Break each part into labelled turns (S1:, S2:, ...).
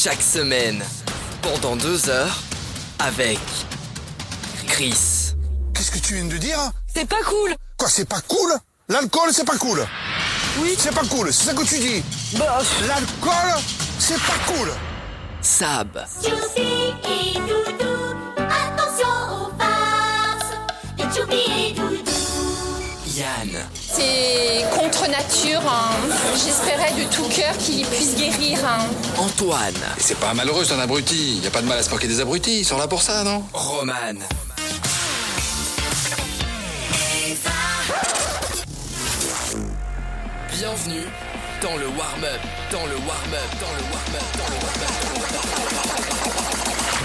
S1: chaque semaine, pendant deux heures, avec Chris.
S2: Qu'est-ce que tu viens de dire
S3: C'est pas cool.
S2: Quoi, c'est pas cool? L'alcool, c'est pas cool.
S3: Oui.
S2: C'est pas cool, c'est ça que tu dis.
S3: Bah,
S2: L'alcool, c'est pas cool.
S1: Sab,
S4: Choupi et Doudou, attention aux farces. De Choupi et Doudou.
S1: Yann,
S5: C'est contre nature. hein. J'espérais de tout cœur qu'il puisse guérir. hein.
S1: Antoine,
S6: Et c'est pas malheureux, c'est un abruti. Y a pas de mal à se moquer des abrutis, ils sont là pour ça, non?
S1: Roman. Bienvenue dans le warm-up, dans le warm-up, dans le warm-up, dans le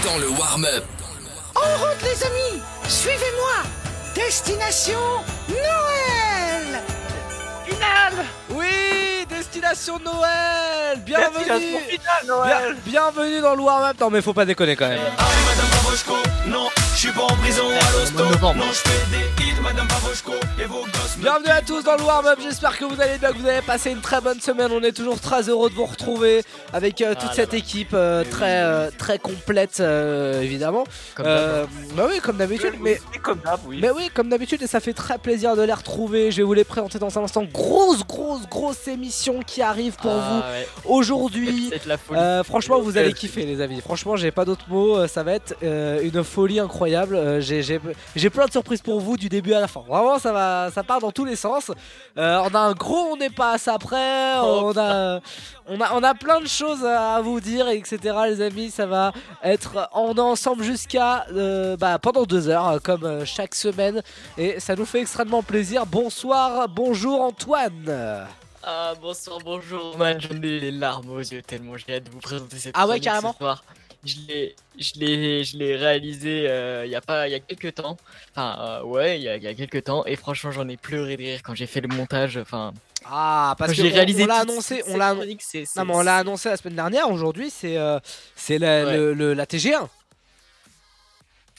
S1: warm-up, dans le warm-up.
S7: En route les amis Suivez-moi Destination Noël Finale
S8: Oui, destination Noël Bienvenue.
S9: Destination finale, Noël.
S8: Bien- Bienvenue dans le warm-up. Non mais faut pas déconner quand même.
S9: Allez, Madame non, je suis pas en prison à l'hosto. Non, je fais des Madame Pavoshko, et vos gosses. me
S8: Bienvenue à tous dans le warm-up, j'espère que vous allez bien, que vous avez passé une très bonne semaine. On est toujours très heureux de vous retrouver avec euh, toute cette équipe euh, très euh, très complète euh, évidemment. Euh, bah oui, comme d'habitude, mais
S9: comme oui.
S8: Mais oui, comme d'habitude, et ça fait très plaisir de les retrouver. Je vais vous les présenter dans un instant. Grosse, grosse, grosse émission qui arrive pour vous aujourd'hui. Euh, franchement, vous allez kiffer, les amis. Franchement, j'ai pas d'autres mots. Ça va être euh, une folie incroyable. Euh, j'ai- J'ai j'ai plein de surprises pour vous du début à la fin. Vraiment, ça va, ça part dans tous les sens. Euh, on a un gros, on n'est pas à ça près. On a, on a, on a plein de choses à vous dire, etc. Les amis, ça va être est ensemble jusqu'à euh, bah, pendant deux heures, comme euh, chaque semaine, et ça nous fait extrêmement plaisir. Bonsoir, bonjour Antoine.
S10: Ah bonsoir, bonjour man, j'en ai les larmes aux yeux tellement j'ai hâte de vous présenter cette
S8: Ah ouais, carrément
S10: ce soir. Je l'ai, je l'ai, je l'ai réalisé euh, il y a pas, il y a quelques temps. Enfin euh, ouais, il y a, il y a quelques temps et franchement j'en ai pleuré de rire quand j'ai fait le montage. Enfin,
S8: Ah, parce que
S10: j'ai
S8: on-
S10: réalisé
S8: on l'a annoncé, on l'a, on l'a annoncé la semaine dernière. Aujourd'hui, c'est euh, c'est la,
S10: Ouais.
S8: la TG1.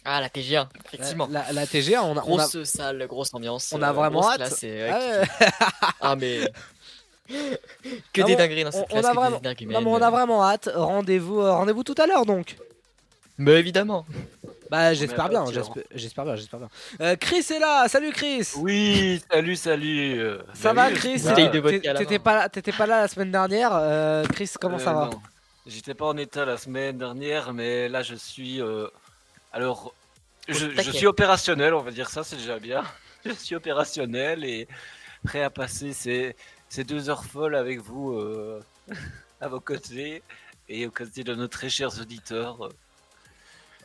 S10: Ah la TG1, effectivement.
S8: La, la TG1, on a, on a-
S10: Grosse salle, grosse ambiance.
S8: on a
S10: euh,
S8: vraiment hâte.
S10: classe
S8: Ah ouais.
S10: Ah mais que
S8: Non,
S10: des dingueries dans
S8: on-
S10: cette
S8: on
S10: classe,
S8: a
S10: que des
S8: vraiment- non, mais on a vraiment hâte. Rendez-vous, euh, rendez-vous tout à l'heure donc.
S10: Mais évidemment.
S8: Bah j'espère bien, j'espère bien, j'espère bien. Euh, Chris est là, salut Chris.
S9: Oui, salut, salut. euh,
S8: Ça
S9: bah
S8: va Chris
S9: bah,
S8: T'étais pas, là- t'étais pas là la semaine dernière. euh, Chris, comment ça va?
S9: J'étais pas en état la semaine dernière, mais là je suis. euh, Alors, je, je suis opérationnel, on va dire ça, c'est déjà bien. Je suis opérationnel et prêt à passer ces, ces deux heures folles avec vous euh, à vos côtés et aux côtés de nos très chers auditeurs.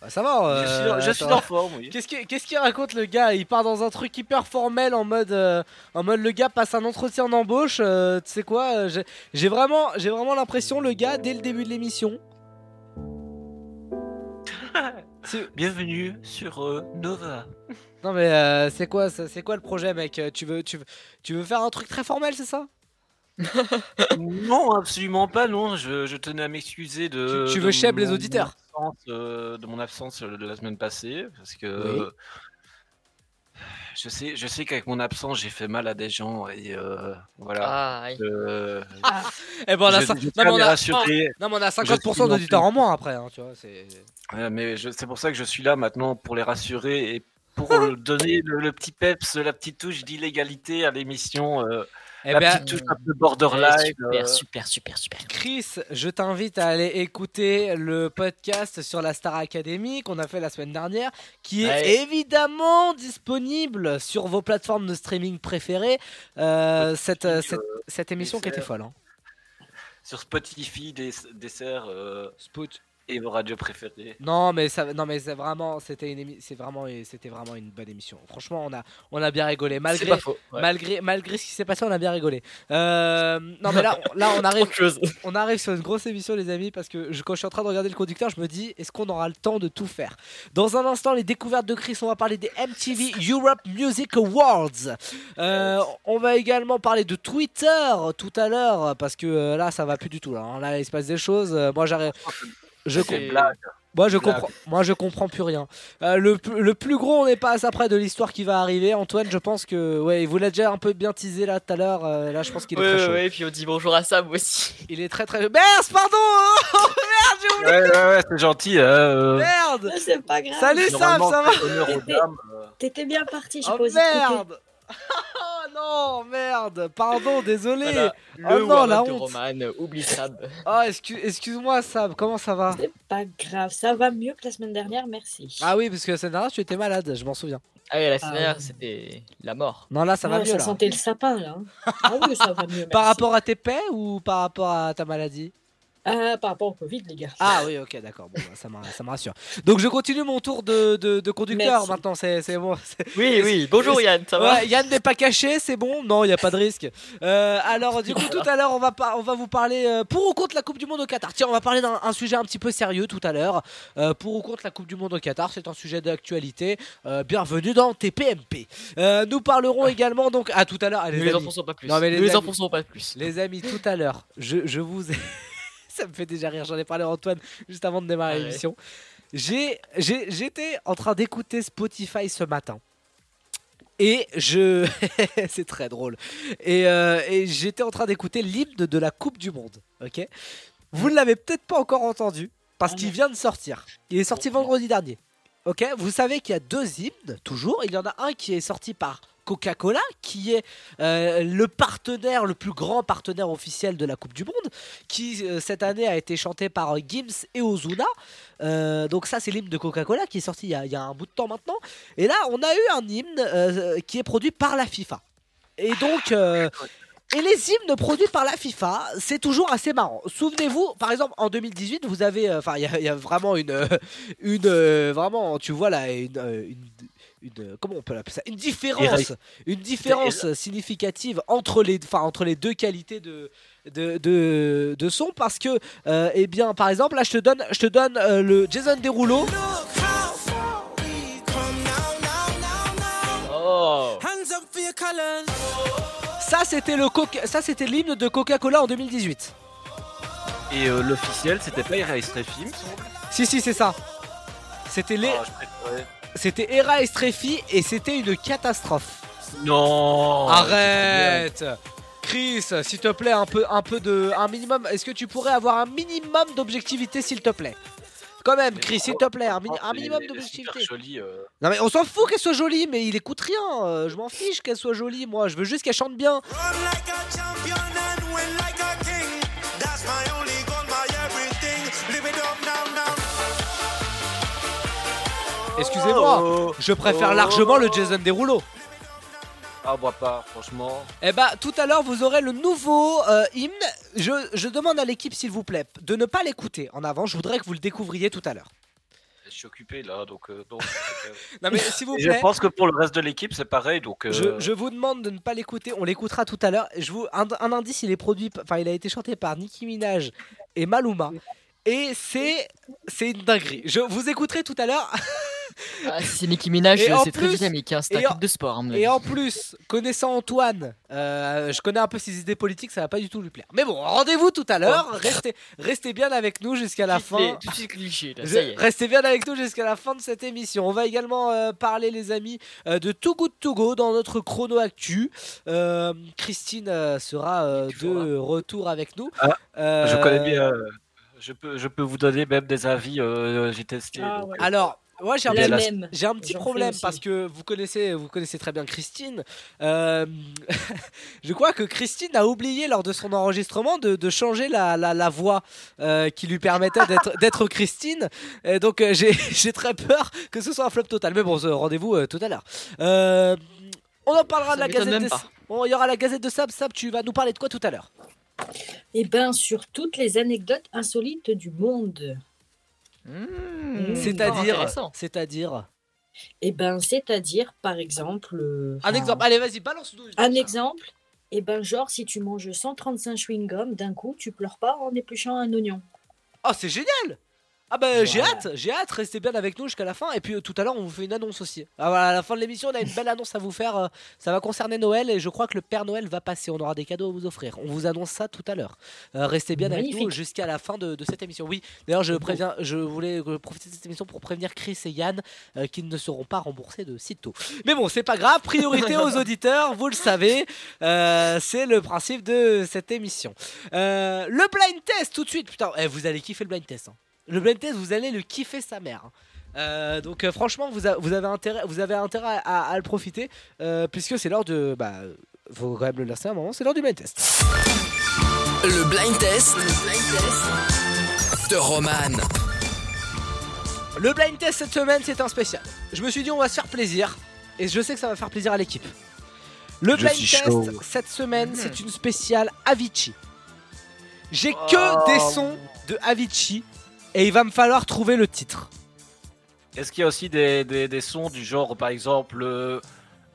S8: Bah, Ça va.
S9: je suis,
S8: euh,
S9: je suis en forme, oui.
S8: Qu'est-ce qu'il raconte le gars? Il part dans un truc hyper formel en mode, euh, en mode le gars passe un entretien d'embauche. euh, tu sais quoi? J'ai- vraiment, j'ai vraiment l'impression le gars dès le début de l'émission.
S9: Bienvenue sur euh, Nova.
S8: Non mais euh, c'est quoi, ça- c'est quoi le projet, mec? Tu veux, tu veux, tu veux faire un truc très formel, c'est ça?
S9: non, absolument pas, non. Je, je tenais à m'excuser de.
S8: Tu- veux cheb les
S9: mon
S8: auditeurs
S9: absence, euh, De mon absence euh, de la semaine passée, parce que.
S8: Oui.
S9: Je sais, je sais qu'avec mon absence, j'ai fait mal à des gens et euh, voilà.
S10: Ah, oui.
S9: Euh,
S8: Eh ben on a,
S9: je-
S8: cin-
S9: je
S8: non,
S9: tiens
S8: mais on a,
S9: rassurer.
S8: non, mais on a
S9: Je
S8: 50%
S9: suis
S8: d'auditeurs en moins après, hein, tu vois. C'est.
S9: Ouais, mais je- c'est pour ça que je suis là maintenant pour les rassurer et pour donner le, le petit peps, la petite touche d'illégalité à l'émission, euh,
S8: Eh
S9: la
S8: ben,
S9: petite touche un peu borderline.
S10: super,
S9: euh,
S10: super, super, super.
S8: Chris, je t'invite à aller écouter le podcast sur la Star Academy qu'on a fait la semaine dernière, qui est
S10: Ouais.
S8: évidemment disponible sur vos plateformes de streaming préférées. Euh, cette,
S9: Spotify,
S8: cette, cette émission qui était folle. Hein.
S9: sur Spotify, des, dessert euh,
S8: Spot.
S9: Et vos radios préférées.
S8: Non mais ça, non mais c'est vraiment, c'était une, c'est vraiment, c'était vraiment une bonne émission. Franchement, on a, on a bien rigolé malgré,
S10: pas faux. ouais.
S8: malgré, malgré ce qui s'est passé, on a bien rigolé. Euh, non mais là, on- là on arrive, on arrive sur une grosse émission les amis parce que je- quand je suis en train de regarder le conducteur je me dis est-ce qu'on aura le temps de tout faire? Dans un instant les découvertes de Chris on va parler des MTV Europe Music Awards Euh, on va également parler de Twitter tout à l'heure parce que euh, là ça va plus du tout là, hein. là il se passe des choses moi j'arrive je, moi je comprends moi je comprends plus rien Euh, le, le plus gros on n'est pas à ça près de l'histoire qui va arriver Antoine je pense que ouais il vous l'a déjà un peu bien teasé là tout à l'heure Euh, là je pense qu'il est
S10: Ouais,
S8: très chaud
S10: ouais, et puis on dit bonjour à Sam aussi.
S8: il est très très. Merde, pardon hein. j'ai oublié
S9: Ouais, ouais, ouais, c'est gentil. hein, euh,
S8: Merde
S3: C'est pas grave.
S8: Salut Sam, ça va
S9: euh.
S3: T'étais bien parti, j'ai
S8: Oh merde Oh non, merde Pardon, désolé
S10: Voilà,
S8: Oh
S10: le
S8: non, la honte
S10: Roman, oublie Sab.
S8: Oh, excu- excuse-moi Sam, comment ça va
S3: C'est pas grave, ça va mieux que la semaine dernière, merci.
S8: Ah oui, parce que la semaine dernière, tu étais malade, je m'en souviens.
S10: Ah oui, la semaine
S3: Ah
S10: dernière, c'était la mort.
S8: Non, là, ça va mieux,
S3: ça
S8: là.
S3: sentait le sapin là. hein. Ah oui, ça va mieux.
S8: Par rapport à tes paix ou par rapport à ta maladie
S3: Ah, par rapport au Covid, les gars.
S8: Ah oui, ok, d'accord. Bon, bah, ça, me, ça me rassure. Donc, je continue mon tour de, de, de conducteur
S3: Merci.
S8: maintenant. C'est c'est bon. c'est-
S10: Oui, oui, bonjour Yann, ça va
S8: Ouais, Yann n'est pas caché, c'est bon Non, il n'y a pas de risque. Euh, alors, du coup, tout à l'heure, on, va par- on va vous parler euh, pour ou contre la Coupe du Monde au Qatar. Tiens, on va parler d'un un sujet un petit peu sérieux tout à l'heure. Euh, pour ou contre la Coupe du Monde au Qatar, c'est un sujet d'actualité. Euh, bienvenue dans TPMP. Euh, nous parlerons également, donc, à tout à l'heure. Allez,
S10: Ne
S8: les
S10: enfonçons pas plus.
S8: Non, mais les
S10: ne les
S8: amis-
S10: enfonçons pas plus.
S8: Les amis, tout à l'heure, je, je vous ai... Ça me fait déjà rire, j'en ai parlé à Antoine juste avant de démarrer
S10: Ah ouais.
S8: l'émission. J'étais en train d'écouter Spotify ce matin. Et je... C'est très drôle. Et, euh, et j'étais en train d'écouter l'hymne de la Coupe du Monde. Ok? Vous ne l'avez peut-être pas encore entendu, parce qu'il vient de sortir. Il est sorti vendredi dernier. Ok? Vous savez qu'il y a deux hymnes, toujours. Il y en a un qui est sorti par Coca-Cola, qui est euh, le partenaire, le plus grand partenaire officiel de la Coupe du Monde, qui euh, cette année a été chanté par euh, Gims et Ozuna. Donc ça c'est l'hymne de Coca-Cola qui est sorti il y, a, un bout de temps maintenant. Et là on a eu un hymne qui est produit par la FIFA. Et donc... et les hymnes produits par la FIFA, c'est toujours assez marrant. Souvenez-vous, par exemple, en 2018, vous avez, enfin, il y, a- vraiment une, une, vraiment, tu vois là, une, une- comment on peut l'appeler ça, une différence, une différence significative entre les, enfin, entre les deux qualités de, de, de, de son, parce que, euh, eh bien, par exemple, là, je te donne, je te donne euh, le Jason Derulo.
S10: Oh
S8: Ça, c'était le, Coca- ça, c'était l'hymne de Coca-Cola en 2018.
S9: Et euh, l'officiel, c'était pas Erase Film
S8: Si, si, c'est ça. C'était les,
S9: je préférais.
S8: C'était Hera et Streffi et c'était une catastrophe.
S9: Non
S8: Arrête Chris, s'il te plaît, un peu, un peu de, un minimum. Est-ce que tu pourrais avoir un minimum d'objectivité, s'il te plaît? Quand même, Chris, s'il te plaît, un,
S9: est-
S8: minimum d'objectivité.
S9: euh.
S8: Non mais on s'en fout qu'elle soit jolie, mais il écoute rien. euh, je m'en fiche qu'elle soit jolie, moi. Je veux juste qu'elle chante bien. Excusez-moi,
S9: Oh,
S8: je préfère
S9: oh.
S8: largement le Jason Derulo.
S9: Ah, moi pas, franchement.
S8: Eh bah, tout à l'heure, vous aurez le nouveau euh, hymne. Je, je demande à l'équipe, s'il vous plaît, de ne pas l'écouter en avant. Je voudrais que vous le découvriez tout à l'heure.
S9: Je suis occupé là, donc. euh, donc,
S8: Non, mais s'il vous
S9: Et
S8: plaît,
S9: je pense que pour le reste de l'équipe, c'est pareil, donc. euh,
S8: je, je vous demande de ne pas l'écouter. On l'écoutera tout à l'heure. Je vous un, un indice, il est produit, enfin, il a été chanté par Nicki Minaj et Maluma. Et c'est c'est une dinguerie. Je vous écouterai tout à l'heure.
S10: Ah, si c'est Nicki Minaj, c'est très
S8: plus-
S10: dynamique, hein, c'est un
S8: en-
S10: club de sport. mon
S8: Et en plus, connaissant Antoine, euh, je connais un peu ses idées politiques, ça va pas du tout lui plaire. Mais bon, rendez-vous tout à l'heure. Restez, restez bien avec nous jusqu'à la fin.
S10: Tout de suite cliché, là, ça y est.
S8: Restez bien avec nous jusqu'à la fin de cette émission. On va également euh, parler, les amis, euh, de Too Good To Go dans notre chrono actu. Euh, Christine euh, sera euh, de retour avec nous.
S9: Ah,
S8: Euh,
S9: Je connais bien. euh, Je peux, je peux vous donner même des avis. euh, J'ai testé.
S3: Ah,
S9: donc,
S3: ouais.
S8: Alors, j'ai un,
S3: La
S8: petit-
S3: même.
S8: j'ai un petit
S3: J'en fais
S8: problème parce que vous connaissez, vous connaissez très bien Christine. Euh, je crois que Christine a oublié lors de son enregistrement de, de changer la, la, la voix euh, qui lui permettait d'être d'être Christine. Et donc euh, j'ai j'ai très peur que ce soit un flop total. Mais bon, rendez-vous euh, tout à l'heure. Euh, on en parlera
S10: Ça
S8: de la gazette
S10: même
S8: de...
S10: pas.
S8: Bon, il y aura la gazette de Sab. Sab, tu vas nous parler de quoi tout à l'heure?
S3: Eh ben, sur toutes les anecdotes insolites du monde.
S10: Mmh,
S8: C'est-à-dire,
S10: intéressant.
S8: c'est-à-dire
S3: Eh ben, c'est-à-dire, par exemple. euh,
S8: un exemple. Allez, vas-y, balance-nous.
S3: Un exemple. Eh ben, genre, si tu manges 135 chewing-gums d'un coup, tu pleures pas en épluchant un oignon.
S8: Oh, c'est génial Ah bah j'ai hâte, j'ai hâte, restez bien avec nous jusqu'à la fin et puis euh, tout à l'heure on vous fait une annonce aussi. Ah, voilà, à la fin de l'émission on a une belle annonce à vous faire, euh, ça va concerner Noël et je crois que le Père Noël va passer, on aura des cadeaux à vous offrir. On vous annonce ça tout à l'heure. Euh, restez bien avec nous jusqu'à la fin de, de cette émission. Oui, d'ailleurs je préviens, je voulais profiter de cette émission pour prévenir Chris et Yann euh, qui ne seront pas remboursés de sitôt. Mais bon, c'est pas grave, priorité aux auditeurs, vous le savez, c'est le principe de cette émission. Le blind test tout de suite, putain, eh, vous allez kiffer le blind test. hein. Le blind test, vous allez le kiffer sa mère. hein. Euh, donc euh, franchement, vous, a- vous avez intérêt, vous avez intérêt à, à le profiter euh, puisque c'est l'heure de, bah, faut quand même le laisser un moment, c'est l'heure du blind test.
S1: Le blind test de Roman.
S8: Le blind test cette semaine, c'est un spécial. Je me suis dit, on va se faire plaisir. Et je sais que ça va faire plaisir à l'équipe. Le
S9: Je
S8: blind
S9: suis
S8: test
S9: chaud.
S8: cette semaine, c'est une spéciale Avicii. J'ai que
S9: Oh.
S8: des sons de Avicii et il va me falloir trouver le titre.
S9: Est-ce qu'il y a aussi des, des, des sons du genre, par exemple, euh,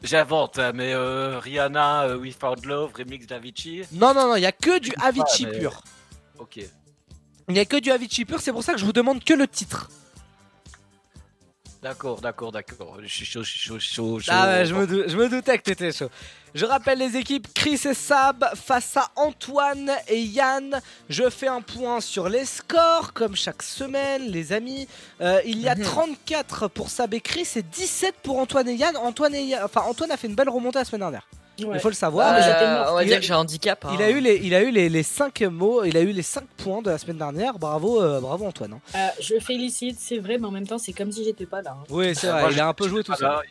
S9: j'invente, hein, mais euh, Rihanna, euh, We Found Love, remix d'Avicii
S8: Non, non, non, il y a que du
S9: Ah,
S8: Avicii
S9: mais-
S8: pur.
S9: Ok.
S8: Il y a que du Avicii pur, c'est pour ça que je vous demande que le titre.
S9: D'accord, d'accord, d'accord. Je suis chaud, je suis chaud, je suis chaud. chaud.
S8: Ah ouais, je me, dou- je me doutais que t'étais chaud. Je rappelle les équipes Chris et Sab face à Antoine et Yann. Je fais un point sur les scores comme chaque semaine, les amis. Euh, il y a 34 pour Sab et Chris et 17 pour Antoine et Yann. Antoine, et Yann- enfin, Antoine a fait une belle remontée la semaine dernière.
S3: Ouais.
S8: Il faut le savoir.
S10: Euh,
S8: mais
S10: on va
S8: il
S10: dire
S8: a-
S10: que j'ai un handicap. hein.
S8: Il a eu les, il a eu les, les 5 mots, il a eu les 5 points de la semaine dernière. Bravo, euh, bravo Antoine. hein.
S3: Euh, je félicite, c'est vrai, mais en même temps, c'est comme si j'étais pas là. hein.
S8: Oui, c'est
S9: Moi,
S8: vrai, il a un peu joué tout
S9: là.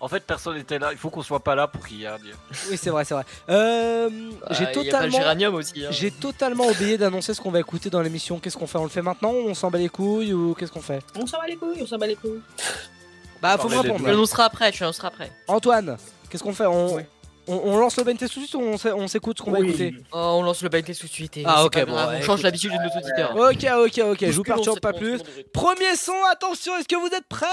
S9: En fait, personne n'était là. Il faut qu'on soit pas là pour qu'il y ait un.
S8: Oui, c'est vrai, c'est vrai. Euh,
S10: Bah,
S8: j'ai
S10: il y a pas le
S8: totalement.
S10: géranium aussi. hein.
S8: J'ai totalement oublié d'annoncer ce qu'on va écouter dans l'émission. Qu'est-ce qu'on fait? On le fait maintenant ou on s'en bat les couilles ou qu'est-ce qu'on fait?
S3: On s'en bat les couilles, on s'en bat les couilles.
S8: Bah faut me répondre.
S10: l'annonceras après, tu l'annonceras après.
S8: Antoine, qu'est-ce qu'on fait? On,
S10: Oui.
S8: On, on lance le blind test tout de suite ou on, s'é- on s'écoute ce qu'on va écouter
S10: Oh, on lance le blind test tout de suite. Et
S8: Ah, ok,
S10: pas
S8: bon,
S10: grave,
S8: ouais,
S10: on change l'habitude de nos auditeurs.
S8: Ok, ok, ok, je vous perturbe pas plus. Premier son, attention, est-ce que vous êtes prêts?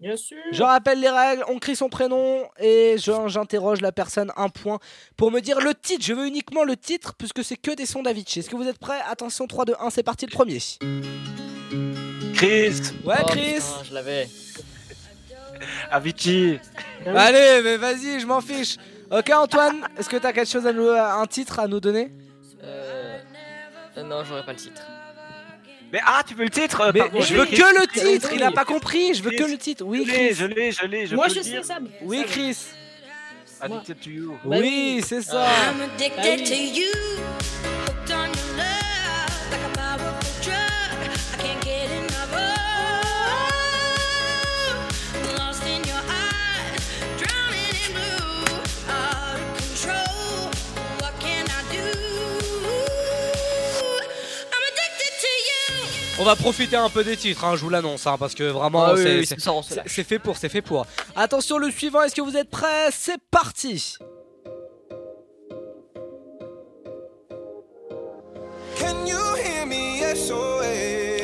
S3: Bien sûr.
S8: Je rappelle les règles, on crie son prénom et je- j'interroge la personne un point pour me dire le titre. Je veux uniquement le titre puisque c'est que des sons d'Avicii. Est-ce que vous êtes prêts? Attention, 3, 2, 1, c'est parti le premier.
S9: Chris,
S8: Ouais,
S10: Oh,
S8: Chris
S10: putain, je l'avais.
S9: Avicii.
S8: Allez, mais vas-y, je m'en fiche. Ok, Antoine, est-ce que t'as quelque chose à nous, un titre à nous donner?
S10: Euh... euh, Non, j'aurais pas le titre.
S9: Mais ah, tu veux le titre? Euh,
S8: Mais
S9: pardon,
S8: je veux que le titre, il a pas compris, je veux que le titre. Oui,
S9: Je l'ai,
S8: Chris.
S9: je l'ai, je l'ai. Je
S3: Moi,
S9: peux
S3: je
S9: le
S3: sais,
S9: dire.
S3: Sam.
S8: Oui. Chris.
S9: Addicted to you.
S3: Bah
S8: Oui,
S3: oui.
S8: c'est ça.
S10: Ah.
S4: addicted to you. Hooked On
S8: va profiter un peu des titres, hein, je vous l'annonce, hein, parce que vraiment,
S10: Ah oui,
S8: c'est-
S10: oui,
S8: fait pour, c'est fait pour. Attention, le suivant, est-ce que vous êtes prêts? C'est parti.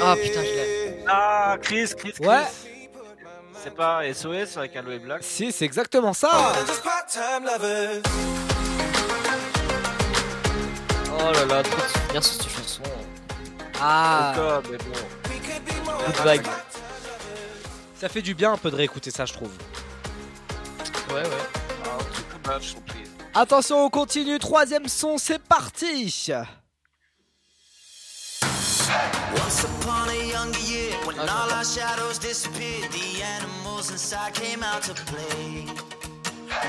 S10: Ah putain, je l'ai.
S9: Ah, Chris, Chris, Chris.
S8: Ouais.
S9: C'est pas SOS avec Aloe Black?
S8: Si, c'est exactement ça.
S10: Oh là là, trop de souvenirs sur.
S8: Ah,
S9: Encore, mais bon.
S10: Good vibe.
S8: ça fait du bien un peu de réécouter ça, je trouve.
S10: Ouais, ouais.
S9: Ah.
S8: Attention, on continue. Troisième son, c'est parti.
S11: Once upon a younger year, when all our shadows disappeared, the animals inside came out to play.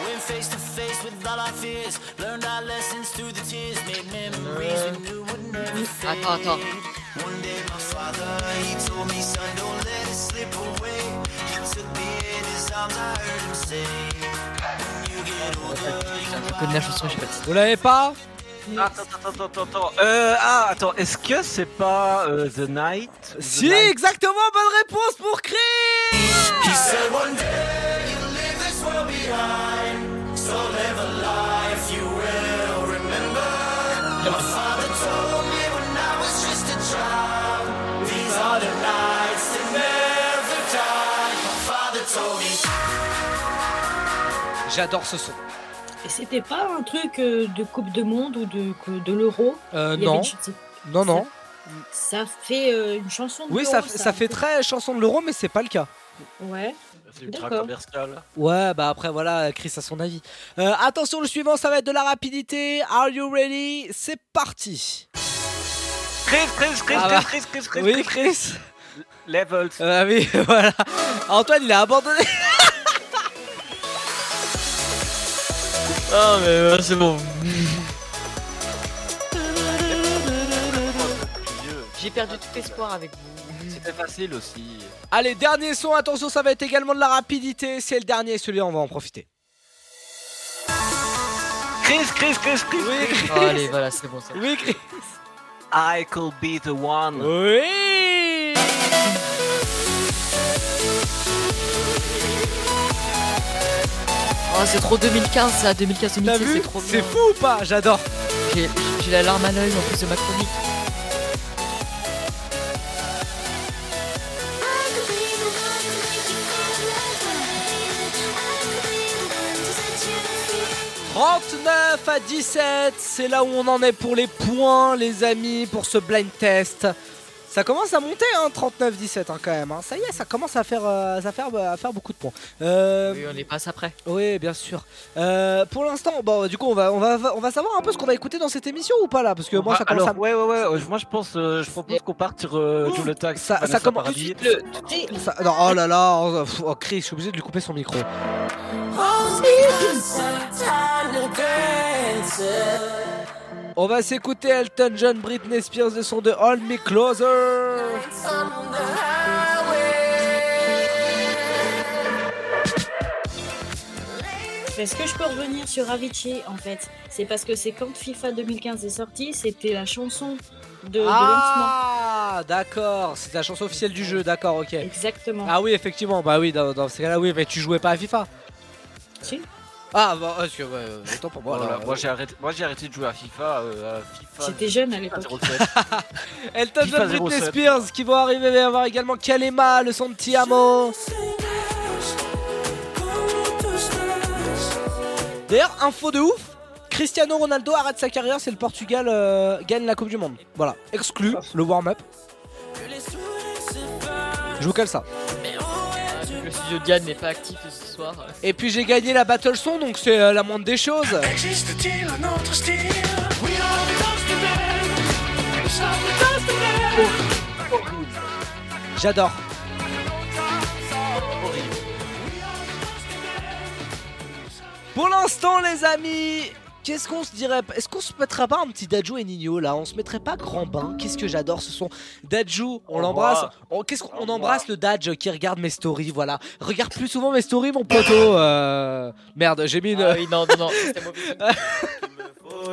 S11: Went face to face with all our fears, learned our lessons through the tears, made memories we knew would never fade.
S10: Attends, attends.
S11: One day my father, he told me, son, don't let it slip away. He took me in his arms, I heard him say, when you get older,
S10: Je connais la chanson, j'ai pas le titre.
S8: Vous l'avez pas?
S9: Attends, attends, attends, attends. Euh, ah, attends, est-ce que c'est pas euh, The Night? The
S8: Si,
S9: Night
S8: exactement, bonne réponse pour Chris.
S11: He said one day you'll leave this world behind, so live a life you will remember. My father told me when I was just a child, these are the nights that never die. My father told me.
S8: J'adore ce son.
S3: Et c'était pas un truc euh, de Coupe de Monde ou de, l'Euro?
S8: Euh, non, non, non.
S3: Ça fait euh, une chanson de
S8: Oui,
S3: l'euro,
S8: ça, fait- ça fait très chanson de l'euro, mais c'est pas le cas.
S3: Ouais.
S9: C'est ultra commercial.
S8: Ouais, bah après voilà, Chris a son avis. Euh, attention, le suivant, ça va être de la rapidité. Are you ready? C'est parti.
S9: Chris, Chris, Chris,
S8: Ah bah.
S9: Chris, Chris, Chris, Chris,
S8: Oui, Chris.
S9: Levels.
S8: Ah oui, voilà. Antoine, il a abandonné.
S10: Ah, mais c'est bon. J'ai perdu tout espoir avec vous.
S9: C'était facile aussi.
S8: Allez, dernier son, attention, ça va être également de la rapidité. C'est le dernier, celui-là, on va en profiter.
S9: Chris, Chris, Chris, Chris.
S8: Oui, Chris.
S10: Oh, allez, voilà, c'est bon ça.
S8: Oui, Chris.
S9: I could be the one.
S8: Oui.
S10: Oh, c'est trop 2015 ça, 2015
S8: T'as
S10: 2016
S8: vu
S10: c'est trop
S8: C'est fou ou pas J'adore.
S10: J'ai j'ai la larme à l'œil en plus de ma chronique.
S8: 39 à 17, c'est là où on en est pour les points, les amis, pour ce blind test. Ça commence à monter, hein, 39-17 hein, quand même. hein. Ça y est, ça commence à faire, euh, ça faire, à faire beaucoup de points. Euh,
S10: Oui, on les passe après.
S8: oui, bien sûr. Euh, pour l'instant, bon, du coup, on va, on va, on va savoir un peu ce qu'on va écouter dans cette émission ou pas là, parce que moi,
S9: Ah,
S8: ça commence
S9: alors,
S8: à.
S9: ouais, ouais, ouais, moi je pense, euh, je propose qu'on parte sur euh, le Tax.
S8: Ça, commence.
S9: Paradis.
S8: Ça- non, oh là là, oh, oh, Chris, je suis obligé de lui couper son micro. On va s'écouter Elton John, Britney Spears, le son de Hold Me Closer.
S3: Est-ce que je peux revenir sur Avicii en fait? C'est parce que c'est quand FIFA 2015 est sorti, c'était la chanson de.
S8: Ah, d'accord, c'est la chanson officielle du jeu, d'accord, ok.
S3: Exactement.
S8: Ah oui, effectivement, bah oui, dans, dans ces cas-là, oui, mais tu jouais pas à FIFA
S3: Si.
S8: Ah, bah, parce que, ouais, euh, autant pour moi.
S9: Voilà,
S8: alors,
S9: moi j'ai arrêté, moi j'ai arrêté de jouer à FIFA. euh, à FIFA
S3: J'étais jeune à l'époque.
S9: 07.
S8: Elton John, Britney
S9: 07.
S8: Spears qui vont arriver, il va y avoir également Kalema, le son de Tiamo. D'ailleurs, info de ouf, Cristiano Ronaldo arrête sa carrière si le Portugal euh, gagne la Coupe du Monde. Voilà, exclu le warm-up. Je vous cale ça.
S10: Le studio Diane n'est pas actif ce soir.
S8: Et puis j'ai gagné la Battle Son, donc c'est euh, la moindre des choses.
S12: Existe-t-il un autre style? We are the dust today. Nous sommes the dust today.
S8: J'adore. Pour l'instant, les amis, qu'est-ce qu'on se dirait Est-ce qu'on se mettrait pas un petit Dajou et Nino là? On se mettrait pas grand bain? Qu'est-ce que j'adore ce son Dajou, on l'embrasse. On- Qu'est-ce qu'on
S9: Au
S8: on
S9: revoir.
S8: embrasse le Daj qui regarde mes stories, voilà. Regarde plus souvent mes stories, mon poteau. euh, Merde, j'ai mis une.
S10: Ah oui, non, non, non, c'était mauvais.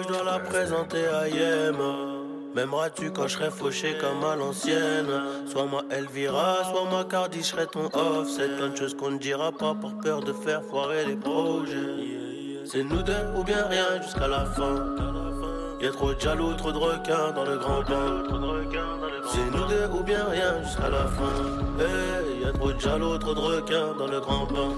S13: Je dois la présenter à Yema. M'aimeras-tu quand je serai fauché comme à l'ancienne? Soit moi Elvira, soit moi Cardi, je serai ton off C'est plein de choses qu'on ne dira pas par peur de faire foirer les projets C'est nous deux ou bien rien jusqu'à la fin. Y'a trop de jaloux, trop de requins dans le grand bain. C'est nous deux ou bien rien jusqu'à la fin. Hey, y'a trop de jaloux, trop de requins dans le grand bain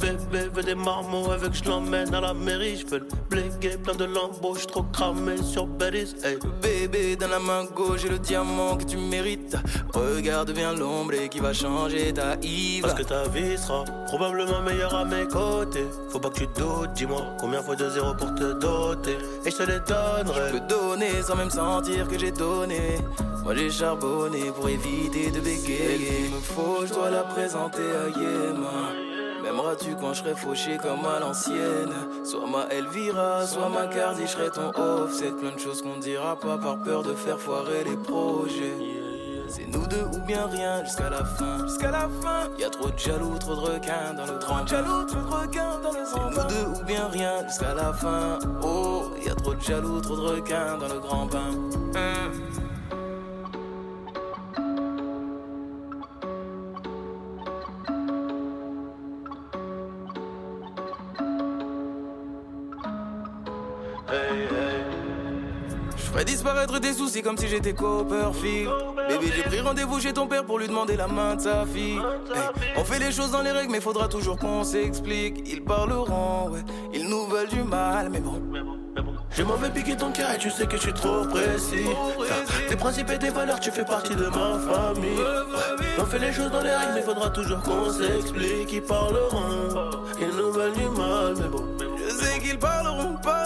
S13: Bébé veut des marmots avec je l'emmène à la mairie Je veux le bléguer plein de lambeaux Je trop cramé sur Belize hey.
S14: Bébé, dans la main gauche, j'ai le diamant que tu mérites. Regarde bien l'ombre et qui va changer ta Yves.
S13: Parce que ta vie sera probablement meilleure à mes côtés Faut pas que tu doutes, dis-moi combien faut de zéro pour te doter Et je te les donnerai
S14: Je peux donner sans même sentir que j'ai donné. Moi j'ai charbonné pour éviter de bégayer. Il me faut, je dois la présenter à Yéma. M'aimeras-tu quand je serai fauché comme à l'ancienne? Soit ma Elvira, soit ma Cardi, je serai ton off. C'est plein de choses qu'on dira pas par peur de faire foirer les projets. C'est nous deux ou bien rien jusqu'à la fin. Jusqu'à la fin. Y a trop de jaloux, trop de requins dans le grand jaloux, trop de requins dans le C'est nous deux ou bien rien jusqu'à la fin. Oh, y a trop de jaloux, trop de requins dans le grand bain. Hum. Tes soucis comme si j'étais Copperfield. Bébé, j'ai pris rendez-vous chez ton père pour lui demander la main de sa fille. On fait les choses dans les règles, mais faudra toujours qu'on s'explique. Ils parleront, ouais, ils nous veulent du mal, mais bon.
S13: Je m'en vais piquer ton cœur et tu sais que je suis trop précis. Tes principes et tes valeurs, tu fais partie de ma famille. On fait les choses dans les règles, mais faudra toujours qu'on s'explique. Ils parleront, ils nous veulent du mal, mais bon.
S15: Je sais qu'ils parleront, la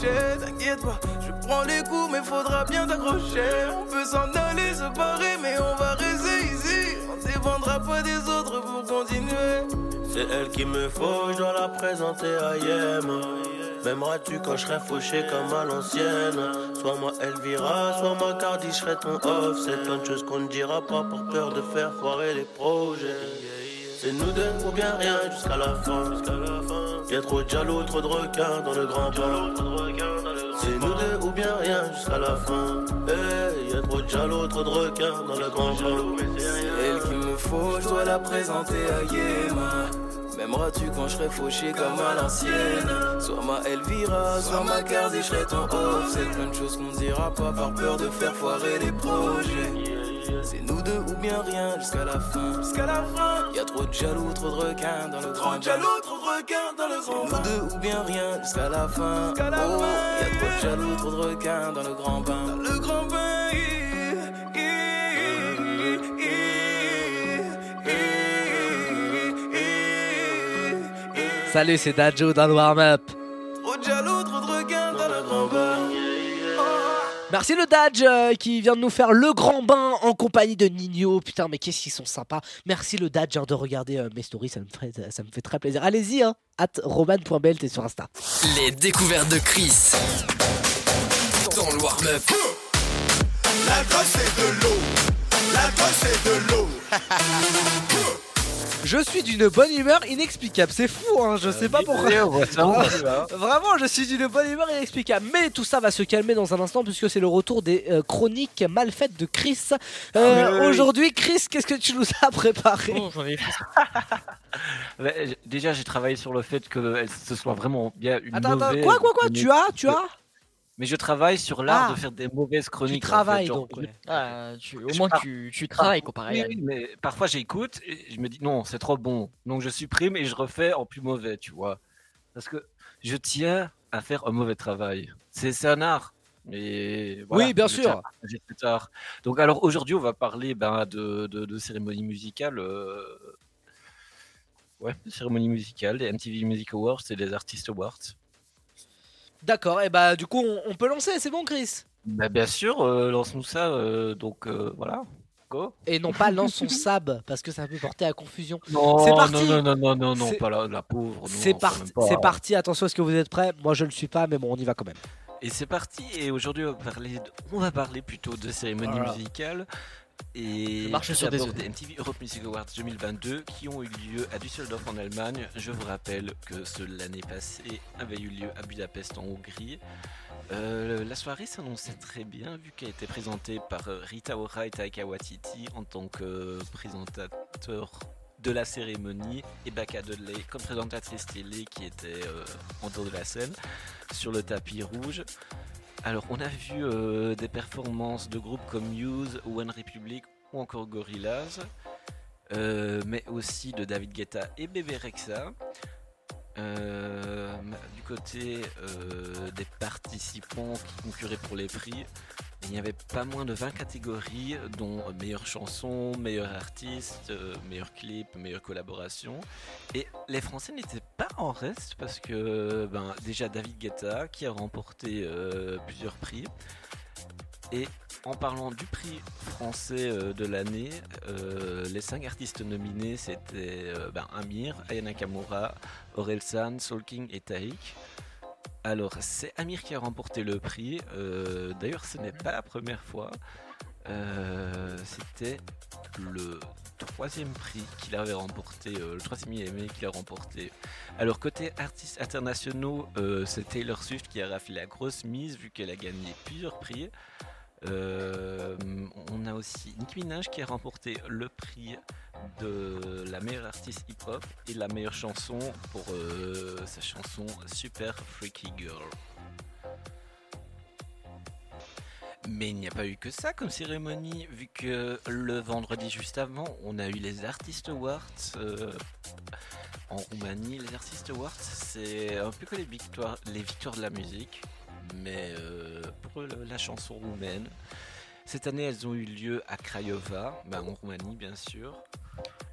S15: T'inquiète pas, je prends les coups, mais faudra bien t'accrocher. On peut s'en aller, se barrer, mais on va rester ici. On dépendra pas des autres pour continuer.
S13: C'est elle qu'il me faut, je dois la présenter à Yem. M'aimeras-tu quand je serai fauché comme à l'ancienne? Soit moi Elvira, soit moi Cardi, je serai ton off C'est plein de choses qu'on ne dira pas par peur de faire foirer les projets C'est nous deux ou bien rien jusqu'à la fin. Y'a trop de jaloux, trop de requins dans le grand bain. C'est nous deux ou bien rien jusqu'à la fin. Hey, y'a trop de jaloux, trop de requins dans le grand bain.
S15: Elle qu'il me faut, je dois la présenter à Yema. M'aimeras-tu quand je serai fauché comme à l'ancienne? Soit ma Elvira, soit ma Cardi, je serai ton off C'est plein de choses qu'on dira pas par peur de faire foirer les projets C'est nous deux ou bien rien jusqu'à la fin. Jusqu'à la fin. Y'a trop de jaloux, trop de requins dans le grand
S13: Trop de jaloux, trop de requins dans le grand
S15: C'est nous deux ou bien rien jusqu'à la fin. Oh, y'a trop de jaloux, trop de requins dans le grand bain. Dans le grand bain.
S8: Salut, c'est Dajo dans le warm-up.
S15: Trop de jaloux, trop de requins dans le grand bain
S8: Merci le Dodge euh, qui vient de nous faire le grand bain en compagnie de Nino. Putain, mais qu'est-ce qu'ils sont sympas. Merci le Dodge hein, de regarder euh, mes stories, ça me, fait, ça me fait très plaisir. Allez-y, hein, at roman.bl, t'es sur Insta.
S1: Les découvertes de Chris. Dans le warm-up.
S2: L'alcool c'est de l'eau. C'est de l'eau.
S8: Je suis d'une bonne humeur inexplicable. C'est fou, hein, je sais pas pourquoi. Vraiment, je suis d'une bonne humeur inexplicable. Mais tout ça va se calmer dans un instant puisque c'est le retour des euh, chroniques mal faites de Chris. Euh,
S9: Ah oui.
S8: Aujourd'hui, Chris, qu'est-ce que tu nous as préparé?
S9: Ouais, j- Déjà, j'ai travaillé sur le fait que ce soit vraiment bien une
S8: Attends, attends, quoi, quoi, quoi? Tu as, tu as?
S9: Mais je travaille sur l'art
S8: Ah.
S9: de faire des mauvaises chroniques. en
S8: travailles
S9: fait, genre,
S8: donc, ouais.
S10: Ah, tu- au
S9: je
S10: moins tu, tu travailles comparé à
S9: oui, oui, mais parfois j'écoute et je me dis non, c'est trop bon. Donc je supprime et je refais en plus mauvais, tu vois. Parce que je tiens à faire un mauvais travail. C'est un art. Voilà,
S8: Oui, bien sûr.
S9: à cet art. Donc alors aujourd'hui, on va parler ben, de, de, de cérémonies musicales. euh, Ouais, de cérémonies musicales, des MTV Music Awards et des Artist Awards.
S8: D'accord, et bah du coup, on, on peut lancer, c'est bon, Chris?
S9: Bah, bien sûr, euh, lance-nous ça. euh, donc euh, voilà, go.
S8: Et non pas lance son sab parce que ça peut porter à confusion.
S9: Non,
S8: c'est parti
S9: non, non, non, non, non, pas la, la pauvre. non,
S8: C'est parti, c'est parti. Attention, est-ce que vous êtes prêts? Moi, je ne le suis pas, mais bon, on y va quand même.
S9: Et c'est parti. Et aujourd'hui, on va parler, de- on va parler plutôt de cérémonies
S8: Voilà.
S9: musicales. Et
S10: Je marche sur des œufs.
S9: des MTV Europe Music Awards 2022 qui ont eu lieu à Düsseldorf en Allemagne. Je vous rappelle que l'année passée avait eu lieu à Budapest en Hongrie. Euh, la soirée s'annonçait très bien vu qu'elle était présentée par euh, Rita Ora et Taika Waititi en tant que présentateur de la cérémonie et Baka Dudley comme présentatrice télé qui était euh, en dehors de la scène sur le tapis rouge. Alors on a vu euh, des performances de groupes comme Muse, One Republic ou encore Gorillaz, euh, mais aussi de David Guetta et Bébé Rexa. Euh, du côté des participants qui concouraient pour les prix, il y avait pas moins de 20 catégories, dont meilleure chanson, meilleur artiste, meilleur clip, meilleure collaboration. Et les Français n'étaient pas en reste parce que ben, déjà David Guetta qui a remporté euh, plusieurs prix. Et en parlant du prix français euh, de l'année, euh, les cinq artistes nominés c'était ben, Amir, Aya Nakamura, Orelsan, Soul King et Taïk. Alors, c'est Amir qui a remporté le prix. Euh, D'ailleurs, ce n'est pas la première fois. Euh, C'était le troisième prix qu'il avait remporté, euh, le troisième IMA qu'il a remporté. Alors, côté artistes internationaux, c'est Taylor Swift qui a raflé la grosse mise vu qu'elle a gagné plusieurs prix. Euh, on a aussi Nicki Minaj qui a remporté le prix de la meilleure artiste hip-hop et la meilleure chanson pour euh, sa chanson Super Freaky Girl. Mais il n'y a pas eu que ça comme cérémonie, vu que le vendredi juste avant, on a eu les Artist Awards. euh, en Roumanie, les Artistes Awards, c'est un peu que les victoires, les victoires de la musique, mais euh, pour la chanson roumaine. Cette année, elles ont eu lieu à Craiova, bah, en Roumanie bien sûr.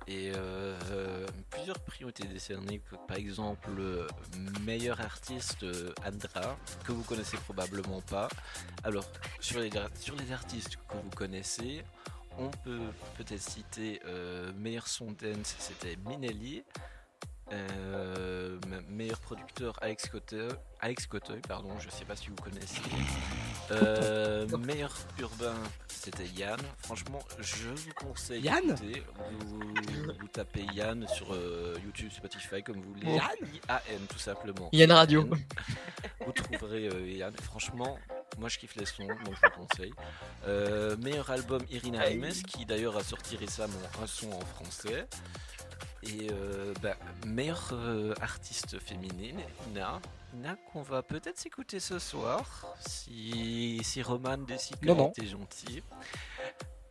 S9: Et euh, plusieurs prix ont été décernés, par exemple le meilleur artiste euh, Andra, que vous connaissez probablement pas. Alors, sur les, sur les artistes que vous connaissez, on peut peut-être citer euh, meilleur son dance, c'était Minelli. Euh, me- meilleur producteur Alex Coteuil, Alex Coteuil, pardon, je sais pas si vous connaissez. Euh, meilleur urbain, c'était Yann. Franchement, je vous conseille.
S8: Yann
S9: vous, vous tapez Yann sur euh, YouTube, Spotify, comme vous voulez.
S10: Yann
S9: I-A-N, tout simplement.
S10: Yann Radio.
S9: Vous trouverez euh, Yann. Franchement, moi je kiffe les sons, donc je vous conseille. Euh, meilleur album Irina Rimes, qui d'ailleurs a sorti récemment un son en français. Et euh, bah, meilleure euh, artiste féminine, Ina. Ina qu'on va peut-être s'écouter ce soir, si, si Roman décide qu'elle était gentille.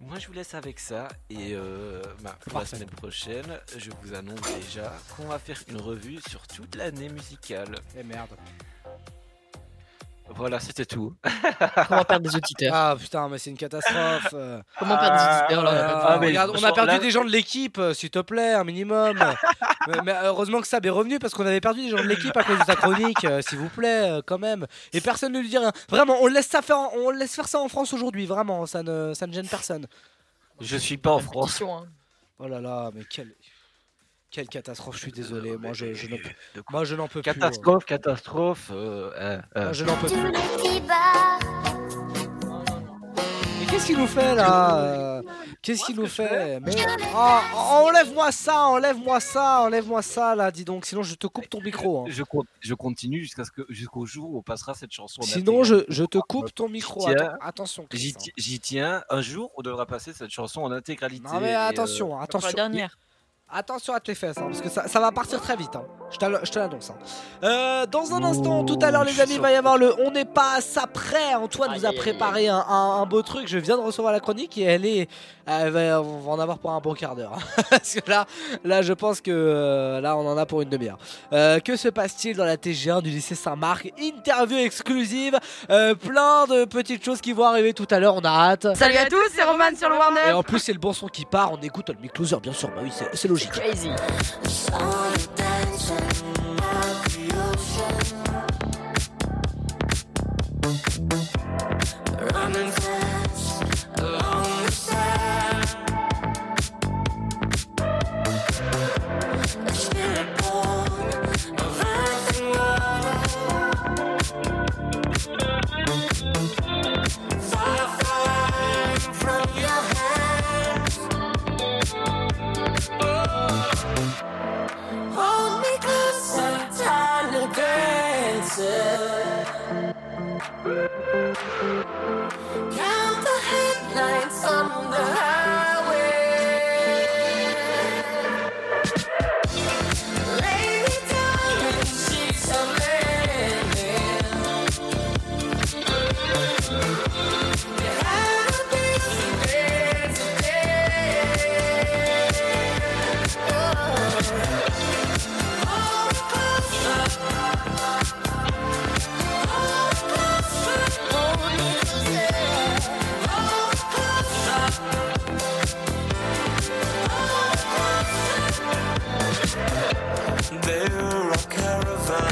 S9: Moi je vous laisse avec ça et euh, bah, pour la semaine prochaine, je vous annonce déjà qu'on va faire une revue sur toute l'année musicale.
S8: Et merde.
S9: Voilà, c'était tout.
S10: Comment perdre des auditeurs
S8: Ah putain, mais c'est une catastrophe. euh.
S10: Comment perdre des auditeurs là, on a
S8: Ah,
S9: Ah, mais
S8: regarde, on a
S9: franchement,
S8: perdu
S9: là-
S8: des gens de l'équipe, euh, s'il te plaît, un minimum. mais, mais heureusement que Sab est revenu parce qu'on avait perdu des gens de l'équipe à cause de sa chronique, euh, s'il vous plaît, euh, quand même. Et personne ne lui dit rien. Vraiment, on laisse ça faire, on laisse faire ça en France aujourd'hui, vraiment, ça ne, ça ne gêne personne.
S9: Je suis pas en France.
S10: Hein.
S8: Oh là là, mais quelle, quelle catastrophe, je suis désolé.
S9: Euh,
S8: Moi, je, je ne peux,
S9: de quoi
S8: moi, je n'en peux plus.
S9: Catastrophe, catastrophe. euh.
S8: Moi, je n'en peux plus. Mais qu'est-ce qu'il nous fait là euh, Qu'est-ce qu'il nous fait Mais oh, enlève-moi ça, enlève-moi ça, enlève-moi ça là, dis donc. Sinon, je te coupe ton micro. hein.
S9: Je, con- je continue jusqu'à ce que jusqu'au jour où on passera cette chanson. en
S8: Sinon, je, te coupe ton micro.
S9: J'y tiens.
S8: Atten- attention.
S9: J'y ti- J'y tiens. Un jour, on devra passer cette chanson en intégralité.
S8: Non mais
S9: euh,
S8: attention, attention.
S16: dernière.
S8: Attention à tes fesses, hein, parce que ça, ça va partir très vite. hein. Je te l'annonce. hein. Euh, dans un instant, tout à l'heure, les amis, il va y avoir le On n'est pas à ça prêt. Antoine vous a préparé un, un- un beau truc. Je viens de recevoir la chronique et elle est. Elle va, on va en avoir pour un bon quart d'heure. parce que là, là, je pense que euh, là, on en a pour une demi-heure. Euh, que se passe-t-il dans la TG1 du lycée Saint-Marc? Interview exclusive. euh, plein de petites choses qui vont arriver tout à l'heure. On a hâte.
S17: Salut à tous, c'est Roman sur le
S8: Et
S17: Warner.
S8: en plus, c'est le bon son qui part. On écoute le Closer, bien sûr. Bah oui, c'est c'est logique.
S10: Crazy.
S18: Count the headlights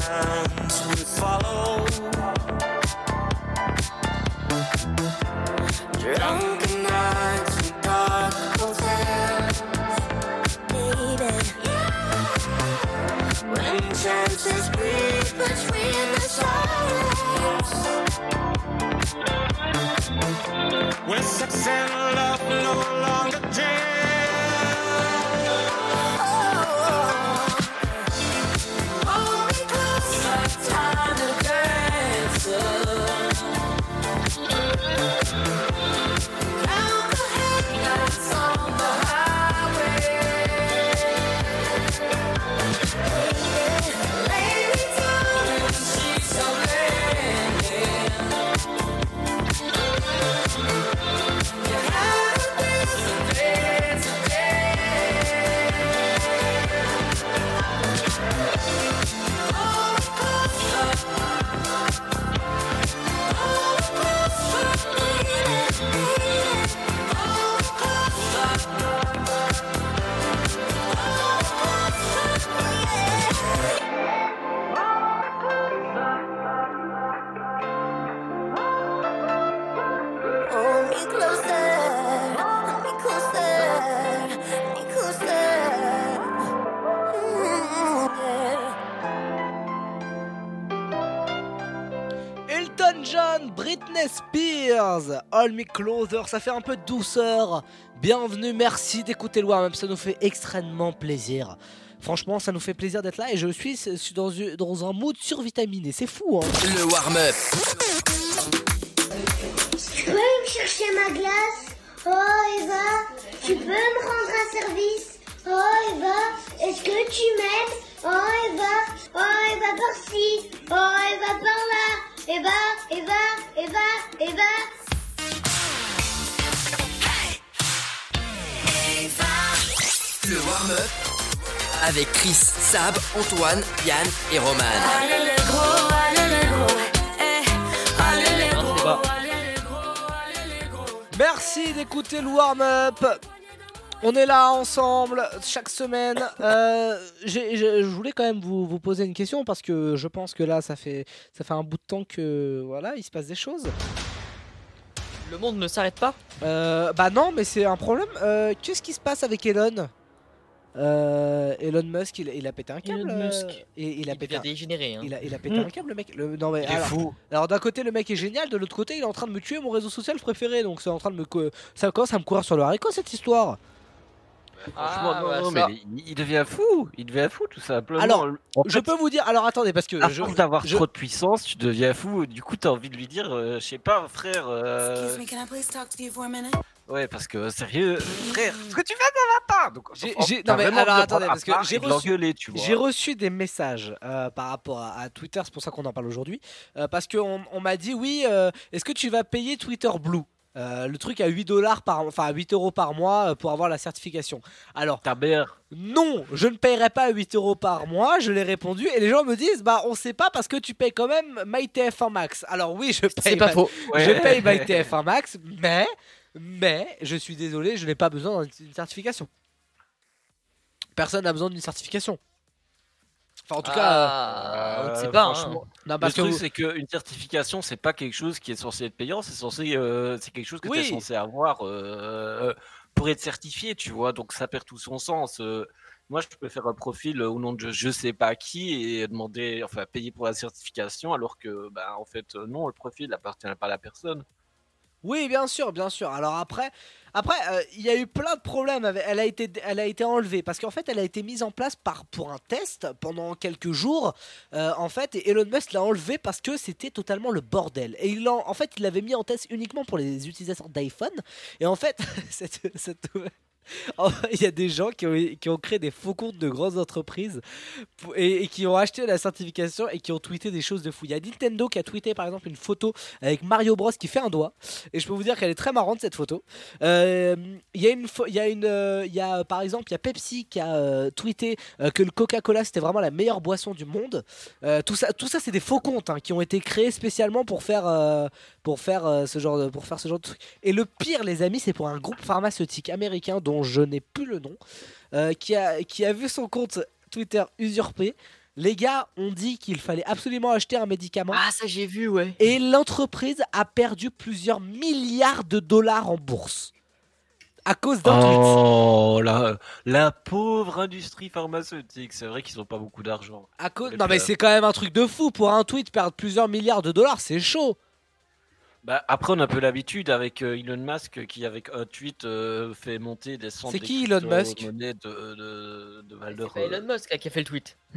S19: caravans we follow.
S18: Drunken nights and dark hotels, baby. When chances breathe between the silence.
S19: When sex and love no
S8: All Me Closer, ça fait un peu de douceur. Bienvenue, merci d'écouter le warm-up, ça nous fait extrêmement plaisir. Franchement, ça nous fait plaisir d'être là et je suis dans, un mood survitaminé, c'est fou hein.
S1: Le warm-up.
S20: Tu peux me chercher ma glace? Oh Eva, tu peux me rendre un service? Oh Eva, est-ce que tu m'aimes Oh Eva, oh Eva par-ci, oh Eva par-là Eva, Eva, Eva, Eva
S1: warm-up. Avec Chris, Sab, Antoine, Yann et Roman.
S11: Allez les gros, allez les gros, eh, allez les gros.
S8: Merci d'écouter le warm-up. On est là ensemble chaque semaine. Euh, je voulais quand même vous, vous poser une question parce que je pense que là, ça fait, ça fait un bout de temps que voilà, il se passe des choses.
S10: Le monde ne s'arrête pas?
S8: Euh, Bah non, mais c'est un problème. Euh, Qu'est-ce qui se passe avec Elon? Euh, Elon Musk, il, il a pété un câble.
S10: Elon Musk.
S8: et il a
S10: Il
S8: pété. un-
S10: dégénéré, hein.
S8: Il a, il a pété
S10: Mm.
S8: un câble, le mec. Le- non mais
S10: Il est
S8: alors,
S10: fou.
S8: alors d'un côté, le mec est génial, de l'autre côté, il est en train de me tuer mon réseau social préféré. Donc c'est en train de me, co- ça commence à me courir sur le haricot cette histoire.
S9: Franchement,
S10: Ah,
S9: non,
S10: bah,
S9: non,
S10: ça.
S9: mais il, il devient fou. Il devient fou, tout simplement.
S8: Alors,
S9: En
S8: je
S9: fait,
S8: peux vous dire. Alors attendez, parce que
S9: à
S8: je,
S9: force d'avoir
S8: je-
S9: trop de puissance, tu deviens fou. Du coup, t'as envie de lui dire, euh, je sais pas, frère. euh,
S11: Excuse me, can I please talk to you for a minute?
S9: Ouais, parce que sérieux, frère, ce que tu fais, ça va pas. Donc,
S8: J'ai- non mais alors attendez parce que j'ai reçu,
S9: l'engueuler, tu vois.
S8: j'ai reçu des messages euh, par rapport à, à Twitter, c'est pour ça qu'on en parle aujourd'hui, euh, parce qu'on on, m'a dit oui, euh, est-ce que tu vas payer Twitter Blue? Euh, le truc à 8 dollars par enfin à 8 euros par mois euh, pour avoir la certification. Alors
S9: ta mère.
S8: Non, je ne paierai pas 8 euros par mois, je l'ai répondu et les gens me disent bah on sait pas parce que tu payes quand même MyTF1 Max. Alors oui, je paye
S10: pas
S8: ma-
S10: faux.
S8: Je
S10: Ouais.
S8: paye MyTF1 Max, mais mais je suis désolé, je n'ai pas besoin d'une certification. Personne n'a besoin d'une certification. Enfin, en tout cas,
S10: on ne
S9: Euh,
S10: sait pas, hein.
S9: franchement,
S8: Non, parce
S9: le truc,
S8: que vous-
S9: c'est qu'une certification, c'est pas quelque chose qui est censé être payant, c'est censé, euh, c'est quelque chose que tu
S8: Oui.
S9: es censé avoir euh, pour être certifié, tu vois. Donc ça perd tout son sens. Euh, moi, je peux faire un profil au nom de je sais pas qui et demander, enfin, payer pour la certification, alors que, bah, en fait, euh, non, le profil n'appartient pas à la personne.
S8: Oui, bien sûr, bien sûr. Alors après, après, euh, il y a eu plein de problèmes. Elle a été, elle a été enlevée parce qu'en fait, elle a été mise en place pour un test pendant quelques jours. euh, en fait, et Elon Musk l'a enlevée parce que c'était totalement le bordel. Et il en, en fait, il l'avait mis en test uniquement pour les utilisateurs d'iPhone. Et en fait, cette, cette- il y a des gens qui ont, qui ont créé des faux comptes de grandes entreprises et, qui ont acheté la certification et qui ont tweeté des choses de fou. Il y a Nintendo qui a tweeté par exemple une photo avec Mario Bros qui fait un doigt et je peux vous dire qu'elle est très marrante cette photo. Il y a par exemple il y a Pepsi qui a euh, tweeté euh, que le Coca-Cola c'était vraiment la meilleure boisson du monde. Euh, tout ça, tout ça c'est des faux comptes hein, qui ont été créés spécialement pour faire, euh, pour faire euh, ce genre de, pour faire ce genre de truc. Et le pire les amis c'est pour un groupe pharmaceutique américain dont je n'ai plus le nom euh, qui a qui a vu son compte Twitter usurpé. Les gars ont dit qu'il fallait absolument acheter un médicament.
S10: Ah, ça j'ai vu, ouais.
S8: Et l'entreprise a perdu plusieurs milliards de dollars en bourse. À cause d'un tweet.
S9: Oh, la, la pauvre industrie pharmaceutique. C'est vrai qu'ils ont pas beaucoup d'argent.
S8: À cause... Non mais
S9: euh,
S8: c'est quand même un truc de fou. Pour un tweet perdre plusieurs milliards de dollars, c'est chaud.
S9: Bah, après, on a un peu l'habitude avec euh, Elon Musk qui, avec un tweet, euh, fait monter des centaines
S8: C'est qui, Elon Musk
S9: de, de.
S10: C'est pas Elon Musk là, qui a fait le tweet.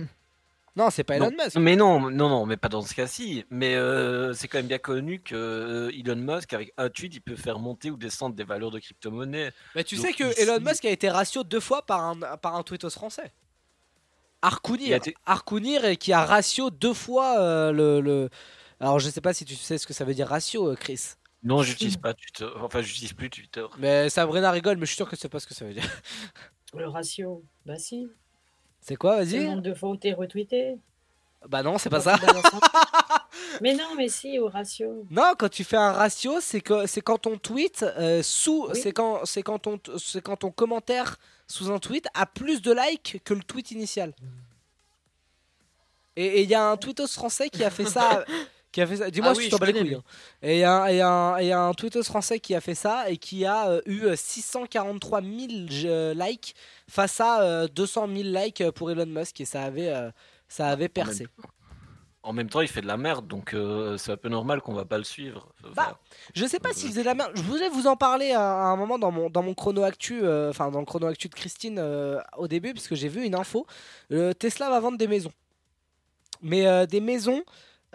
S8: Non, c'est pas Elon
S9: Non,
S8: Musk.
S9: Mais non, non, non, mais pas dans ce cas-ci. Mais euh, c'est quand même bien connu que euh, Elon Musk, avec un tweet, il peut faire monter ou descendre des valeurs de crypto-monnaie.
S8: Mais tu
S9: Donc
S8: sais que
S9: ici-
S8: Elon Musk a été ratio deux fois par un, par un tweetos français.
S9: Il
S8: Arcounir.
S9: a été-
S8: Arcounir et qui a ratio deux fois euh, le, le- Alors je sais pas si tu sais ce que ça veut dire ratio, euh, Chris.
S9: Non, j'utilise pas Twitter. Enfin, j'utilise plus Twitter.
S8: Mais Sabrina rigole, mais je suis sûr que c'est pas ce que ça veut dire.
S3: Le ratio, bah si.
S8: C'est quoi,
S3: C'est le
S8: vas-y
S3: nombre de fois où t'es retweeté.
S8: Bah non, c'est pas ça.
S3: tu mais non, mais si, au ratio.
S8: Non, quand tu fais un ratio, c'est que c'est quand ton tweet euh, sous,
S3: Oui.
S8: c'est quand c'est quand ton c'est quand ton commentaire sous un tweet a plus de likes que le tweet initial. Et et il y a un tweetos français qui a fait ça, qui a fait ça. Dis-moi
S10: Ah
S8: si
S10: oui,
S8: tu t'en bats les couilles. hein. Et il y a un- et un, et un tweetos français qui a fait ça et qui a euh, eu euh, 643 000 je- likes face à euh, 200 000 likes pour Elon Musk et ça avait, euh, ça avait percé.
S9: En même temps, il fait de la merde, donc euh, c'est un peu normal qu'on va pas le suivre.
S8: Bah, je sais pas s'il faisait de la merde. Je voulais vous en parler à, à un moment dans mon, dans mon chrono actu, euh, enfin dans le chrono actu de Christine euh, au début, parce que j'ai vu une info. Euh, Tesla va vendre des maisons. Mais euh, des maisons,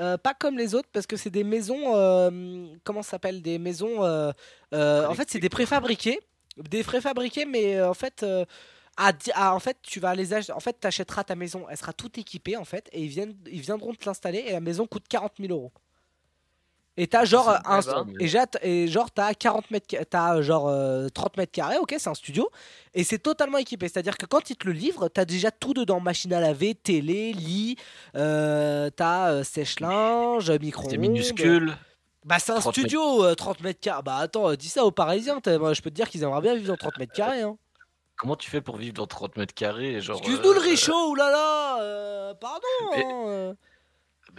S8: euh, pas comme les autres, parce que c'est des maisons. euh, comment ça s'appelle Des maisons. euh, en fait, c'est des préfabriqués. Des préfabriqués, mais en fait. à di- à- en fait, tu vas les acheter. En fait, tu achèteras ta maison. Elle sera toute équipée, en fait. Et ils, viennent, ils viendront te l'installer. Et la maison coûte 40 000 euros. Et t'as genre un, et, genre t'as 40 mètres t'as genre euh, 30 mètres carrés ok c'est un studio. Et c'est totalement équipé. C'est à dire que quand ils te le livrent t'as déjà tout dedans. Machine à laver télé lit euh, t'as euh, sèche-linge micro
S9: C'est minuscule.
S8: bah c'est un
S9: 30
S8: studio euh, 30 mètres carrés. Bah attends euh, dis ça aux parisiens moi, je peux te dire qu'ils aimeraient bien vivre dans 30 mètres carrés hein.
S9: Comment tu fais pour vivre dans 30 mètres carrés genre,
S8: excuse-nous
S9: euh,
S8: le richaud oulala euh, pardon
S9: Mais-
S8: hein,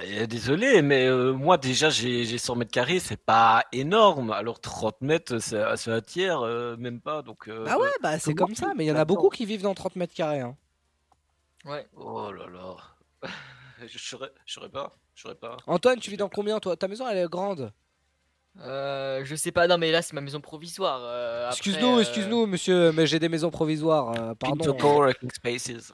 S9: Ben, désolé, mais euh, moi déjà j'ai j'ai 100 mètres carrés, c'est pas énorme. Alors 30 mètres, c'est c'est un tiers, euh, même pas. Donc, euh,
S8: bah ouais bah c'est
S9: comment
S8: comme
S9: tu-
S8: ça mais il y en a
S9: Attends.
S8: beaucoup qui vivent dans 30 mètres carrés hein.
S10: Ouais.
S9: Oh là là. je saurais je saurais pas. Je saurais pas.
S8: Antoine tu vis dans combien toi? Ta maison elle est grande?
S10: Euh, je sais pas, non, mais là, c'est ma maison provisoire. euh, après,
S8: Excuse-nous,
S10: euh,
S8: excuse-nous, monsieur, mais j'ai des maisons provisoires. euh, pardon.
S9: Spaces.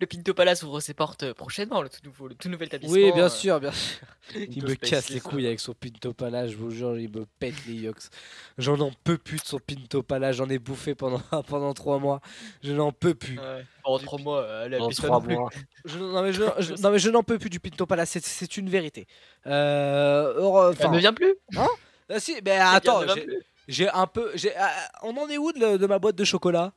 S10: Le Pinto Palace ouvre ses portes prochainement, le tout, nouveau, le tout nouvel établissement.
S8: Oui, bien
S10: euh.
S8: sûr, bien sûr. Il me casse les couilles avec son Pinto Palace, je vous jure, il me pète les yox. J'en en peux plus de son Pinto Palace, j'en ai bouffé pendant, pendant trois mois. Je n'en peux plus.
S10: Ouais, pendant trois mois, euh, elle non plus.
S9: mois.
S8: Je, non, mais je, je- non, mais je n'en peux plus du Pinto Palace, c'est- c'est une vérité. Euh,
S10: Elle
S8: enfin-
S10: ne vient plus
S8: Hein? Ah si, mais
S10: Elle
S8: attends, j'ai- un peu. j'ai- on en est où de, de ma boîte de chocolat?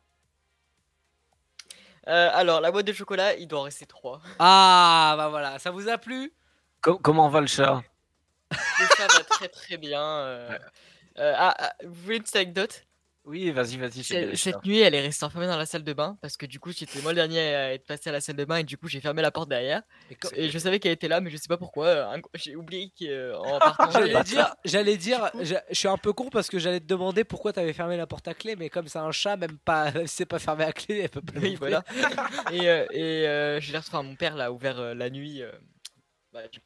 S10: Euh, alors, la boîte de chocolat, il doit en rester trois.
S8: Ah, bah voilà, ça vous a plu?
S9: Com- comment va le chat?
S10: Le chat va très très bien. euh. Euh, ah, ah, vous voulez une petite anecdote?
S9: Oui, vas-y, vas-y.
S10: Cette, nuit, elle est restée enfermée dans la salle de bain parce que du coup, j'étais moi le dernier à être passé à la salle de bain et du coup, j'ai fermé la porte derrière. Et je savais qu'elle était là, mais je sais pas pourquoi. euh, un- J'ai oublié qu'en partant.
S8: J'allais
S10: elle-
S8: dire, j'allais dire, je je suis un peu con parce que j'allais te demander pourquoi t'avais fermé la porte à clé, mais comme c'est un chat, même pas, si c'est pas fermé à clé, elle peut pas.
S10: Oui,
S8: l'ouvrir.
S10: voilà. et euh, et euh, j'ai l'air, enfin, mon père l'a ouvert euh, la nuit. euh, bah, du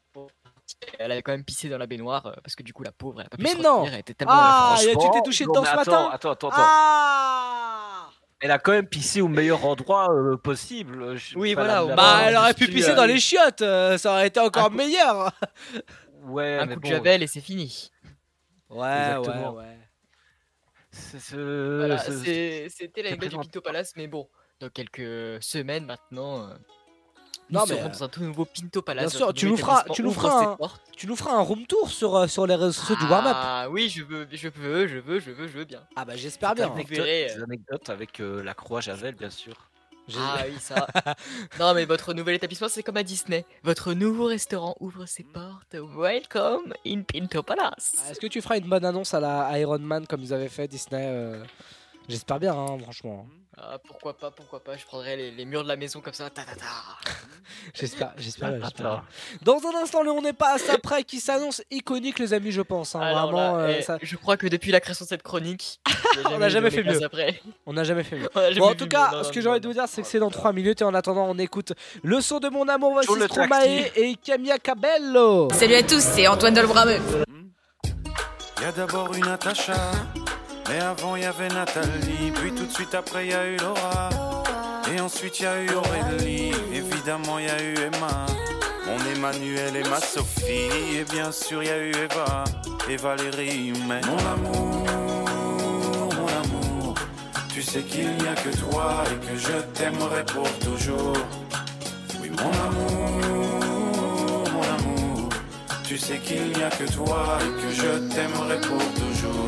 S10: elle avait quand même pissé dans la baignoire euh, parce que du coup, la pauvre, elle a pas pu
S8: Mais
S10: se
S8: non
S10: retenir, elle était tellement.
S8: Ah, tu t'es touché dedans ce
S9: attends,
S8: matin
S9: attends, attends, attends.
S8: Ah
S9: Elle a quand même pissé au meilleur endroit euh, possible. Je-
S10: Oui, voilà,
S9: la-
S10: au
S9: la-
S8: Bah, elle aurait pu pisser
S9: euh,
S8: dans les chiottes, euh, ça aurait été encore
S10: Un coup-
S8: meilleur.
S9: Ouais,
S10: un
S9: mais
S10: coup de
S9: bon,
S10: javel et c'est fini.
S8: Ouais,
S9: Exactement.
S8: ouais, ouais.
S9: c'est-
S10: Voilà, c'était l'anecdote du Pinto Palace, mais bon, dans quelques semaines maintenant, euh, nous
S8: Non, mais,
S10: serons
S8: euh,
S10: dans un tout nouveau Pinto Palace.
S8: Bien sûr, tu nous feras, tu nous feras, un, tu nous feras un room tour sur, euh, sur les réseaux sociaux du warm-up.
S10: Ah oui, je veux, je veux, je veux, je veux, je veux bien.
S8: Ah bah j'espère bien.
S10: Vous
S9: Anecdote-
S10: verrez, euh.
S9: des anecdotes avec euh, la croix Javel, bien sûr.
S10: Ah oui, ça. non, mais votre nouvel établissement, c'est comme à Disney. Votre nouveau restaurant ouvre ses portes. Welcome in Pinto Palace.
S8: Est-ce que tu feras une bonne annonce à la Iron Man comme ils avaient fait Disney euh, J'espère bien, hein, franchement.
S10: Ah, pourquoi pas, pourquoi pas. Je prendrai les, les murs de la maison comme ça. Ta, ta, ta.
S8: J'espère, j'espère, bien, j'espère. Dans un instant, le on n'est pas à ça près qui s'annonce iconique, les amis, je pense. hein,
S10: Alors
S8: vraiment,
S10: là,
S8: euh,
S10: eh,
S8: ça-
S10: Je crois que depuis la création de cette chronique, il
S8: On n'a jamais fait mieux.
S10: Après.
S8: On n'a jamais fait mieux.
S10: Jamais
S8: Bon, en tout cas,
S10: non,
S8: ce que j'ai envie de vous dire, c'est que c'est dans 3 minutes et en attendant, on écoute le son de mon amour, voici Stromae et Camilla Cabello.
S21: Salut à tous, c'est Antoine Dolbrameux.
S22: Y a d'abord eu Natacha, mais avant y avait Nathalie, puis tout de suite après y a eu Laura, et ensuite y a eu Aurélie, évidemment y a eu Emma, mon Emmanuel et ma Sophie, et bien sûr y a eu Eva. Et Valérie, mais mon amour, mon amour, tu sais qu'il n'y a que toi et que je t'aimerai pour toujours. Oui, mon amour, mon amour. Tu sais qu'il n'y a que toi et que je t'aimerai pour toujours.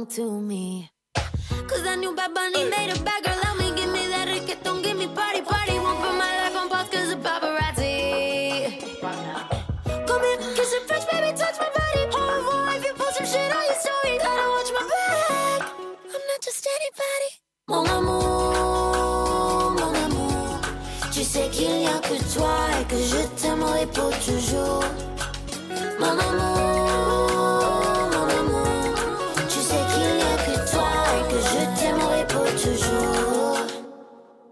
S18: Belong to me. Cause I knew Bad Bunny made a bad girl love me. Give me that reggaeton, give me party, party. Won't put my life on pause cause of paparazzi. Come here, kiss it fresh, baby, touch my body. Au revoir, if you post some shit on your story, gotta watch my back. I'm not just anybody. Mon amour, mon amour. Tu sais qu'il n'y a que toi et que je t'aimerai pour toujours. Mon amour,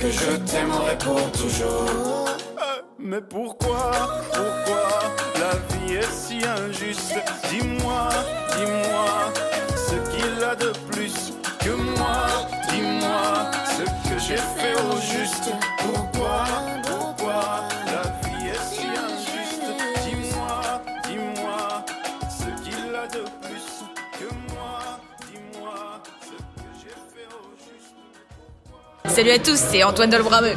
S18: que je t'aimerai pour toujours.
S22: Mais pourquoi, pourquoi la vie est si injuste? Dis-moi, dis-moi ce qu'il a de plus que moi. Dis-moi ce que j'ai fait au juste. Pourquoi
S21: Salut à tous, c'est Antoine Dolbrameux.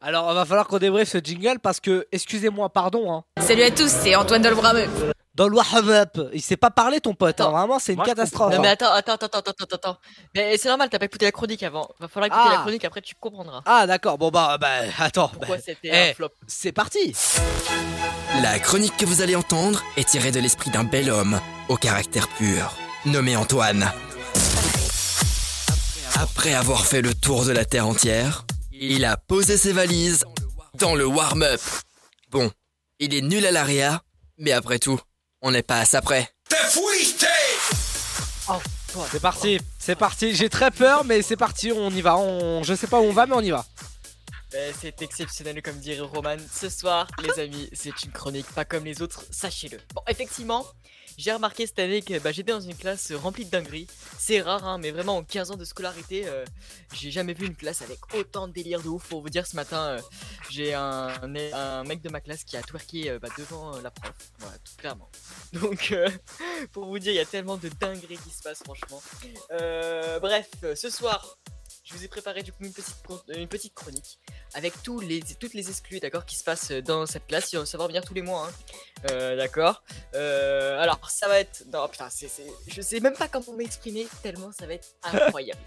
S8: Alors, il va falloir qu'on débriefe ce jingle parce que, excusez-moi, pardon. Hein.
S21: Salut à tous, c'est Antoine Dolbrameux.
S8: Dans le Wahab, il sait pas parler ton pote. hein. Vraiment, c'est une
S10: Moi,
S8: catastrophe. hein.
S10: Non mais attends, attends, attends, attends, attends, attends. Mais c'est normal, t'as pas écouté la chronique avant. Va falloir écouter
S8: Ah.
S10: la chronique après tu comprendras.
S8: Ah, d'accord. Bon, bah, bah attends.
S10: Pourquoi
S8: bah,
S10: c'était
S8: eh,
S10: un flop
S8: C'est parti.
S1: La chronique que vous allez entendre est tirée de l'esprit d'un bel homme au caractère pur, nommé Antoine. Après avoir fait le tour de la Terre entière, il a posé ses valises dans le warm-up. Bon, il est nul à l'aria, mais après tout, on n'est pas à ça près.
S8: C'est parti. C'est parti. J'ai très peur, mais c'est parti. On y va. On... Je sais pas où on va, mais on y va.
S10: Euh, C'est exceptionnel comme dirait Roman. Ce soir, les amis, c'est une chronique pas comme les autres, sachez-le. Bon, effectivement, j'ai remarqué cette année que bah, j'étais dans une classe remplie de dingueries. C'est rare, hein, mais vraiment en 15 ans de scolarité, euh, j'ai jamais vu une classe avec autant de délire de ouf. Pour vous dire, ce matin, euh, j'ai un, mec de ma classe qui a twerké euh, bah, devant la prof. Voilà, tout clairement. Donc, pour vous dire, il y a tellement de dingueries qui se passent, franchement. Bref, ce soir, je vous ai préparé du coup une petite, con- euh, une petite chronique avec tous les, toutes les exclus d'accord qui se passent dans cette classe. Ça va revenir tous les mois, hein. Euh, d'accord. Euh, alors ça va être, non putain, c'est, je sais même pas comment m'exprimer tellement ça va être incroyable.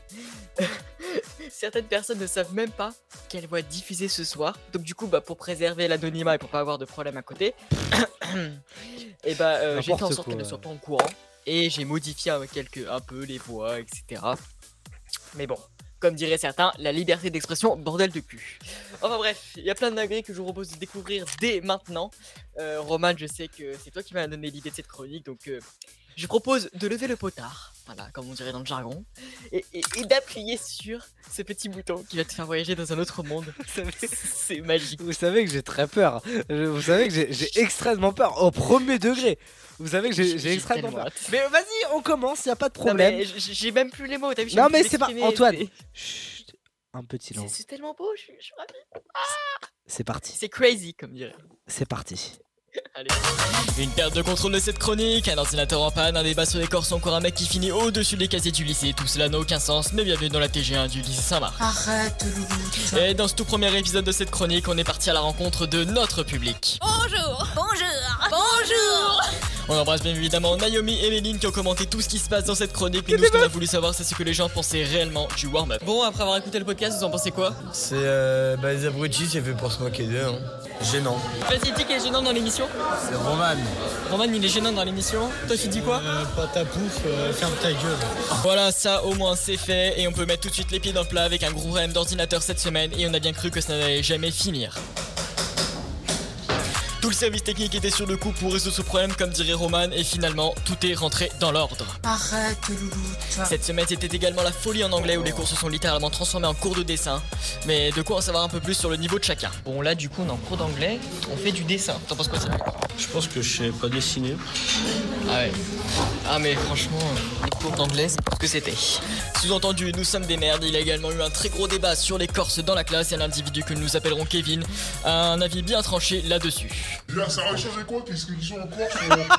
S10: Certaines personnes ne savent même pas qu'elles vont être diffusées ce soir. Donc du coup, bah, pour préserver l'anonymat et pour pas avoir de problème à côté, et bah euh, j'ai fait en sorte qu'elles ne soient pas en courant et j'ai modifié un, quelques, un peu les voix, etc. Mais bon, comme diraient certains, la liberté d'expression, bordel de cul. Enfin bref, il y a plein de dingueries que je vous propose de découvrir dès maintenant. Euh, Roman, je sais que c'est toi qui m'as donné l'idée de cette chronique, donc euh, je propose de lever le potard, voilà, comme on dirait dans le jargon, et, et- et d'appuyer sur ce petit bouton qui va te faire voyager dans un autre monde. C'est magique.
S8: Vous savez que j'ai très peur. Je- Vous savez que j'ai- j'ai extrêmement peur au premier degré. Vous savez que j'ai extrêmement
S10: tellement
S8: peur.
S10: hâte.
S8: Mais vas-y, on commence, y a pas de
S10: Non,
S8: problème.
S10: j- j'ai même plus les mots, t'as vu j'ai
S8: Non,
S10: même plus
S8: mais c'est pas Antoine.
S10: c'est-
S8: Chut, un petit
S10: C'est
S8: silence.
S10: c'est tellement beau, je suis je suis ravi.
S8: C'est parti.
S10: C'est crazy, comme dirait.
S8: C'est parti.
S10: Allez. Une perte de contrôle de cette chronique, un ordinateur en panne, un débat sur les corps, encore un mec qui finit au-dessus des casiers du lycée. Tout cela n'a aucun sens, mais bienvenue dans la TG1 du lycée Saint-Marc.
S18: Arrête, Loulou.
S10: Et dans ce tout premier épisode de cette chronique, on est parti à la rencontre de notre public.
S21: Bonjour, bonjour, bonjour.
S10: On embrasse bien évidemment Naomi et Méline qui ont commenté tout ce qui se passe dans cette chronique. Mais nous, ce qu'on a voulu savoir, c'est ce que les gens pensaient réellement du warm-up. Bon, après avoir écouté le podcast, vous en pensez quoi?
S23: C'est euh, bah, les abrutis, c'est fait pour se moquer d'eux. Hein. Gênant.
S10: Vas-y, dis qui est gênant dans l'émission
S23: C'est Roman.
S10: Roman, il est gênant dans l'émission. Toi, tu dis quoi
S23: Pas ta pouf, euh, ferme ta gueule.
S10: Voilà, ça au moins c'est fait et on peut mettre tout de suite les pieds dans le plat avec un gros problème d'ordinateur cette semaine et on a bien cru que ça n'allait jamais finir. Tout le service technique était sur le coup pour résoudre ce problème, comme dirait Roman, et finalement, tout est rentré dans l'ordre.
S21: Arrête, louloute.
S10: Cette semaine, c'était également la folie en anglais où les cours se sont littéralement transformés en cours de dessin. Mais de quoi en savoir un peu plus sur le niveau de chacun. Bon, là, du coup, on est en cours d'anglais, on fait du dessin. T'en penses quoi, ça
S23: Je pense que je sais pas dessiner.
S10: Ah ouais. Ah, mais franchement, les cours d'anglais, c'est ce que c'était. Sous-entendu, nous sommes des merdes. Il y a également eu un très gros débat sur les Corses dans la classe et un individu que nous appellerons Kevin a un avis bien tranché là-dessus.
S24: Ça aurait changé quoi Qu'est-ce qu'ils sont en Corse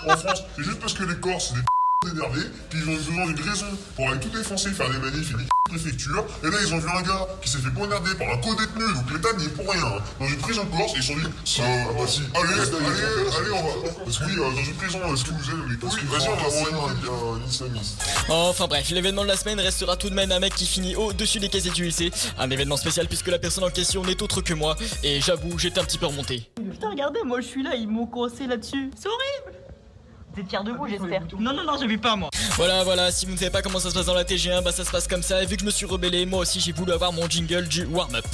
S24: en, en France? C'est juste parce que les Corses, des énervés, puis ils ont besoin d'une raison pour aller tout défoncer, faire des manifs et des préfectures. Et là, ils ont vu un gars qui s'est fait poignarder par un co-détenu, donc l'État n'y est pour rien. hein. Dans une prison corse, ils se sont dit, euh, bah si, allez, allez, allez, on va. Parce que oui, euh, dans une prison, est-ce que vous êtes les Corses Vas-y, on va voir un, un islamiste.
S10: Enfin bref, l'événement de la semaine restera tout de même un mec qui finit au-dessus des casiers du lycée. Un événement spécial puisque la personne en question n'est autre que moi. Et j'avoue, j'étais un petit peu remonté.
S25: Putain, regardez, moi je suis là, ils m'ont coincé là-dessus. C'est horrible T'es fier de vous, j'espère. Non, non, non, j'ai vu pas moi.
S10: Voilà, voilà, si vous ne savez pas comment ça se passe dans la TG1, bah ça se passe comme ça. Et vu que je me suis rebellé, moi aussi j'ai voulu avoir mon jingle du warm-up.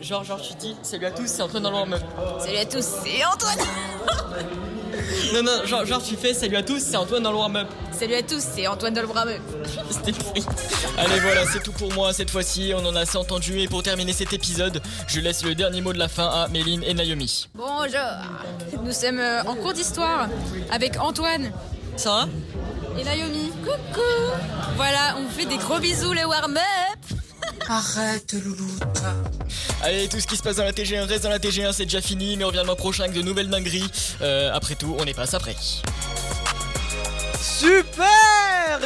S10: Genre, genre, tu dis, salut à tous, c'est Antoine dans le warm-up.
S21: Salut à tous, c'est Antoine.
S10: Non, non, genre, genre, tu fais, salut à tous, c'est Antoine dans le warm-up.
S21: Salut à tous, c'est Antoine dans le brameux.
S10: C'était pourri. Allez, voilà, c'est tout pour moi cette fois-ci. On en a assez entendu. Et pour terminer cet épisode, je laisse le dernier mot de la fin à Méline et Naomi.
S21: Bonjour. Nous sommes euh, en cours d'histoire avec Antoine.
S10: Ça va?
S21: Et Naomi. Coucou. Voilà, on vous fait des gros bisous le warm-up.
S25: Arrête, louloute.
S10: Allez, tout ce qui se passe dans la TG1 reste dans la TG1, c'est déjà fini, mais on revient le mois prochain avec de nouvelles dingueries. Euh, après tout, on est pas après.
S8: Super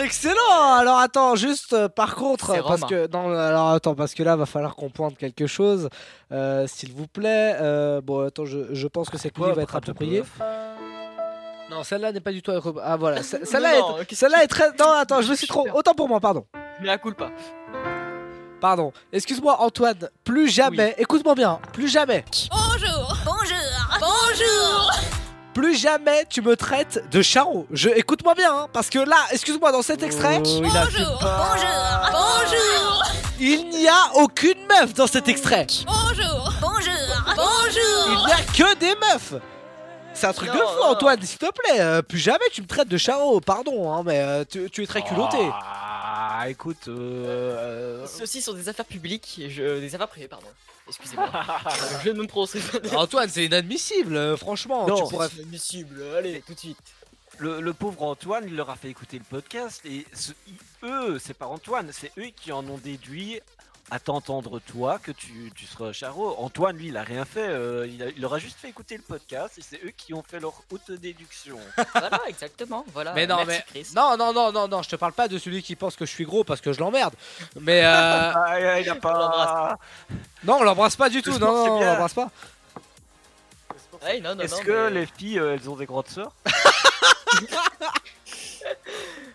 S8: Excellent Alors attends, juste euh, par contre, parce
S10: Romain.
S8: que non, alors attends, parce que là va falloir qu'on pointe quelque chose, euh, s'il vous plaît. Euh, bon, attends, je, je pense que cette
S23: Quoi,
S8: ligne va être appropriée. Non, celle-là n'est pas du tout. Ah voilà, ce-
S10: Non,
S8: celle-là
S10: non,
S8: est,
S10: qu'est-ce
S8: celle-là est très. Non, attends, je me suis trop. Autant pour moi, pardon.
S10: Mais la coule pas.
S8: Pardon. Excuse-moi, Antoine. Plus jamais. Écoute-moi bien. Plus jamais.
S21: Bonjour. Bonjour. Bonjour.
S8: Plus jamais tu me traites de charreau. Je écoute-moi bien, hein, parce que là, excuse-moi, dans cet extrait,
S21: Bonjour. Bonjour. Bonjour.
S8: il n'y a aucune meuf dans cet extrait.
S21: Bonjour. Bonjour.
S8: Il
S21: Bonjour.
S8: n'y a que des meufs. C'est un truc de fou. Antoine, s'il te plaît. euh, plus jamais tu me traites de charreau. Pardon, hein, mais euh, tu, tu es très culotté.
S9: Ah, écoute, euh, euh,
S10: Ceci sont des affaires publiques, et je- des affaires privées, pardon. Excusez-moi. je ne me prononcerai pas.
S8: Antoine, c'est inadmissible, euh, franchement.
S9: Non,
S8: tu pourrais...
S10: C'est inadmissible. Allez, tout de suite.
S9: le, le pauvre Antoine, il leur a fait écouter le podcast et ce- eux, c'est pas Antoine, c'est eux qui en ont déduit à t'entendre toi que tu, tu seras Charo. Antoine, lui, il a rien fait, euh, il, a- il leur a juste fait écouter le podcast et c'est eux qui ont fait leur autodéduction.
S10: Voilà, exactement. Voilà.
S8: Mais non,
S10: Merci,
S8: mais
S10: Chris.
S8: non, non, non, non, non, je te parle pas de celui qui pense que je suis gros parce que je l'emmerde. Mais euh...
S9: Ah, il a pas.
S8: non, on l'embrasse pas du tout. Non, non, on l'embrasse pas.
S10: Ouais, non, non,
S9: Est-ce
S10: non,
S9: que
S10: mais-
S9: les filles, euh, elles ont des grandes sœurs?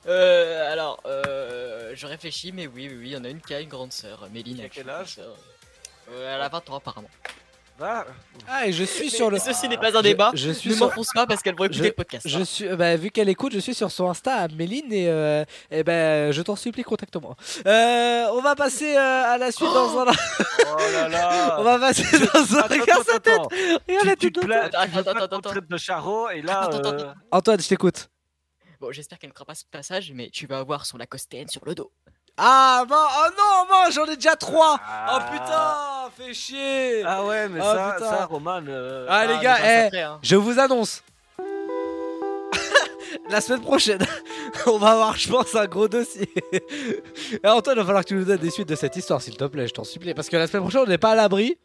S10: Euh, alors, euh, je réfléchis, mais oui, oui, oui, il y en a une qui a une grande sœur, Méline.
S9: Qui a quel âge.
S10: Euh, Elle a 20 ans apparemment.
S9: Va.
S8: Ah, et je suis
S10: Mais
S8: sur le.
S10: Ceci n'est pas un débat.
S8: Je, je suis
S10: ne
S8: sur.
S10: m'enfonce pas parce qu'elle va écouter
S8: Je,
S10: le podcast.
S8: je
S10: hein.
S8: suis, bah, vu qu'elle écoute, je suis sur son Insta à Méline et, euh, ben, je t'en supplie, contacte-moi. Euh, on va passer euh, à la suite dans un.
S9: Oh là là
S8: on va passer dans un.
S9: Attends,
S8: Regarde sa
S9: attends,
S8: tête
S9: attends.
S8: Regarde la
S9: Tu, tu
S8: tête
S9: te plains,
S8: d'Antoine.
S9: tu te plains qu'on traite de Charo et là.
S10: Attends, attends, attends.
S8: Antoine, je t'écoute.
S10: Bon, j'espère qu'elle ne fera pas ce passage, mais tu vas avoir son Lacoste sur le dos.
S8: Ah, bon, oh non, moi j'en ai déjà trois
S9: Ah.
S8: Oh putain, fais chier
S9: Ah ouais, mais
S8: Ah,
S9: ça,
S8: putain.
S9: ça, Roman. euh,
S8: Ah, les
S10: mais
S8: gars, eh,
S10: après, hein.
S8: je vous annonce La semaine prochaine, on va avoir, je pense, un gros dossier. Et Antoine, il va falloir que tu nous donnes des suites de cette histoire, s'il te plaît, je t'en supplie. Parce que la semaine prochaine, on n'est pas à l'abri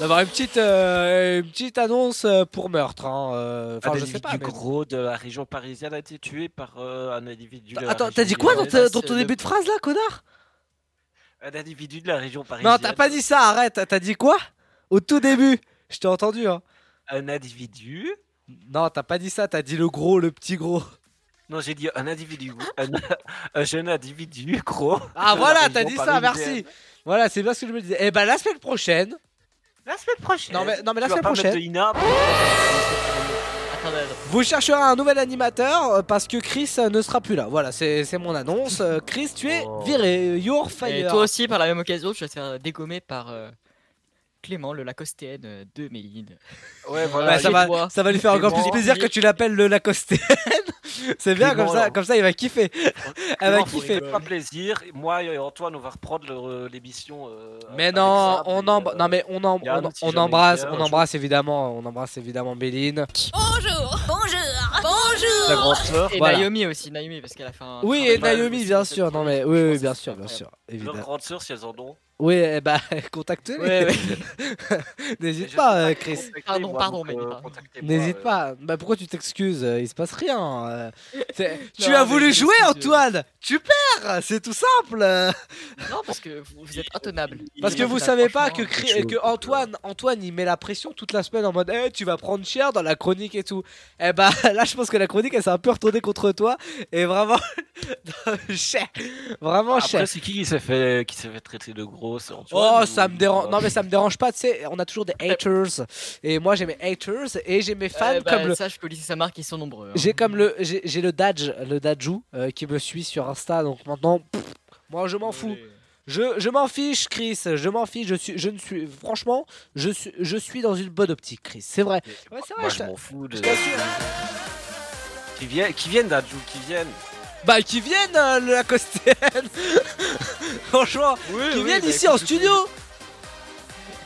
S8: d'avoir une petite, euh, une petite annonce euh, pour meurtre. Hein. euh, Enfin,
S9: un
S8: je sais pas.
S9: individu
S8: mais-
S9: gros de la région parisienne a été tué par euh, un individu. de la
S8: Attends, t'as dit quoi dans,
S9: lyonnaise.
S8: ta- dans ton début de phrase là, connard?
S9: Un individu de la région parisienne.
S8: Non, t'as pas dit ça, arrête. T'as dit quoi? Au tout début. Je t'ai entendu, hein.
S9: Un individu?
S8: Non, t'as pas dit ça, t'as dit le gros, le petit gros.
S9: Non, j'ai dit un individu. un, un jeune individu gros.
S8: Ah voilà, t'as dit ça, merci. Voilà, c'est bien ce que je me disais. Eh ben la semaine prochaine.
S9: La semaine prochaine.
S8: Non mais, non, mais la semaine prochaine.
S9: de Ina.
S8: Vous chercherez un nouvel animateur euh, parce que Chris euh, ne sera plus là. Voilà, c'est c'est mon annonce. Euh, Chris, tu es
S9: Oh.
S8: viré. You're
S10: Et
S8: fire.
S10: toi aussi, par la même occasion, tu vas te faire dégommer par. euh, Clément, le Lacostéenne euh, de Méline.
S9: Ouais,
S8: Bah, ça, va, ça va lui faire encore plus plaisir que tu l'appelles le Lacostéenne. C'est bien
S9: Clément,
S8: comme ça,
S9: alors.
S8: comme ça il va kiffer. Elle va kiffer.
S9: Ça fera plaisir. Moi et Antoine, on va reprendre le- l'émission. euh,
S8: Mais non,
S9: ça,
S8: on
S9: euh,
S8: non mais on, embrasse, on embrasse évidemment, on embrasse évidemment Béline.
S21: Bonjour, bonjour,
S8: La
S21: bonjour.
S8: grande sœur.
S10: Et
S8: Voilà.
S10: Naomi aussi, Naomi, parce qu'elle a fait un.
S8: Oui, et Naomi, bien sûr. Non mais oui, oui, bien sûr, bien sûr,
S9: Leurs
S8: évidemment.
S9: grandes sœurs, si elles en ont.
S8: Oui, eh bah contacte-les.
S10: Ouais,
S8: N'hésite pas, euh,
S9: pas
S8: Chris.
S10: Pardon,
S9: moi,
S10: pardon,
S9: donc,
S10: mais
S9: euh,
S8: N'hésite
S9: euh,
S8: pas. Bah pourquoi tu t'excuses Il se passe rien. Tu
S10: Non,
S8: as voulu jouer. Antoine. Tu perds. C'est tout simple.
S10: Non, parce que vous, êtes intenable.
S8: Parce que vous savez pas que, que Antoine, Antoine, il met la pression toute la semaine en mode, Eh, tu vas prendre cher dans la chronique et tout. Eh bah là, je pense que la chronique, elle s'est un peu retournée contre toi et vraiment, cher, vraiment cher.
S9: Après, c'est qui qui s'est fait, qui s'est fait traiter de gros C'est
S8: Oh, ça me dérange. Non, mais ça me dérange pas. Tu sais, on a toujours des haters. Et moi, j'ai mes haters et j'ai mes fans
S10: Euh, bah,
S8: comme le.
S10: Sache que Lucie Samar, ils sont nombreux. hein.
S8: J'ai comme le. J'ai j'ai le Daj, le Dajou, euh, qui me suit sur Insta. Donc maintenant, pff, moi, je m'en fous. Je, je m'en fiche, Chris. Je m'en fiche. Je suis, je ne suis, franchement, je suis, je suis dans une bonne optique, Chris. C'est vrai. Ouais, c'est vrai.
S9: Moi,
S8: je
S9: je m'en fous. De...
S8: je.
S9: Qui viennent, qui viennent d'Adjou, qui viennent.
S8: Bah, qui viennent, euh, le Lacostienne. Franchement,
S10: Oui,
S8: qui
S10: oui,
S8: viennent
S10: bah,
S8: ici
S10: écoute,
S8: en studio.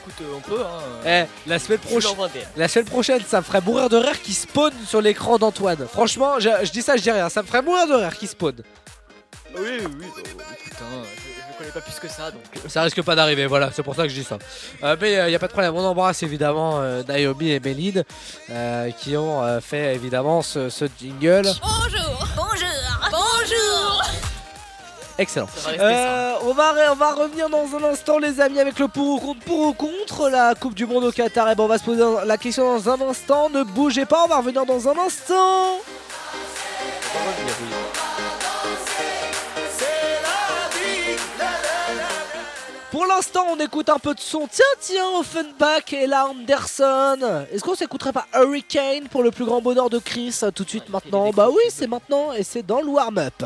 S10: Écoute, euh, on peut, hein.
S8: Eh, la semaine prochaine. La semaine prochaine, ça me ferait mourir de rire qui spawn sur l'écran d'Antoine. Franchement, je, je dis ça, je dis rien. Ça me ferait mourir de rire qui spawn.
S10: Oui, oui, bah, écoute, hein, je, je connais pas plus que ça, donc. euh,
S8: Ça risque pas d'arriver, voilà, c'est pour ça que je dis ça. Euh, mais il n'y a pas de problème, on embrasse évidemment euh, Naomi et Méline euh, qui ont euh, fait évidemment ce, ce jingle.
S21: Bonjour, bonjour, bonjour.
S8: Excellent. Euh, on, va, ré- on va revenir dans un instant, les amis, avec le pour ou contre. Pour ou contre la Coupe du Monde au Qatar. Et bon, on va se poser la question dans un instant. Ne bougez pas, on va revenir dans un instant. Pour l'instant, on écoute un peu de son. Tiens, tiens, Offenbach et la Anderson. Est-ce qu'on s'écouterait pas Hurricane pour le plus grand bonheur de Chris euh, tout de suite maintenant? Bah oui, c'est maintenant et c'est dans le warm-up.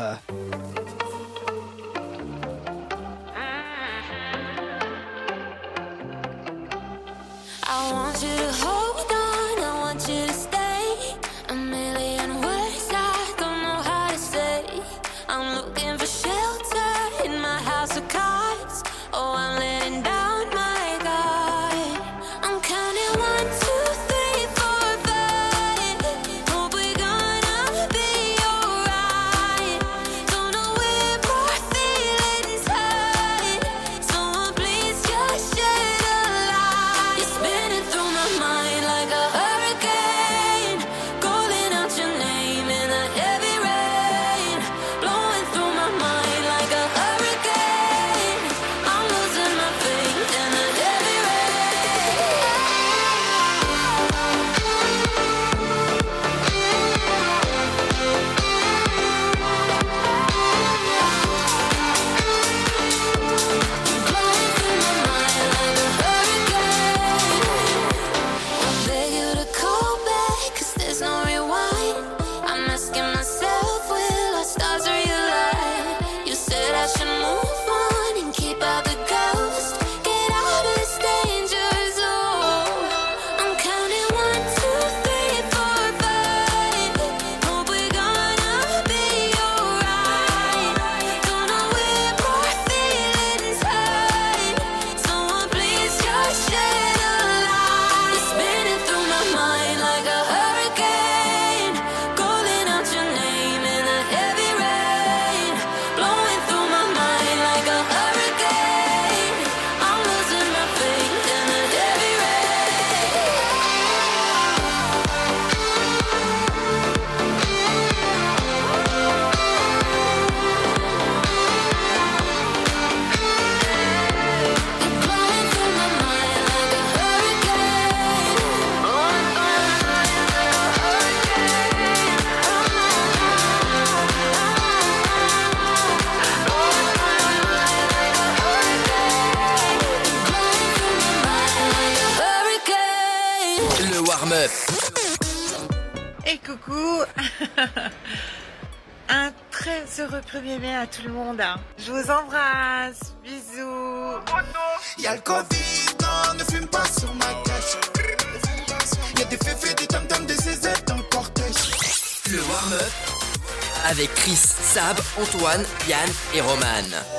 S1: Yann et Roman.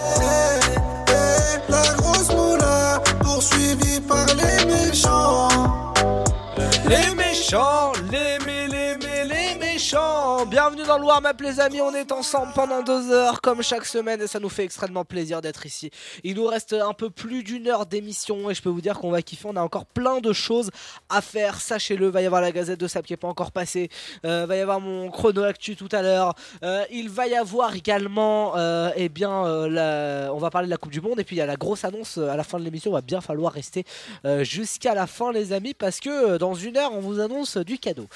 S8: Le warm-up les amis, on est ensemble pendant deux heures comme chaque semaine et ça nous fait extrêmement plaisir d'être ici. Il nous reste un peu plus d'une heure d'émission et je peux vous dire qu'on va kiffer, on a encore plein de choses à faire, sachez-le, va y avoir la gazette de Sab qui est pas encore passée, euh, va y avoir mon chrono actu tout à l'heure, Euh, il va y avoir également, euh, eh bien, euh, on va parler de la Coupe du Monde et puis il y a la grosse annonce à la fin de l'émission, il va bien falloir rester jusqu'à la fin les amis parce que dans une heure on vous annonce du cadeau.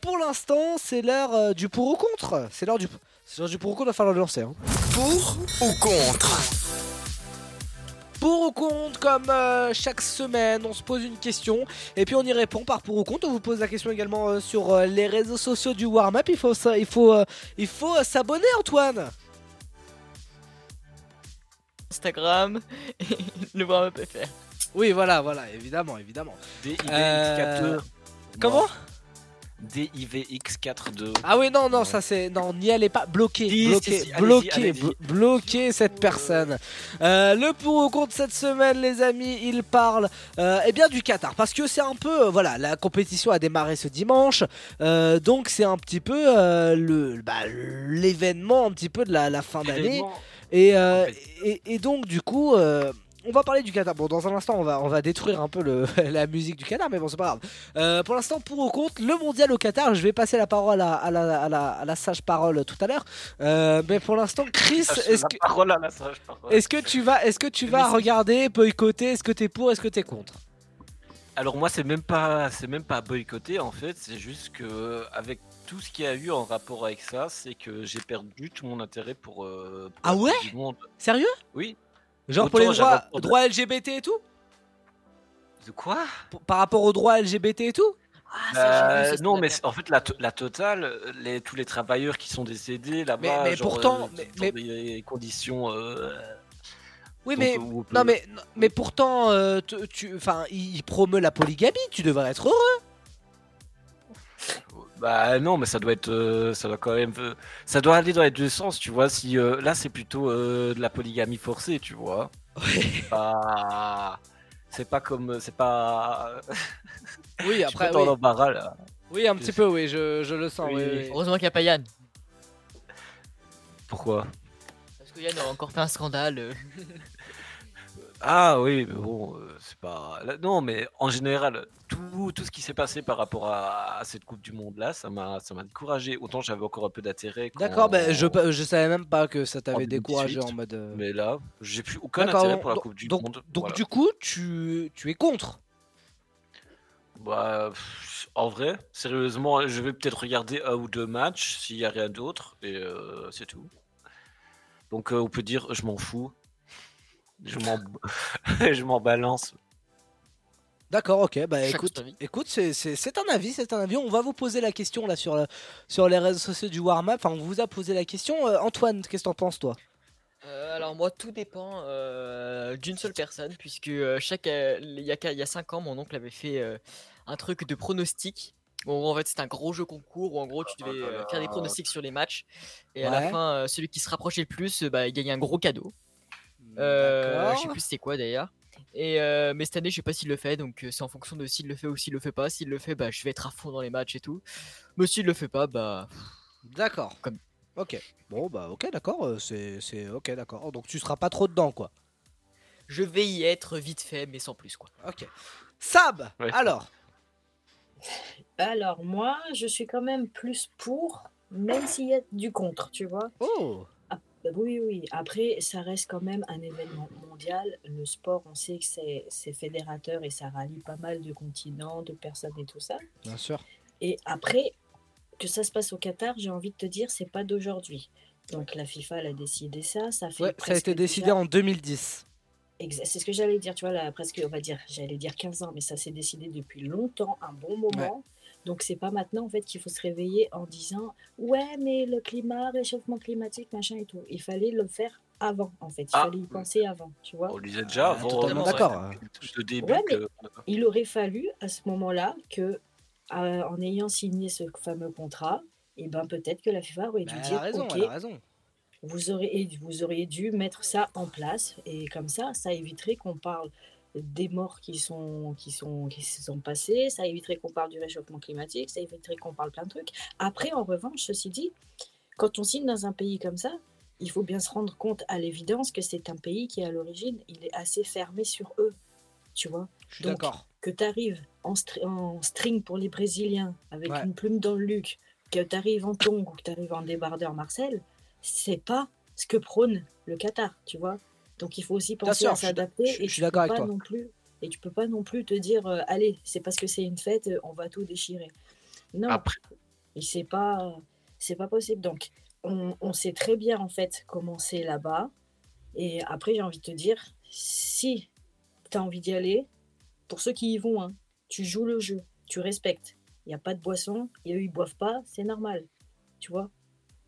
S8: Pour l'instant c'est l'heure du pour ou contre, c'est l'heure du, c'est l'heure du pour ou contre, il va falloir le lancer. hein.
S1: Pour ou contre?
S8: Pour ou contre, comme euh, chaque semaine, on se pose une question et puis on y répond par pour ou contre. On vous pose la question également euh, sur euh, les réseaux sociaux du warm-up. Il faut, ça- il faut, euh, il faut euh, s'abonner, Antoine.
S10: Instagram et le warm-up FR.
S8: Oui, voilà, voilà, évidemment, évidemment.
S9: DIVX42.
S8: Comment?
S9: DIVX42.
S8: Ah oui, non, non, ça c'est. Non, n'y allez pas. Bloquez,
S9: Si,
S8: bloquez,
S9: si, si, allez-y,
S8: bloquez,
S9: allez-y.
S8: blo- bloquez cette personne. Euh, le pour ou contre cette semaine, les amis, il parle euh, eh bien du Qatar. Parce que c'est un peu. euh, voilà, la compétition a démarré ce dimanche. donc c'est un petit peu le bah, l'événement un petit peu de la, la fin d'année. Et, et donc, du coup. On va parler du Qatar. Bon, dans un instant, on va, on va détruire un peu le, la musique du Qatar, mais bon, c'est pas grave. Euh, pour l'instant, pour ou contre, le mondial au Qatar, je vais passer la parole à, à la, à la- à la sage parole tout à l'heure. Euh, mais pour l'instant, Chris, est-ce que, est-ce que tu vas, est-ce que tu vas regarder, boycotter? Est-ce que t'es pour Est-ce que t'es contre?
S9: Alors moi c'est même pas c'est même pas boycotté en fait, c'est juste que avec tout ce qu'il y a eu en rapport avec ça, c'est que j'ai perdu tout mon intérêt pour, euh, pour
S8: Ah ouais?
S9: monde.
S8: Sérieux?
S9: Oui.
S8: Genre pour les droits, LGBT et tout
S9: De quoi
S8: Par rapport aux droits LGBT et tout
S9: Euh, non mais c'est- en fait la, to- la totale, les, tous les travailleurs qui sont décédés là-bas,
S8: Mais- mais
S9: genre,
S8: pourtant-
S9: euh,
S8: mais-
S9: dans des conditions. euh,
S8: Oui, mais non, mais mais pourtant, euh, tu- tu, enfin, il promeut la polygamie. Tu devrais être heureux.
S9: Bah non, mais ça doit être, euh, ça doit quand même, euh, ça doit aller dans les deux sens, tu vois. Si euh, là c'est plutôt euh, de la polygamie forcée, tu vois. C'est pas, c'est pas comme, c'est pas.
S8: Oui,
S9: Je suis
S8: après, oui.
S9: l'embarras là.
S8: Oui, un petit peu, oui, je, je le sens.
S9: Oui.
S8: oui, oui.
S10: Heureusement qu'il n'y a pas Yann.
S9: Pourquoi?
S10: Parce que Yann a encore fait un scandale.
S9: Ah oui, mais bon, euh, pas. Non, mais en général, tout, tout ce qui s'est passé par rapport à, à cette Coupe du Monde là, ça m'a, ça m'a découragé. Autant j'avais encore un peu d'intérêt.
S8: D'accord, ben je, je savais même pas que ça t'avait
S9: 2018,
S8: découragé en mode. euh,
S9: Mais là, j'ai plus aucun intérêt pour la
S8: donc-
S9: Coupe du
S8: donc,
S9: Monde.
S8: Donc
S9: voilà.
S8: du coup, tu, tu es contre.
S9: Bah, en vrai, sérieusement, je vais peut-être regarder un ou deux matchs s'il y a rien d'autre et euh, c'est tout. Donc euh, on peut dire je m'en fous. Je m'en je m'en balance.
S8: D'accord, ok. Bah écoute, c'est- un avis, c'est un avis. On va vous poser la question là sur, sur les réseaux sociaux du warm-up. Enfin, on vous a posé la question. Euh, Antoine, qu'est-ce que t'en penses toi?
S10: Euh, alors moi tout dépend euh, d'une seule personne puisque euh, chaque il y a qu'à- il y a 5 ans mon oncle avait fait euh, un truc de pronostic. Où, en fait c'était un gros jeu concours où en gros tu devais euh, faire des pronostics sur les matchs et à la fin euh, celui qui se rapprochait le plus euh, bah, il gagnait un gros cadeau. Euh,
S8: D'accord.
S10: je sais plus c'est quoi d'ailleurs. Et euh, mais cette année je sais pas s'il le fait donc euh, c'est en fonction de s'il le fait ou s'il le fait pas. S'il le fait bah je vais être à fond dans les matchs et tout. Mais s'il le fait pas bah
S8: D'accord.
S10: Comme...
S8: Ok. Bon, bah ok, d'accord. euh, C'est c'est- ok, d'accord. Donc tu seras pas trop dedans, quoi.
S10: je vais y être vite fait mais sans plus quoi.
S8: Ok. Sab,
S10: Ouais.
S8: alors.
S3: Alors moi, je suis quand même plus pour, même s'il y a du contre, tu vois.
S8: Oh
S3: oui, oui. Après, ça reste quand même un événement mondial. Le sport, on sait que c'est c'est fédérateur et ça rallie pas mal de continents, de personnes et tout ça.
S8: Bien sûr.
S3: Et après, que ça se passe au Qatar, j'ai envie de te dire, c'est pas d'aujourd'hui. Donc la FIFA elle a décidé ça, ça fait
S8: Ouais, ça a
S3: presque
S8: été décidé
S3: déjà-
S8: en 2010.
S3: Exa- C'est ce que j'allais dire, tu vois, là, presque, on va dire, j'allais dire 15 ans, mais ça s'est décidé depuis longtemps, un bon moment. Donc c'est pas maintenant en fait qu'il faut se réveiller en disant ouais mais le climat, réchauffement climatique, machin et tout. Il fallait le faire avant, en fait. Il
S9: Ah.
S3: fallait y penser avant, tu vois.
S9: On disait déjà avant.
S8: totalement
S9: euh,
S8: d'accord.
S9: ouais, Le début
S3: Ouais, mais
S9: que-
S3: il aurait fallu à ce moment-là que, euh, en ayant signé ce fameux contrat, et ben peut-être que la FIFA aurait dû
S8: Bah, elle
S3: dire
S8: a raison,
S3: ok,
S8: elle a raison.
S3: vous auriez, vous auriez dû mettre ça en place et comme ça, ça éviterait qu'on parle des morts qui sont qui sont qui se sont passés, ça éviterait qu'on parle du réchauffement climatique, ça éviterait qu'on parle plein de trucs. Après, en revanche, ceci dit, quand on signe dans un pays comme ça, il faut bien se rendre compte à l'évidence que c'est un pays qui, à l'origine, il est assez fermé sur eux, tu vois.
S8: Je suis d'accord.
S3: que tu arrives en, stri- en string pour les Brésiliens, avec
S8: Ouais.
S3: une plume dans le luc, que tu arrives en tongue ou que tu arrives en débardeur Marcel, c'est pas ce que prône le Qatar, tu vois. Donc il faut aussi penser
S8: sûr,
S3: à s'adapter
S8: je suis-
S3: et
S8: je suis
S3: tu peux
S8: d'accord avec
S3: pas
S8: toi.
S3: non plus et tu peux pas non plus te dire euh, allez c'est parce que c'est une fête euh, on va tout déchirer. Non. Et c'est pas c'est pas possible. Donc on, on sait très bien en fait comment c'est là-bas. Et après j'ai envie de te dire si tu as envie d'y aller, pour ceux qui y vont, hein, tu joues le jeu, tu respectes. Il n'y a pas de boisson, et eux ils boivent pas, c'est normal. Tu vois?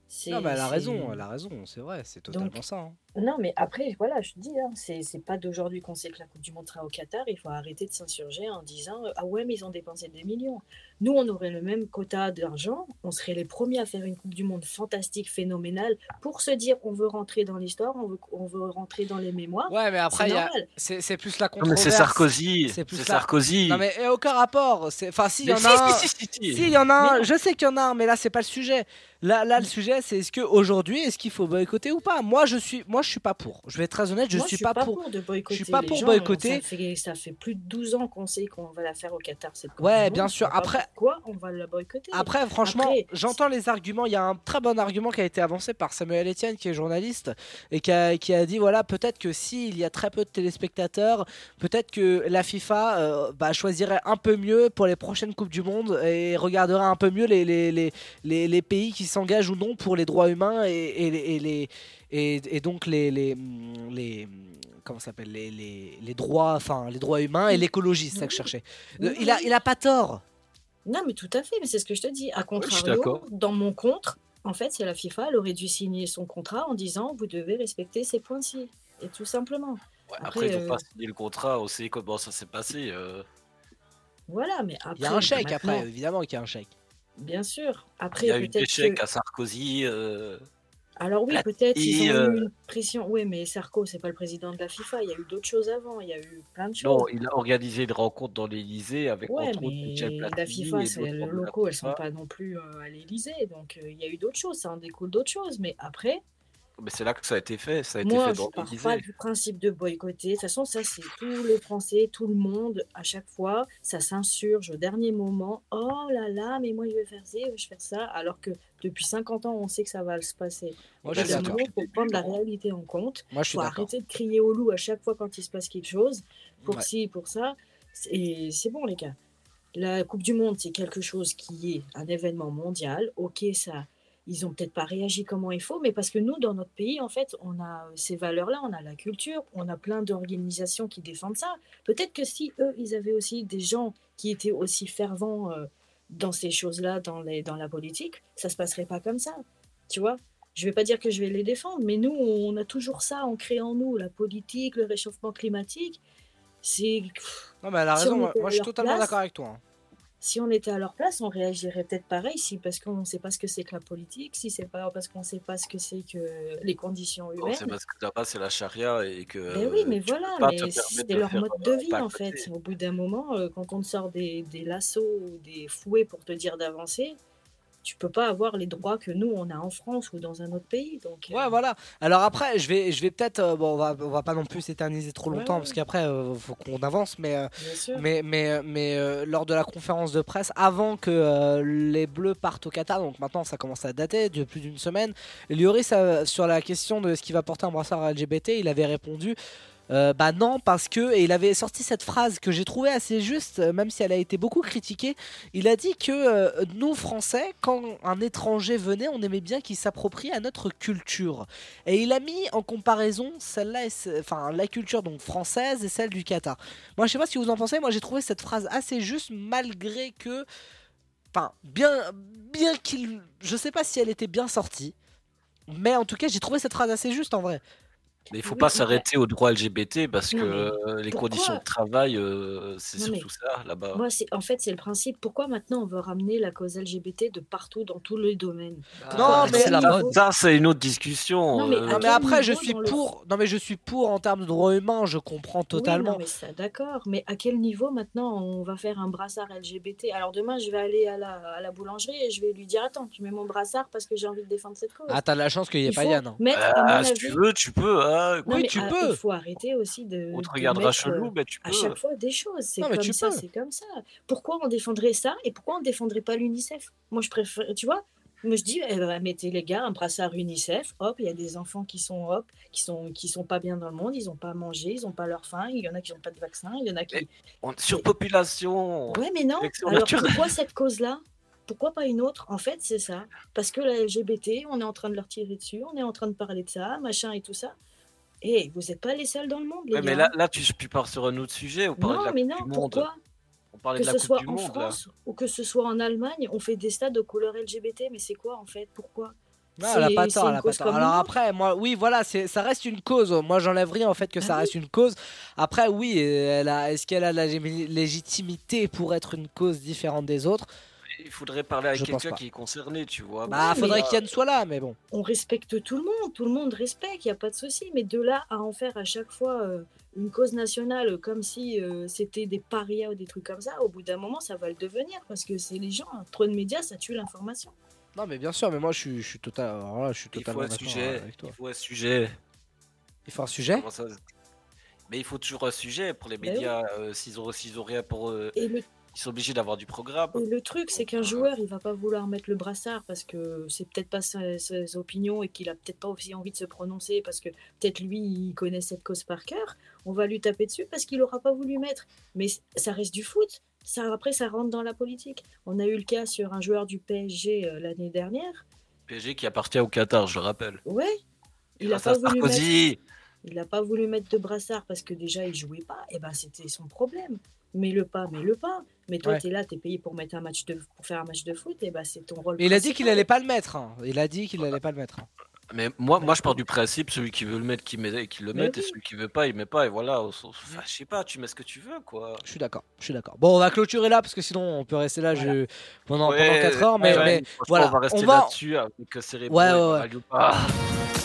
S3: C'est-
S8: Non, mais elle a raison, elle a raison, c'est vrai, c'est totalement
S3: Donc,
S8: ça. hein.
S3: Non, mais après, voilà, je te dis, hein, c'est c'est pas d'aujourd'hui qu'on sait que la Coupe du Monde sera au Qatar. Il faut arrêter de s'insurger en disant euh, Ah ouais, mais ils ont dépensé des millions. Nous, on aurait le même quota d'argent, on serait les premiers à faire une Coupe du Monde fantastique, phénoménale, pour se dire on veut rentrer dans l'histoire, on veut, on veut rentrer dans les mémoires.
S8: Ouais, mais après,
S3: C'est
S8: a-
S3: normal.
S8: c'est c'est plus la controverse.
S9: c'est Sarkozy,
S8: C'est plus
S9: c'est
S8: la-
S9: Sarkozy.
S8: Non, mais eh, aucun rapport. c'est- Enfin, si, il y en
S9: si,
S8: a un.
S9: si, si, si, si.
S8: Si, il y en a un.
S3: Mais.
S8: Je sais qu'il y en a un, mais là, c'est pas le sujet. Là, là le sujet, c'est est-ce qu'aujourd'hui, est-ce qu'il faut boycotter ou pas? Moi, je suis, moi, je suis pas pour. Je vais être très honnête, je
S3: Moi,
S8: suis pas, pour.
S3: de boycotter.
S8: Je suis pas
S3: les
S8: pour
S3: gens,
S8: boycotter.
S3: Ça fait, ça fait plus de 12 ans qu'on sait qu'on va la faire au Qatar. Cette Coupe
S8: Ouais, bien sûr.
S3: Je
S8: Après-
S3: pourquoi on va la boycotter
S8: Après, franchement,
S3: Après,
S8: j'entends les arguments. Il y a un très bon argument qui a été avancé par Samuel Etienne, qui est journaliste, et qui a, qui a dit voilà, peut-être que s'il y a très peu de téléspectateurs, peut-être que la FIFA euh, bah, choisirait un peu mieux pour les prochaines Coupes du Monde et regarderait un peu mieux les, les, les, les, les pays qui s'engagent ou non pour les droits humains et, et, les- et les, et, et donc les. les, les comment ça s'appelle les, les, les droits enfin les droits humains et l'écologie c'est ça que je cherchais Euh, il a il a pas tort
S3: Non, mais tout à fait, mais c'est ce que je te dis.
S8: Suis
S3: contrario,
S8: d'accord.
S3: dans mon contre, en fait, c'est la FIFA, elle aurait dû signer son contrat en disant vous devez respecter ces points-ci. Et tout simplement.
S9: Après, ils
S3: euh,
S9: n'ont pas signé le contrat, on sait comment ça s'est passé. euh.
S3: Voilà, mais après.
S8: il y a un chèque après évidemment qu'il y a un chèque
S3: Bien sûr.
S9: Il
S3: Après,
S9: y a eu des chèques
S3: que-
S9: à Sarkozy. euh,
S3: Alors oui,
S9: Platini,
S3: peut-être ils ont
S9: euh,
S3: eu une pression. Oui, mais Sarko, c'est pas le président de la FIFA. Il y a eu d'autres choses avant. Il y a eu plein de choses.
S9: Non, il a organisé une rencontre dans l'Élysée avec
S3: Ouais,
S9: entre autres
S3: mais la FIFA,
S9: et
S3: c'est
S9: d'autres
S3: les locaux, elles sont pas non plus euh, à l'Élysée. Donc euh, il y a eu d'autres choses, ça en découle d'autres choses. Mais après,
S9: Mais c'est là que ça a été fait, ça a été
S3: moi,
S9: fait
S3: je
S9: dans
S3: pars
S9: l'Élysée.
S3: pas du principe de boycotter. De toute façon, ça, c'est tous les Français, tout le monde, à chaque fois, ça s'insurge au dernier moment. Oh là là, mais moi, je vais faire ci, je vais faire ça. Alors que depuis 50 ans, on sait que ça va se passer.
S8: Moi, je suis d'accord.
S3: faut prendre la réalité en compte.
S8: Moi, je suis
S3: faut arrêter de crier au loup à chaque fois quand il se passe quelque chose. Pour
S8: Ouais.
S3: ci, pour ça. Et c'est bon, les gars. La Coupe du Monde, c'est quelque chose qui est un événement mondial. Ok, ça, ils ont peut-être pas réagi comment il faut, mais parce que nous, dans notre pays, en fait, on a euh, ces valeurs-là, on a la culture, on a plein d'organisations qui défendent ça. Peut-être que si eux, ils avaient aussi des gens qui étaient aussi fervents euh, dans ces choses-là, dans, les, dans la politique, ça se passerait pas comme ça. Tu vois je vais pas dire que je vais les défendre, mais nous, on a toujours ça ancré en nous, la politique, le réchauffement climatique. C'est.
S8: non mais elle a raison
S3: on
S8: moi, je suis totalement d'accord avec toi hein.
S3: Si on était à leur place, on réagirait peut-être pareil, si parce qu'on ne sait pas ce que c'est que la politique, si c'est pas parce qu'on ne sait pas ce que c'est que les conditions humaines.
S9: c'est parce que là-bas c'est la charia et que.
S3: Ben oui, mais
S9: tu
S3: voilà, mais c'est leur mode de vie
S9: pas à
S3: en fait. Au bout d'un moment, euh, quand on te sort des, des lassos ou des fouets pour te dire d'avancer, tu peux pas avoir les droits que nous on a en France ou dans un autre pays. Donc, euh,
S8: Ouais, voilà. Alors après, je vais, je vais peut-être, euh, bon, on va, on va pas non plus s'éterniser trop longtemps
S3: ouais.
S8: parce qu'après, euh, faut qu'on avance. Mais, euh, mais, mais, mais lors de la conférence de presse, avant que les Bleus partent au Qatar, donc maintenant ça commence à dater de plus d'une semaine, Lloris euh, sur la question de ce qui va porter un brassard LGBT, il avait répondu. Euh, bah non parce que et il avait sorti cette phrase que j'ai trouvée assez juste euh, même si elle a été beaucoup critiquée. Il a dit que euh, nous français quand un étranger venait on aimait bien qu'il s'approprie à notre culture. Et il a mis en comparaison celle-là enfin la culture donc française et celle du Qatar. Moi je sais pas que vous en pensez moi j'ai trouvé cette phrase assez juste malgré que enfin bien bien qu'il je sais pas si elle était bien sortie. Mais en tout cas j'ai trouvé cette phrase assez juste en vrai
S9: Mais il faut
S3: Oui,
S9: pas s'arrêter aux droits LGBT parce
S3: Non,
S9: que les conditions de travail, euh, c'est surtout ça là-bas.
S3: Moi, c'est en fait, c'est le principe. Pourquoi maintenant on veut ramener la cause LGBT de partout dans tous les domaines?
S8: Non, mais
S9: ça, ça, c'est une autre discussion.
S3: Non, mais
S9: euh,
S8: Non mais après je suis
S3: le-
S8: pour. Non mais je suis pour en termes de droits humains, je comprends
S3: Oui,
S8: totalement.
S3: non, mais ça, d'accord. Mais à quel niveau maintenant on va faire un brassard LGBT Alors demain, je vais aller à la, à la boulangerie et je vais lui dire Attends, tu mets mon brassard parce que j'ai envie de défendre cette cause.
S8: Ah t'as de la chance qu'il n'y ait pas
S3: faut
S8: Yann. hein.
S9: Ah,
S3: mon
S9: si tu veux, tu peux. hein.
S3: Non,
S8: Oui,
S3: mais
S8: tu
S3: à-
S8: peux.
S3: Il faut arrêter aussi de.
S9: On te
S3: de
S9: regardera
S3: mettre,
S9: chelou,
S3: euh,
S9: mais tu
S3: À
S9: peux.
S3: chaque fois, des choses. C'est
S8: Non, mais
S3: comme
S8: tu
S3: ça,
S8: peux.
S3: c'est comme ça. Pourquoi on défendrait ça et pourquoi on défendrait pas l'UNICEF? Moi, je préfère. Tu vois moi, je dis, eh ben, mettez les gars un brassard UNICEF. Hop, il y a des enfants qui sont, hop, qui sont, qui sont pas bien dans le monde. Ils n'ont pas à manger, ils n'ont pas leur faim. Il y en a qui n'ont pas de vaccin. Il y en a qui.
S9: On- Surpopulation.
S3: Ouais, mais non.
S9: sélection
S3: Alors
S9: naturelle.
S3: pourquoi cette cause-là? Pourquoi pas une autre? En fait, c'est ça. Parce que la LGBT, on est en train de leur tirer dessus, on est en train de parler de ça, machin et tout ça. Et vous n'êtes pas les seuls dans le monde, les
S9: Ouais,
S3: gars.
S9: mais là, là tu, tu pars sur un autre sujet. On parlait de
S3: non,
S9: la
S3: mais
S9: Coupe
S3: non,
S9: du Monde.
S3: pourquoi
S9: On parlait
S3: Que
S9: de la
S3: ce
S9: Coupe
S3: soit
S9: du
S3: en
S9: Monde. là.
S3: France ou que ce soit en Allemagne, on fait des stades aux couleurs LGBT. Mais c'est quoi en fait? Pourquoi?
S8: Non, elle a
S3: C'est-
S8: pas
S3: c'est
S8: tort,
S3: une
S8: elle a pas
S3: cause
S8: tort.
S3: comme
S8: Alors après, moi, oui, voilà, c'est, ça reste une cause. Moi, j'enlève rien en fait que ça
S3: Ah
S8: reste une cause. Après, oui, elle a, est-ce qu'elle a la lég- légitimité pour être une cause différente des autres?
S9: Il faudrait parler avec quelqu'un qui est concerné, tu vois.
S8: Bah,
S3: mais-
S8: faudrait qu'Yann soit là, mais bon.
S3: on respecte tout le monde, tout le monde respecte, il n'y a pas de souci. Mais de là à en faire à chaque fois euh, une cause nationale comme si euh, c'était des parias ou des trucs comme ça, au bout d'un moment, ça va le devenir parce que c'est les gens, trop de médias, ça tue l'information.
S8: Non, mais bien sûr, mais moi, je suis, je suis total, alors là, je suis
S9: Il faut
S8: totalement
S9: un
S8: d'accord
S9: sujet.
S8: avec toi.
S9: Il faut un sujet.
S8: Il faut un sujet?
S9: Mais il faut toujours un sujet pour les
S3: Ben oui.
S9: médias. euh, s'ils ont, rien pour eux,
S3: Et le,
S9: ils sont obligés d'avoir du programme.
S3: et le truc, c'est qu'un joueur, il va pas vouloir mettre le brassard parce que c'est peut-être pas ses, ses opinions et qu'il a peut-être pas aussi envie de se prononcer parce que peut-être lui, il connaît cette cause par cœur. On va lui taper dessus parce qu'il aura pas voulu mettre. Mais ça reste du foot. Ça, après, ça rentre dans la politique. On a eu le cas sur un joueur du PSG euh, l'année dernière.
S9: PSG qui appartient au Qatar, je le rappelle.
S3: Ouais, il a
S9: Grâce à
S3: pas voulu mettre. Il n'a pas voulu mettre de brassard parce que déjà il jouait pas. Et ben c'était son problème. Mets-le pas, mets-le pas. Mais toi
S8: Ouais.
S3: tu es là, tu es payé pour mettre un match de pour faire un match de foot. Et ben c'est ton rôle.
S8: Il a dit qu'il allait pas le mettre. hein. Il a dit qu'il allait pas le mettre. hein.
S9: Mais moi, moi, je pars du principe, celui qui veut le mettre, qui, met, qui le
S3: Mais
S9: mette, et
S3: oui.
S9: celui qui veut pas, il met pas, et voilà. on s'en- Enfin, je sais pas, tu mets ce que tu veux, quoi.
S8: Je suis d'accord, je suis d'accord. Bon, on va clôturer là parce que sinon on peut rester là je- pendant, pendant 4 heures. Mais,
S9: ouais,
S8: mais
S9: franchement,
S8: voilà,
S9: on va rester
S8: on va.
S9: là-dessus avec Cérébro
S8: Ouais, ouais, ouais.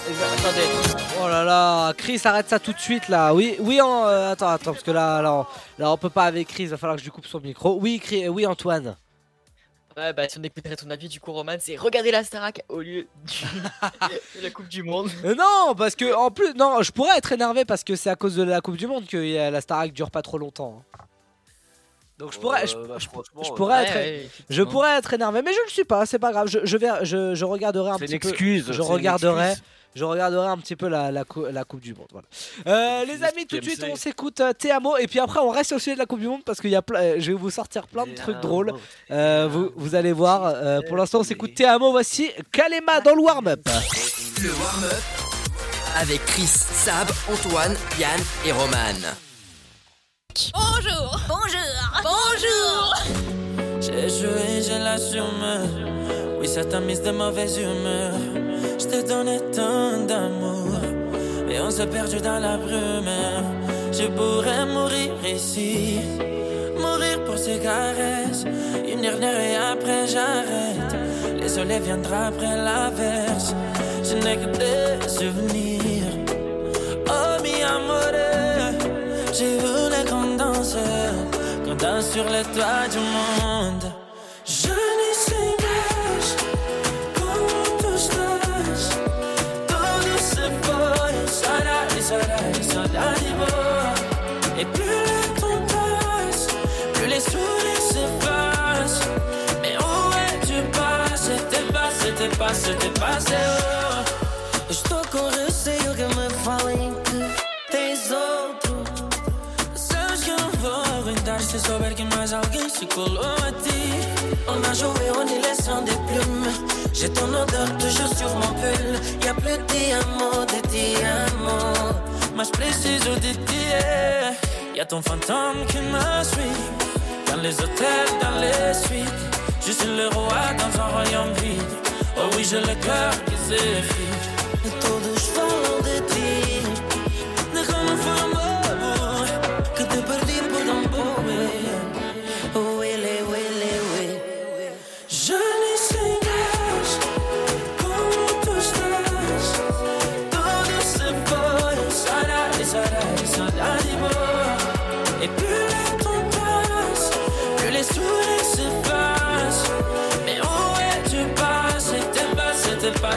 S8: Attendez. Oh là là, Chris, arrête ça tout de suite là. Oui, oui, en- euh, attends, attends, parce que là, là, on, là, on peut pas avec Chris. Il va falloir que je lui coupe son micro. Oui, Chris- oui, Antoine.
S10: Ouais, bah si on écouterait ton avis, du coup, Roman, c'est regarder la Starac au lieu du- de la Coupe du Monde.
S8: Euh, non, parce que en plus, non, je pourrais être énervé parce que c'est à cause de la Coupe du Monde que la Starac dure pas trop longtemps. hein. Donc je pourrais, je,
S9: Euh, bah,
S8: je-
S9: euh,
S8: pourrais
S10: ouais,
S8: être,
S10: ouais,
S8: je pourrais être énervé, mais je ne le suis pas. C'est pas grave. Je, je vais, je, regarderai un
S9: C'est
S8: petit
S9: une
S8: peu.
S9: excuse,
S8: Je regarderai,
S9: excuse.
S8: Je regarderai un petit peu la, la, cou- la Coupe du Monde. Voilà. Euh, les amis, tout de suite, on s'écoute euh, Te-Amo et puis après on reste au sujet de la Coupe du Monde parce qu'il y a, plein- euh, je vais vous sortir plein de trucs drôles. Euh, vous, vous allez voir. euh, pour l'instant, on s'écoute Te-Amo. Voici Kalema dans le warm-up.
S1: Le warm-up avec Chris, Sab, Antoine, Yann et Roman.
S21: Bonjour Bonjour Bonjour
S15: J'ai joué, je l'assume. Oui, ça t'a mis de mauvaise humeur. Je t'ai donné tant d'amour. Et on s'est perdu dans la brume. Je pourrais mourir ici. Mourir pour ces caresses. Une dernière et après j'arrête. Les soleils viendra après l'averse. Je n'ai que des souvenirs. Oh mi amore, j'ai voulu qu'on danse, qu'on danse sur les toits du monde. Et plus le temps passe, plus les sourires s'effacent. Mais où es-tu passé? T'es passé, t'es passé, t'es passé, oh. Estou com receio que me falem que tens outro. Sabes que eu vou aguentar se souber que mais alguém se colou a ti. On a joué, on les sons des plumes. J'ai ton odeur toujours sur mon pull. Y'a plus de diamants, de diamants. Mas preciso. Y'a ton fantôme qui me suit. Dans les hôtels, dans les suites. Je suis le roi dans un royaume vide. Oh oui, j'ai le cœur qui s'effrite. E de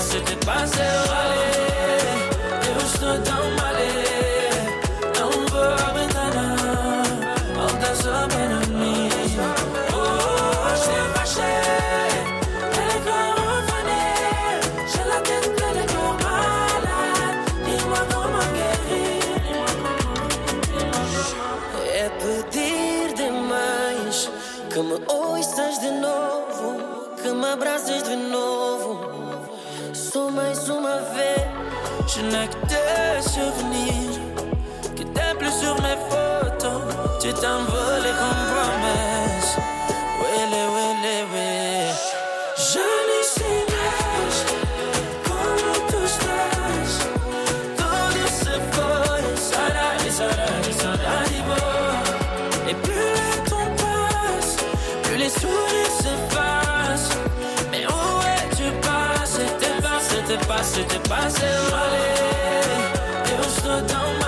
S15: c'était pas, c'était pas zero. Eu estou tão mal, não vou aguentar. Volta só para mim. Oh, je t'ai fâché. Elle est encore revenue. J'ai la tête pleine de corps malade. Dis-moi comment guérir. É pedir demais que me ouças de novo, que me abraces de novo. Só je n'ai que tes souvenirs, que t'es plus sur mes photos. Tu t'envoles comme promesse. Wele, wele, wele. C'était pas, c'était pas, c'est malé. Eu estou tão malé.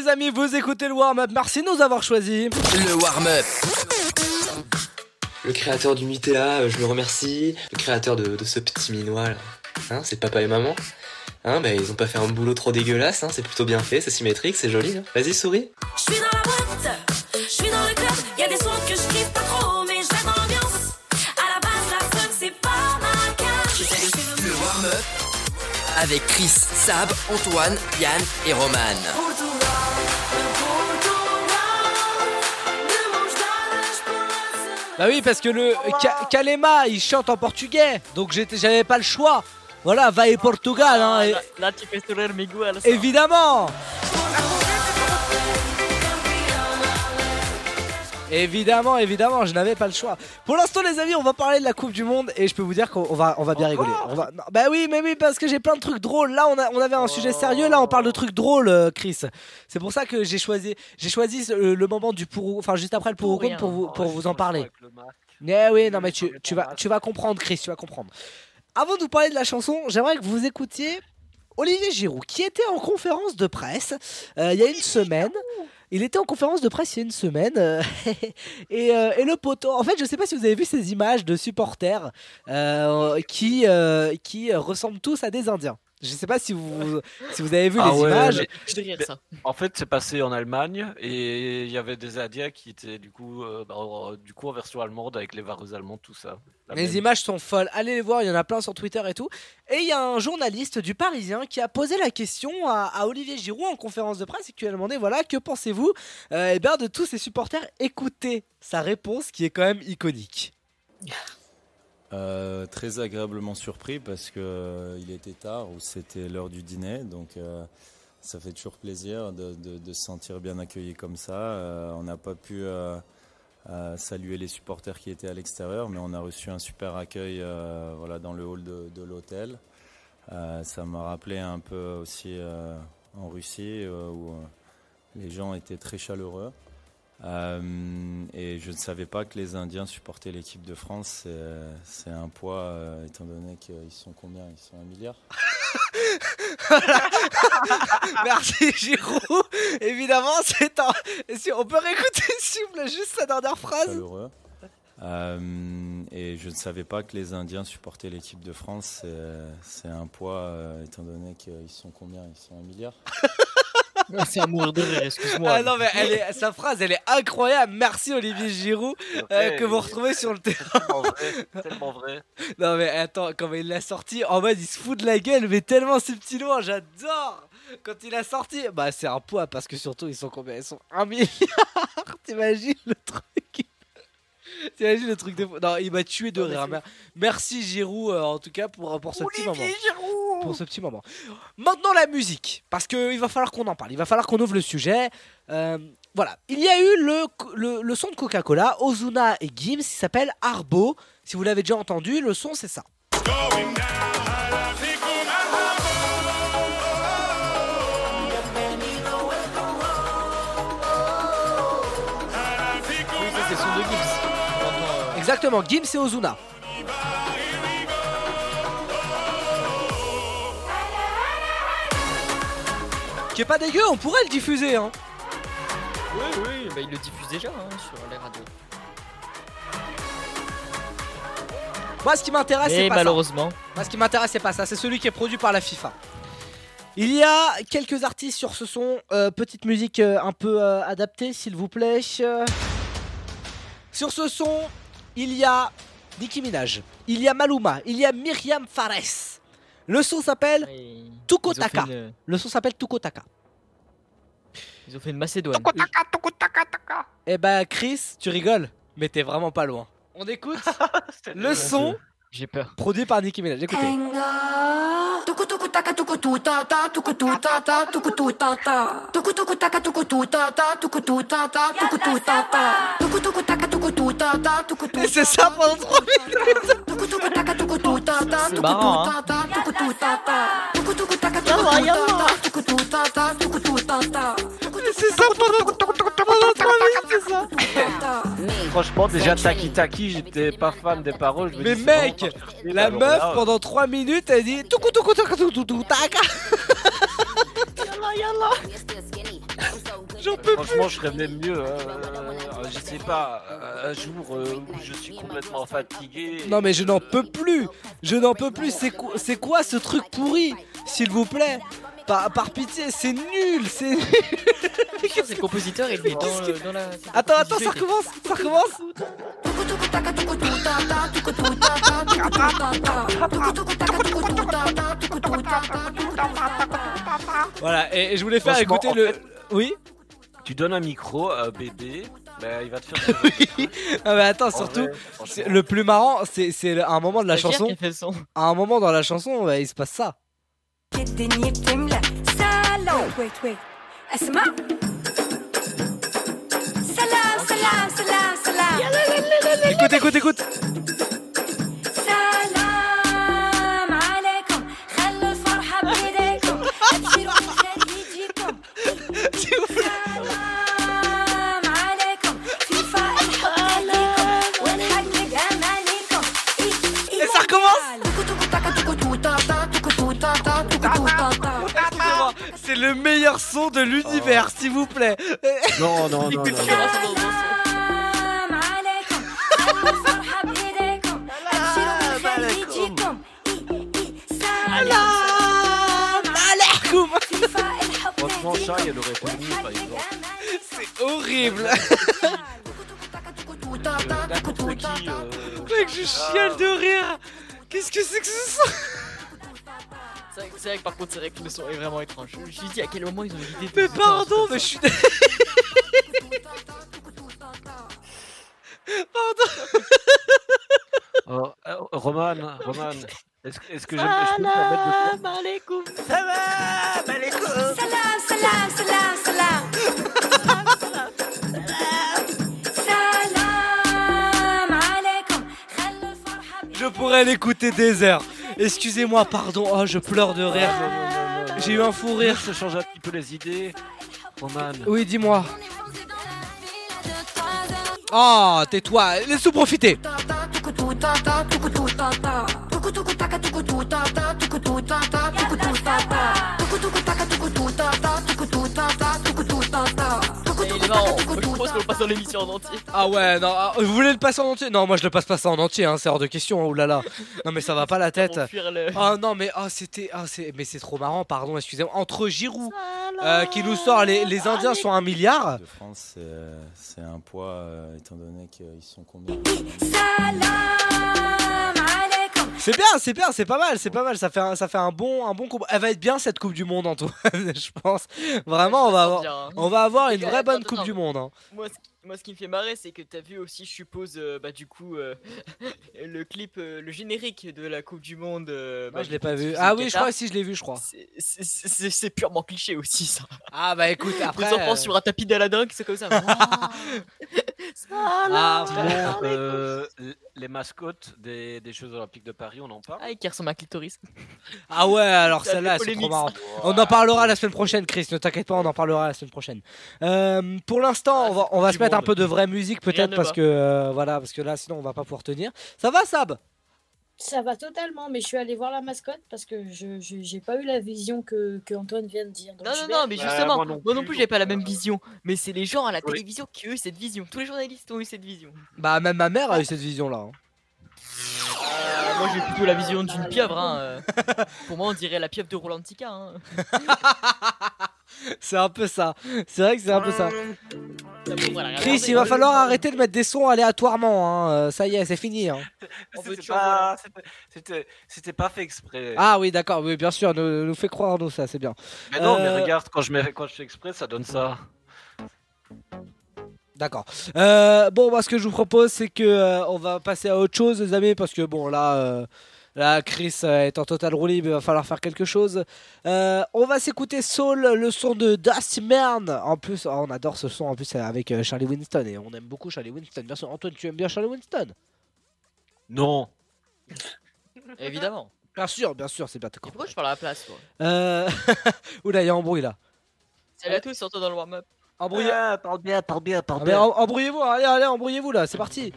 S8: Les amis, vous écoutez le warm-up. Merci de nous avoir choisis.
S1: Le warm-up.
S26: Le créateur du Nutella, euh, je le remercie. Le créateur de, de ce petit minois là. Hein, c'est papa et maman. Hein, bah, ils ont pas fait un boulot trop dégueulasse, hein, c'est plutôt bien fait, c'est symétrique, c'est joli. hein. Vas-y, souris.
S18: Je suis dans la boîte, je suis dans le club, y a des sons que je kiffe pas trop, mais je dans l'ambiance. À la base, la fun, c'est pas ma carte.
S1: Le warm-up. Avec Chris, Sab, Antoine, Yann et Roman.
S8: Bah oui, parce que le Ka- Kalema il chante en portugais, donc j'avais pas le choix. Voilà, va et Portugal, hein, et-
S10: Là, tu fais sourire Miguel. ça.
S8: évidemment. Évidemment, évidemment, je n'avais pas le choix. Pour l'instant, les amis, on va parler de la Coupe du Monde et je peux vous dire qu'on va, on va bien rigoler. On va, non, bah oui, mais oui, parce que j'ai plein de trucs drôles. Là, on, a- on avait un sujet sérieux. Là, on parle de trucs drôles, euh, Chris. C'est pour ça que j'ai choisi, j'ai choisi le, le moment du pour, enfin juste après le pour ou contre pour vous, pour vous en parler. Eh oui, non mais tu, tu vas, tu vas comprendre, Chris, tu vas comprendre. Avant de vous parler de la chanson, j'aimerais que vous écoutiez Olivier Giroud, qui était en conférence de presse euh, il y a une semaine. Il était en conférence de presse il y a une semaine. euh, et, euh, et le poteau. En fait, je sais pas si vous avez vu ces images de supporters euh, qui, qui ressemblent tous à des Indiens. Je sais pas si vous, si vous avez vu
S9: Ah
S8: les
S9: ouais,
S8: images.
S9: mais- mais En fait, c'est passé en Allemagne et il y avait des Indiens qui étaient du coup, euh, bah, du coup en version allemande avec les vareuses allemandes, tout ça.
S8: Les
S9: même-
S8: images sont folles. Allez les voir, il y en a plein sur Twitter et tout. Et il y a un journaliste du Parisien qui a posé la question à, à Olivier Giroud en conférence de presse et qui lui a demandé voilà, que pensez-vous euh, eh bien, de tous ces supporters Écoutez sa réponse qui est quand même iconique.
S27: Euh, très agréablement surpris parce que euh, il était tard ou c'était l'heure du dîner, donc euh, ça fait toujours plaisir de, se sentir bien accueilli comme ça. On n'a pas pu saluer les supporters qui étaient à l'extérieur, mais on a reçu un super accueil voilà, dans le hall de, l'hôtel. Ça m'a rappelé un peu aussi en Russie où les gens étaient très chaleureux. Euh, et je ne savais pas que les Indiens supportaient l'équipe de France. C'est, un poids, euh, étant donné qu'ils sont combien? Ils sont un milliard?
S8: Merci Giroud. Évidemment, c'est un. si on peut réécouter s'il vous plaît, juste sa dernière phrase.
S27: Euh, et je ne savais pas que les Indiens supportaient l'équipe de France. C'est, c'est un poids, euh, étant donné qu'ils sont combien? Ils sont un milliard?
S10: C'est à mourir de rire, excuse-moi.
S8: Ah non mais elle est- sa phrase elle est incroyable. Merci Olivier Giroud euh, que vous retrouvez sur le terrain.
S9: Tellement vrai, tellement vrai.
S8: Non mais attends, quand il l'a sorti en mode il se fout de la gueule mais tellement subtilement, j'adore Quand il a sorti, bah c'est un poids parce que surtout ils sont combien? Ils sont un milliard T'imagines le truc? T'imagines le truc de Non il m'a tué de rire Mer- Merci Giroud euh, en tout cas pour, pour ce petit moment. Pour ce petit moment. Maintenant la musique. Parce qu'il va falloir qu'on en parle, il va falloir qu'on ouvre le sujet. Euh, Voilà, il y a eu le, le, le son de Coca-Cola, Ozuna et Gims, il s'appelle Arbo. Si vous l'avez déjà entendu, le son c'est ça. Exactement, Gims et Ozuna. Qui est pas dégueu, on pourrait le diffuser hein.
S10: Oui, oui, bah il le diffuse déjà hein, sur les radios.
S8: Moi ce qui m'intéresse c'est pas
S10: malheureusement.
S8: ça. Moi ce qui m'intéresse c'est pas ça, c'est celui qui est produit par la FIFA. Il y a quelques artistes sur ce son, Euh, petite musique euh, un peu euh, adaptée s'il vous plaît. Sur ce son, il y a Nicki Minaj, il y a Maluma, il y a Myriam Fares. Le son s'appelle Tuko
S10: Ils ont fait
S8: Taka.
S10: une-
S8: Le son s'appelle Tuko Taka.
S10: Ils ont fait une Macédoine.
S8: Eh bah Chris, tu rigoles, mais t'es vraiment pas loin. On écoute le son
S10: J'ai peur.
S8: produit par Nicki Minaj. Écoutez. Et c'est ça pendant 3 minutes
S10: C'est marrant, hein.
S8: ça pendant 3 minutes, c'est ça
S9: Franchement, déjà Taki Taki, j'étais pas fan des paroles. je me
S8: Mais
S9: dis,
S8: mec,
S9: vraiment
S8: la meuf
S9: là,
S8: pendant 3 minutes elle dit tuku taka tuku tuku taka J'en peux plus
S9: Franchement, je serais même mieux. euh, euh, je sais pas, euh, un jour euh, où je suis complètement fatigué.
S8: Non mais je n'en peux plus Je n'en peux plus C'est quoi, c'est quoi ce truc pourri S'il vous plaît? Par, par pitié, c'est nul C'est nul
S10: C'est le compositeur, il est dans, le- dans la.
S8: Attends, attends, ça recommence Ça recommence Voilà, et, et je voulais faire écouter
S9: en
S8: le...
S9: fait,
S8: Oui
S9: Tu donnes un micro à un bébé, bah, il va te faire.
S8: Ah mais attends,
S9: En
S8: surtout,
S9: vrai,
S8: c'est- le plus marrant, c'est c'est le- à un moment de la chanson.
S10: qui a fait le son.
S8: À un moment dans la chanson, bah, il se passe ça.
S18: الدنيا بتملى سلام ويت ويت اسمع سلام سلام سلام سلام
S8: Écoute, écoute, écoute le meilleur son de l'univers, s'il vous plaît.
S9: Non, non, non.
S8: C'est horrible. Mec, je chiale de rire. Qu'est-ce que c'est que ce son?
S10: C'est vrai que par contre, c'est vrai que le son est vraiment étrange. Je me suis dit à quel moment ils ont l'idée.
S8: Mais pardon, mais je suis. pardon
S9: oh, oh, Roman, Roman, est-ce que je, peux.
S10: Salam
S18: Salam Salam, salam,
S8: Je pourrais l'écouter des heures. Excusez-moi, pardon. Oh, je pleure de rire. J'ai eu un fou rire.
S9: Je change un petit peu les idées. Roman.
S8: Oui, dis-moi. Oh, tais-toi. Laisse-nous profiter.
S10: Je propose qu'on le passe dans l'émission en entier.
S8: Ah ouais, non, ah, vous voulez le passer en entier? Non, moi je le passe pas ça en entier, hein, c'est hors de question, oh là là. Non mais ça va pas la tête.
S10: Le-
S8: Ah non mais ah c'était ah c'est mais c'est trop marrant, pardon, excusez-moi. Entre Giroud euh, qui nous sort les, les Indiens sont un milliard.
S27: De France, c'est euh, un poids, euh, étant donné qu'ils sont combien?
S8: C'est bien, c'est bien, c'est pas mal, c'est pas mal. Ça fait un, ça fait un bon un bon combat. Elle va être bien cette Coupe du Monde Antoine, je pense. Vraiment, on va avoir
S10: bien, hein.
S8: on va avoir une vraie bonne Coupe du Monde. hein.
S10: Moi, ce qui, moi, ce qui me fait marrer, c'est que t'as vu aussi, je suppose, euh, bah, du coup, euh, le clip, euh, le générique de la Coupe du Monde.
S8: Moi
S10: bah,
S8: je l'ai
S10: coup,
S8: pas vu. Ah oui, je crois si je l'ai vu, je crois.
S10: C'est- purement cliché aussi, ça.
S8: Ah bah écoute, après
S10: Les enfants sur un tapis d'Aladin qui sont comme ça.
S8: Ah,
S9: Sinon, euh, les mascottes des, des Jeux Olympiques de Paris, on en parle?
S10: Ah, qui ressemble à clitoris.
S8: Ah ouais, alors celle-là, c'est trop marrant. On en parlera la semaine prochaine, Chris. Ne t'inquiète pas, on en parlera la semaine prochaine. Euh, pour l'instant, on va, on va se mettre un peu de vraie musique, peut-être parce
S3: va.
S8: que euh, voilà, parce que là, sinon, on va pas pouvoir tenir. Ça va, Sab?
S3: Ça va totalement, mais je suis allée voir la mascotte parce que je j'ai pas eu la vision que, que Antoine vient de dire. Donc
S10: Non, non,
S3: vais-
S10: non, mais justement, moi non, plus, j'ai pas la même vision. Mais c'est les gens à la télévision qui ont eu cette vision. Tous les journalistes ont eu cette vision.
S8: Bah, même ma mère a eu cette vision-là. hein.
S10: Euh, moi, j'ai plutôt la vision d'une pieuvre. Hein. euh. Pour moi, on dirait la pieuvre de Rolantica. Hein.
S8: C'est un peu ça. C'est vrai que c'est un peu ça.
S10: Voilà,
S8: Chris, il va falloir arrêter de mettre des sons aléatoirement. hein. Euh, Ça y est, c'est fini. hein.
S9: C'était pas, c'était- c'était- c'était pas fait exprès.
S8: Ah oui, d'accord, oui, bien sûr, nous, nous fait croire nous ça, c'est bien.
S9: Mais non, mais
S8: Euh,
S9: regarde, quand je, mets, quand je fais exprès, ça donne ça.
S8: D'accord. Euh, bon, moi, ce que je vous propose, c'est que euh, on va passer à autre chose, les amis, parce que bon, là, euh, là, Chris euh, est en total roue libre, il va falloir faire quelque chose. Euh, on va s'écouter Soul, le son de Dusty Mern. En plus, oh, on adore ce son, en plus, c'est avec euh, Charlie Winston, et on aime beaucoup Charlie Winston. Bien sûr, Antoine, tu aimes bien Charlie Winston?
S9: Non.
S10: Évidemment.
S8: Bien sûr, bien sûr, c'est bien. d'accord.
S10: Pourquoi je parle à la place, toi
S8: Euh... Oula, il y a embrouille là.
S10: Salut à tous, surtout dans le warm-up.
S8: Embrouillez.
S9: parle bien, parle bien, parle
S8: Ah, em- embrouillez-vous, allez, allez, embrouillez-vous là, c'est parti.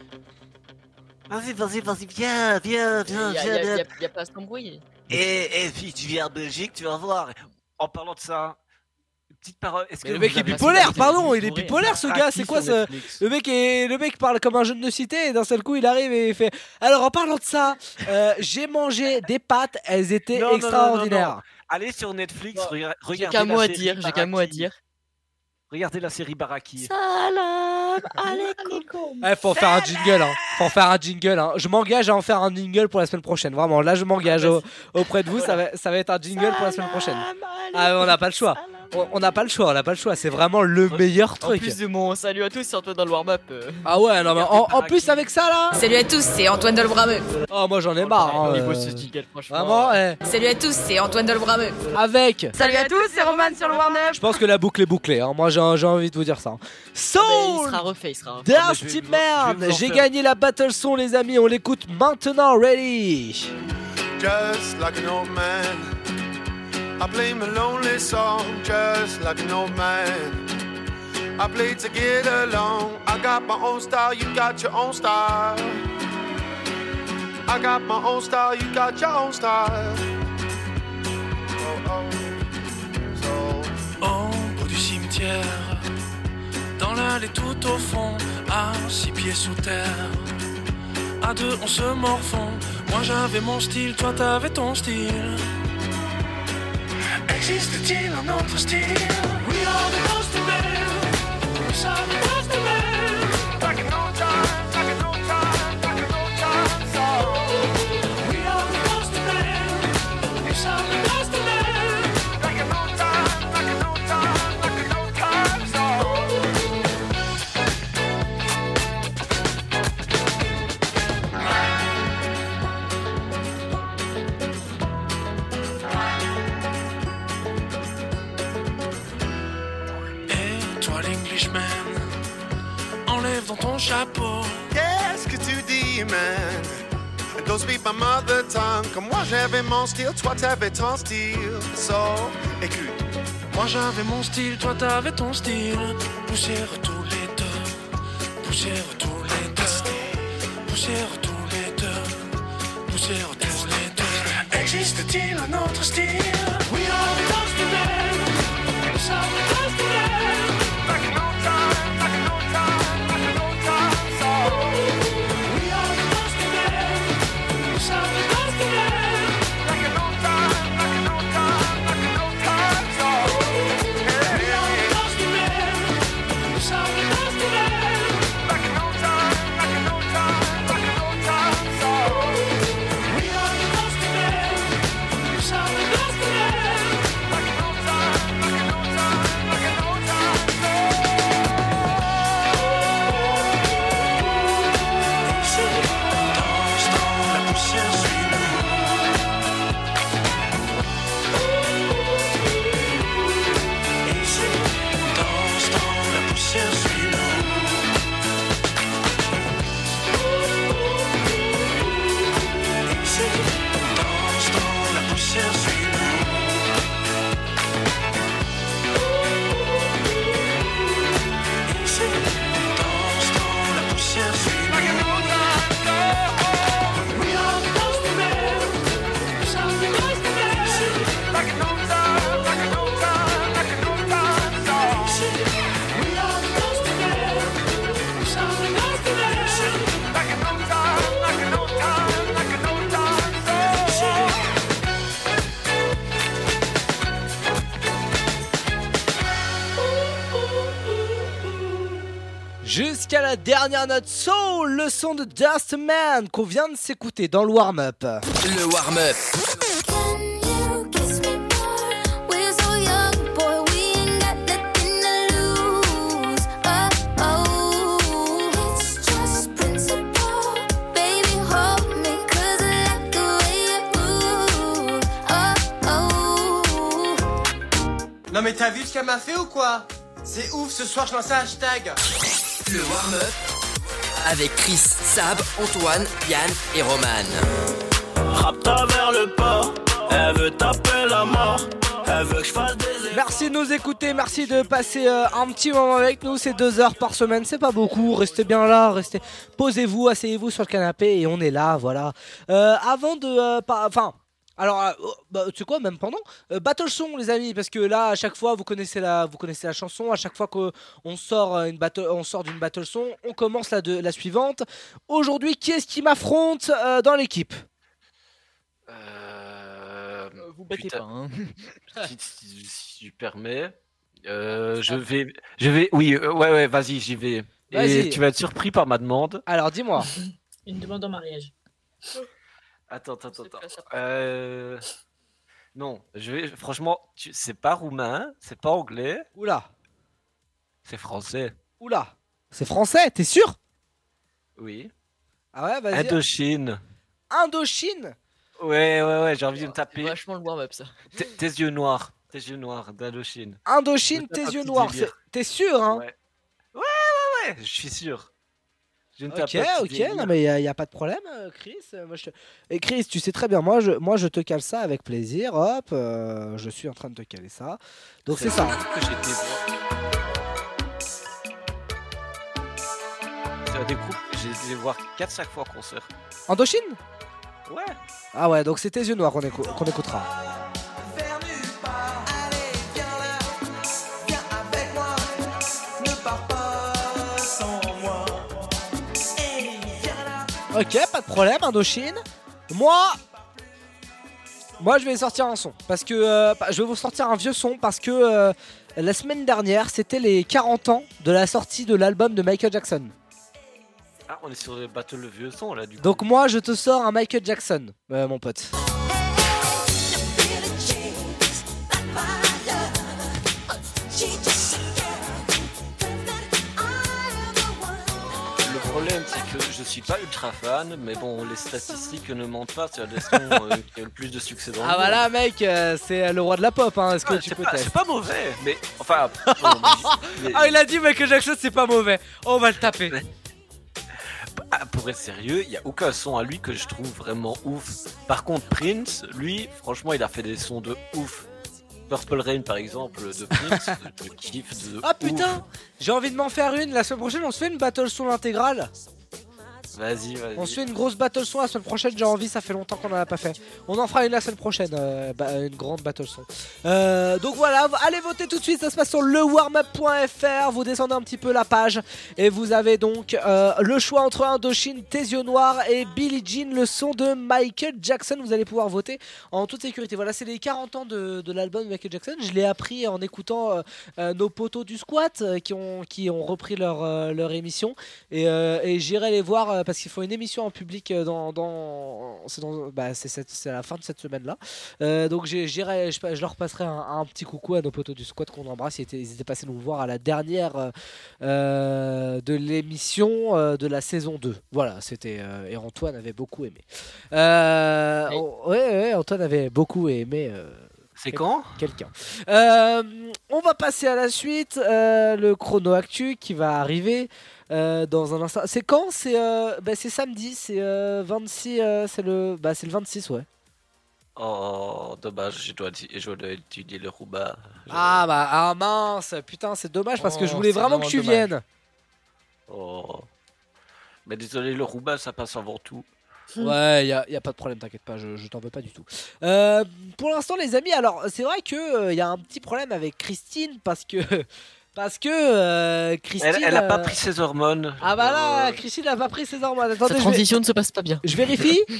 S9: Vas-y, vas-y, vas-y, viens, viens, viens,
S10: Y a,
S9: viens.
S10: y a-
S9: viens.
S10: y a- pas à s'embrouiller.
S9: Et, et puis, tu viens en Belgique, tu vas voir. En parlant de ça, une petite parole. Est-ce
S8: Mais
S9: que
S8: le mec est bipolaire, pardon, il est bipolaire ce gars, c'est quoi ce le mec est le mec parle comme un jeune de cité et d'un seul coup il arrive et il fait Alors en parlant de ça, euh, j'ai mangé des pâtes, elles étaient
S9: Non, non, non, non,
S8: extraordinaires.
S9: non. Allez sur Netflix, rega-
S10: J'ai
S9: regardez.
S10: qu'un mot à dire, j'ai qu'un mot à dire.
S9: Regardez la série Baraki.
S10: Salam
S8: Eh, faut en faire un jingle, hein. Faut en faire un jingle, hein. Je m'engage à en faire un jingle pour la semaine prochaine. Vraiment, là, je m'engage au- auprès de vous. Ça va, ça va être un jingle pour la semaine prochaine. Ah, on n'a pas le choix. On- n'a pas le choix, on n'a pas le choix. C'est vraiment le meilleur
S10: En
S8: truc.
S10: plus de mon salut à tous, c'est Antoine dans le warm-up. euh.
S8: Ah ouais, non, mais en, en plus avec ça là.
S21: Salut à tous, c'est Antoine Dolbrameux.
S8: Oh, moi j'en ai marre. hein,
S10: Il
S8: euh.
S10: jingle.
S8: Vraiment.
S21: Salut à tous, c'est Antoine Dolbrameux.
S8: Avec.
S21: Salut à tous, c'est Roman sur le warm
S8: Je pense que la boucle est bouclée. hein. Moi, j'ai envie de vous dire ça.
S10: Il
S8: Soul
S10: sera refait, il sera refait.
S8: Dusty Mern. J'ai gagné la battle son, les amis. On l'écoute maintenant. Ready.
S2: just like an old man. I play my lonely song just like an old man. I play to get along. I got my own style, you got your own style. I got my own style, you got your own style. Oh, oh.
S12: Du cimetière, dans l'allée tout au fond, à six pieds sous terre. À deux, on se morfond. Moi j'avais mon style, toi t'avais ton style. Existe-t-il un autre style? We are the Dusty Men. We are the Dusty chapeau.
S2: Qu'est-ce que tu dis, man? Don't speak my mother tongue. Comme moi j'avais mon style, toi t'avais ton style. So, écoute.
S12: Moi j'avais mon style, toi t'avais ton style. Poussière tous les deux, poussière tous les deux, poussière tous les deux, poussière tous les deux. Existe-t-il un autre style?
S8: Dernière note soul, le son de Dustman qu'on vient de s'écouter dans le warm-up.
S1: Le warm-up.
S18: Just.
S28: Non mais t'as vu ce qu'elle m'a fait ou quoi? C'est ouf, ce soir je lance un hashtag.
S1: Le warm-up avec Chris, Sab, Antoine, Yann et Roman.
S11: Travers le port, elle veut taper la mort, elle veut que je fasse des
S8: Merci de nous écouter, merci de passer euh, un petit moment avec nous. C'est deux heures par semaine, c'est pas beaucoup. Restez bien là, restez, posez-vous, asseyez-vous sur le canapé et on est là, voilà. Euh, avant de, euh, enfin. Alors, euh, oh, bah, tu sais quoi, même pendant euh, Battle Song, les amis, parce que là, à chaque fois, vous connaissez la, vous connaissez la chanson. À chaque fois qu'on sort euh, une battle, on sort d'une battle song, on commence la, de, la suivante. Aujourd'hui, qui est-ce qui m'affronte euh, dans l'équipe?
S9: Euh,
S10: vous battez
S9: putain.
S10: pas, hein.
S9: si, si- si tu permets, euh, je vais, je vais, oui, euh, ouais, ouais, vas-y, j'y vais. Et
S8: Vas-y.
S9: tu vas être surpris par ma demande.
S8: Alors, dis-moi.
S3: Une demande en mariage.
S9: Attends, attends, attends. Euh... Non, je vais, franchement, tu... c'est pas roumain, c'est pas anglais.
S8: Oula.
S9: C'est français.
S8: Oula. C'est français, t'es sûr?
S9: Oui.
S8: Ah ouais, vas-y.
S9: Indochine.
S8: Indochine?
S9: Ouais, ouais, ouais, j'ai envie de me taper.
S10: Vachement le warm-up ça.
S9: Tes tes yeux noirs, tes yeux noirs d'Indochine.
S8: Indochine, tes yeux noirs. T'es sûr, hein?
S9: Ouais. Ouais, ouais, ouais, je suis sûr. Je ne tape
S8: Ok, ok, non mais il n'y a, pas de problème, euh, Chris. euh, Moi, je te- Et Chris, tu sais très bien, moi je, moi je te cale ça avec plaisir. Hop, euh, je suis en train de te caler ça. Donc c'est ça.
S9: j'ai des groupes j'ai été voir 4-5 fois en concert.
S8: Indochine?
S9: Ouais.
S8: Ah ouais, donc c'est tes yeux noirs qu'on écoutera. Ok, pas de problème, Indochine. Moi, moi je vais sortir un son. Parce que euh, je vais vous sortir un vieux son parce que euh, la semaine dernière c'était les 40 ans de la sortie de l'album de Michael Jackson.
S9: Ah, on est sur le battle le vieux son là du coup.
S8: Donc moi je te sors un Michael Jackson, euh, mon pote.
S9: Que je suis pas ultra fan, mais bon, les statistiques ne mentent pas, c'est le son euh, qui a le plus de succès dans le
S8: Ah
S9: monde.
S8: voilà mec, euh, c'est le roi de la pop, hein. est-ce que tu peux
S9: pas-
S8: tester
S9: C'est pas mauvais, mais enfin. bon, mais-
S8: Ah il a dit Michael Jackson c'est pas mauvais, on va le taper.
S9: Ah, pour être sérieux, il y a aucun son à lui que je trouve vraiment ouf. Par contre, Prince, lui, franchement, il a fait des sons de ouf. Purple Rain, par exemple, de Prince, je kiffe de
S8: Ah
S9: ouf.
S8: putain, j'ai envie de m'en faire une, la semaine prochaine on se fait une battle son intégrale.
S9: Vas-y, vas-y.
S8: On se fait une grosse battle son la semaine prochaine, j'ai envie, ça fait longtemps qu'on en a pas fait. On en fera une la semaine prochaine, euh, bah, une grande battle son. Euh, donc voilà, allez voter tout de suite, ça se passe sur lewarmup.fr, vous descendez un petit peu la page et vous avez donc euh, le choix entre Indochine, Tes yeux noirs et Billie Jean, le son de Michael Jackson. Vous allez pouvoir voter en toute sécurité. Voilà, c'est les 40 ans de, de l'album Michael Jackson. Je l'ai appris en écoutant nos potos du squat qui, ont, qui ont repris leur, leur émission et, et j'irai les voir euh, parce qu'ils font une émission en public euh, dans, dans, c'est dans- bah, c'est cette- c'est à la fin de cette semaine là. donc j'ai- j'irai, je, je leur passerai un, un petit coucou à nos potos du squat qu'on embrasse. Ils étaient, ils étaient passés nous voir à la dernière euh, euh, de l'émission euh, de la saison 2. Voilà, c'était euh, et Antoine avait beaucoup aimé. Euh, ouais, ouais, Antoine avait beaucoup aimé.
S9: C'est quand
S8: Quelqu'un. Euh, on va passer à la suite. euh, le chrono actu qui va arriver euh, dans un instant. C'est quand? C'est euh, bah, c'est samedi. C'est euh, 26. euh, c'est le bah, c'est le 26 ouais.
S9: Oh, dommage, je dois, je dois étudier le rouba.
S8: Ah bah ah mince. Putain c'est dommage parce que je
S9: Oh,
S8: voulais vraiment que tu
S9: dommage.
S8: viennes.
S9: Oh. Mais désolé, le rouba, ça passe avant tout.
S8: Ouais, il y, a pas de problème, t'inquiète pas, je, je t'en veux pas du tout. Euh, pour l'instant, les amis, alors c'est vrai que il y a un petit problème avec Christine parce que parce que euh, Christine.
S9: Elle, elle a pas
S8: euh,
S9: pris ses hormones.
S8: Ah bah là, Christine n'a pas pris ses hormones. Attendez,
S10: Sa transition
S8: vais-
S10: ne se passe pas bien.
S8: Je vérifie.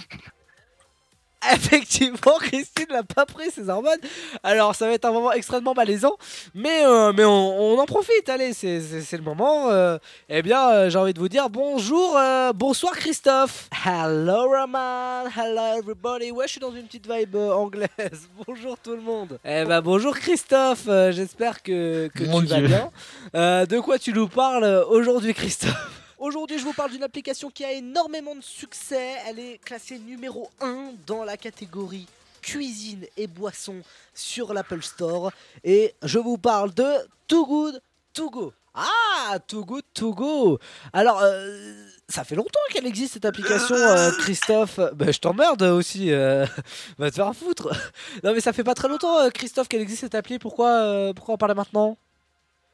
S8: Effectivement, Christine n'a pas pris ses hormones. Alors, ça va être un moment extrêmement malaisant, mais, euh, mais on, on en profite. Allez, c'est- le moment. euh. eh bien, euh, j'ai envie de vous dire bonjour, euh, bonsoir Christophe. Hello Roman, hello everybody. Ouais, je suis dans une petite vibe anglaise. bonjour tout le monde. Eh ben, bonjour Christophe. Euh, J'espère que, que tu vas bien. Euh, de quoi tu nous parles aujourd'hui, Christophe? Aujourd'hui, je vous parle d'une application qui a énormément de succès. Elle est classée numéro 1 dans la catégorie cuisine et boisson sur l'Apple Store. Et je vous parle de Too Good To Go. Ah, Too Good To Go. Alors, euh, ça fait longtemps qu'elle existe cette application, euh, Christophe. Bah, je t'emmerde aussi. euh, va te faire foutre. Non, mais ça fait pas très longtemps, euh, Christophe, qu'elle existe cette appli. Pourquoi, pourquoi en parler maintenant?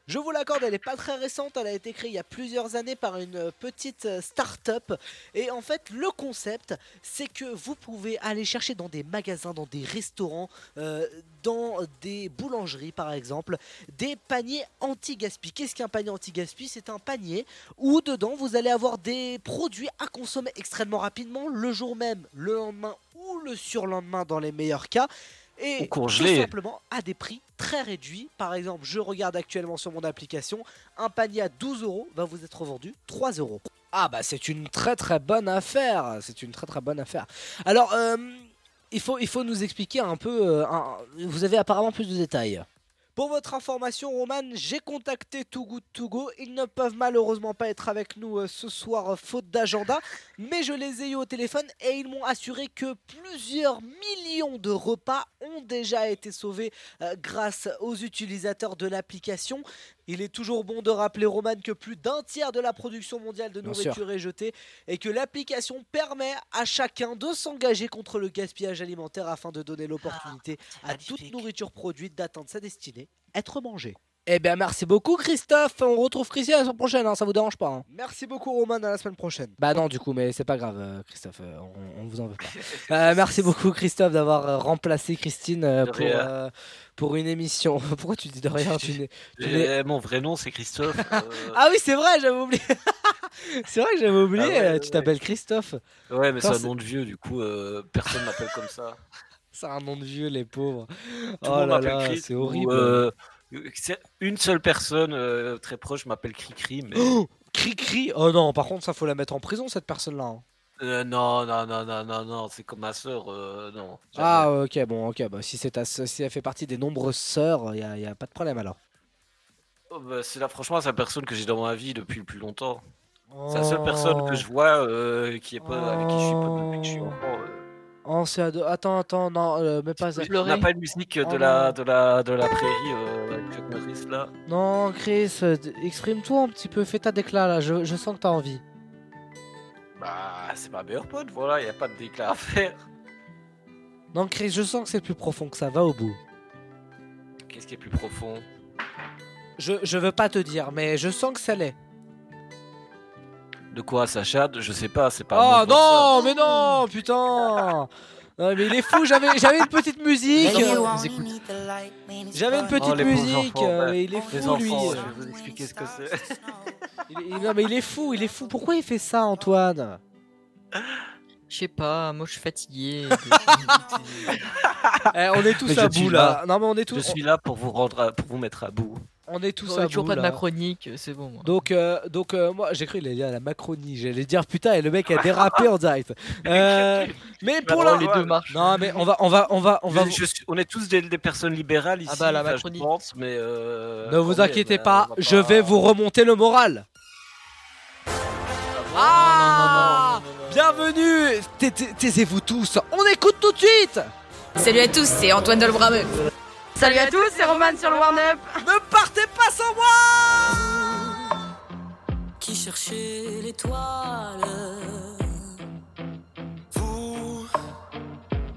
S8: Je vous l'accorde, elle n'est pas très récente, elle a été créée il y a plusieurs années par une euh, petite euh, start-up. Et en fait, le concept, c'est que vous pouvez aller chercher dans des magasins, dans des restaurants, euh, dans des boulangeries par exemple, des paniers anti-gaspi. Qu'est-ce qu'un panier anti-gaspi? C'est un panier où dedans vous allez avoir des produits à consommer extrêmement rapidement, le jour même, le lendemain ou le surlendemain dans les meilleurs cas. Et tout simplement à des prix très réduits. Par exemple, je regarde actuellement sur mon application, un panier à 12 euros va vous être vendu 3 euros. Ah bah c'est une très très bonne affaire. C'est une très très bonne affaire. Alors, euh, il, faut, nous expliquer un peu. euh, vous avez apparemment plus de détails. Pour votre information, Roman, j'ai contacté Too Good To Go. Ils ne peuvent malheureusement pas être avec nous euh, ce soir, euh, faute d'agenda. Mais je les ai eu au téléphone et ils m'ont assuré que plusieurs millions de repas ont déjà été sauvés euh, grâce aux utilisateurs de l'application. Il est toujours bon de rappeler, Roman, que plus d'un tiers de la production mondiale de nourriture est jetée et que l'application permet à chacun de s'engager contre le gaspillage alimentaire afin de donner l'opportunité à toute nourriture produite d'atteindre sa destinée, être mangée. Eh bien, merci beaucoup, Christophe. On retrouve Christian la semaine prochaine, hein, ça vous dérange pas. hein. Merci beaucoup, Roman, à la semaine prochaine. Bah, non, du coup, mais c'est pas grave, euh, Christophe, euh, on, on vous en veut pas. Euh, merci beaucoup, Christophe, d'avoir remplacé Christine pour, euh, pour une émission. Pourquoi tu dis de rien tu n'es-
S9: Eh, Mon vrai nom, c'est Christophe. euh,
S8: Ah oui, c'est vrai, j'avais oublié. c'est vrai que j'avais oublié,
S9: Ah ouais, ouais,
S8: tu t'appelles Christophe.
S9: Ouais, mais c'est un nom de vieux, du coup, euh, personne m'appelle comme ça.
S8: C'est un nom de vieux, les pauvres.
S9: Tout
S8: oh là là, c'est
S9: ou,
S8: horrible.
S9: euh, une seule personne euh, très proche m'appelle Cricri, mais.
S8: Oh, Cri-cri Oh non, par contre, ça faut la mettre en prison, cette personne-là. hein.
S9: Euh, non, non, non, non, non, non, c'est comme ma soeur, non. jamais.
S8: Ah, ok, bon, ok. Bah, si, c'est ta sœur- si elle fait partie des nombreuses sœurs, il n'y a, pas de problème alors.
S9: Oh, bah, c'est là, franchement, c'est la personne que j'ai dans ma vie depuis le plus longtemps. C'est la seule personne que je vois euh, qui est pas, avec qui je suis pas depuis que je suis enfant.
S8: Oh, c'est ado- Attends, attends, non, euh, mais pas.
S9: On n'a pas une musique de,
S8: Oh
S9: la,
S8: non.
S9: de, la, de la prairie euh, avec Chuck Norris là
S8: Non, Chris, euh, exprime-toi un petit peu, fais ta déclat là, je, je sens que t'as envie.
S9: Bah, c'est ma meilleure pote, voilà, il n'y a pas de déclat à faire.
S8: Non, Chris, je sens que c'est plus profond que ça, va au bout.
S9: Qu'est-ce qui est plus profond?
S8: Je, je veux pas te dire, mais je sens que ça l'est.
S9: De quoi, Sacha Je sais pas, c'est pas.
S8: Oh
S9: voir
S8: non, mais non, putain Non, mais il est fou, j'avais j'avais une petite musique J'avais une petite
S9: Oh,
S8: musique,
S9: enfants,
S8: euh, mais il est fou lui
S9: je vais vous expliquer ce que c'est.
S8: Il est- Non mais il est fou, il est fou, pourquoi il fait ça Antoine?
S10: Je sais pas, moi je suis fatigué.
S8: Eh, On est tous
S9: Mais
S8: à bout là,
S9: là.
S8: non mais on est tous,
S9: Je suis là pour vous rendre, à- pour vous mettre à bout.
S8: On est tous à
S10: toujours
S8: bout
S10: pas de
S8: là.
S10: ma chronique, c'est bon. moi.
S8: Donc, euh, donc euh, moi j'ai cru qu'il allait dire la Macronie, j'allais dire putain et le mec a dérapé en direct. Euh, mais pour
S9: Bah,
S8: la...
S9: les deux marchent.
S8: Non mais on va, on va, on va, on va.
S9: Je- je suis- on est tous des, des personnes libérales ici.
S10: Ah bah, la
S9: enfin, je
S10: Macronie.
S9: pense, mais. euh,
S8: Ne vous
S9: attendez,
S8: inquiétez
S9: mais,
S8: pas,
S9: on va
S8: je vais vous remonter le moral. Ah Bienvenue Tais- tais- Taisez-vous tous, on écoute tout de suite
S21: Salut à tous, c'est Antoine Dolbrameux.
S7: Salut à tous, c'est Roman sur le Warn-Up.
S8: Ne partez pas sans moi
S18: Qui cherchait l'étoile?
S11: Vous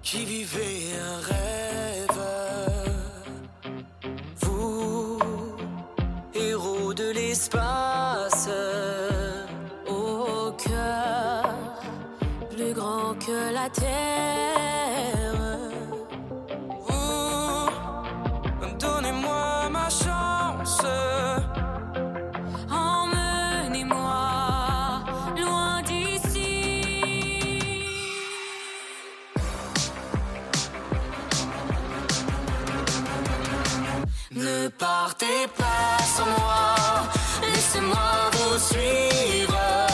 S11: qui vivez un rêve,
S18: Vous, héros de l'espace, au cœur plus grand que la terre. Partez pas sans moi, laissez-moi vous suivre.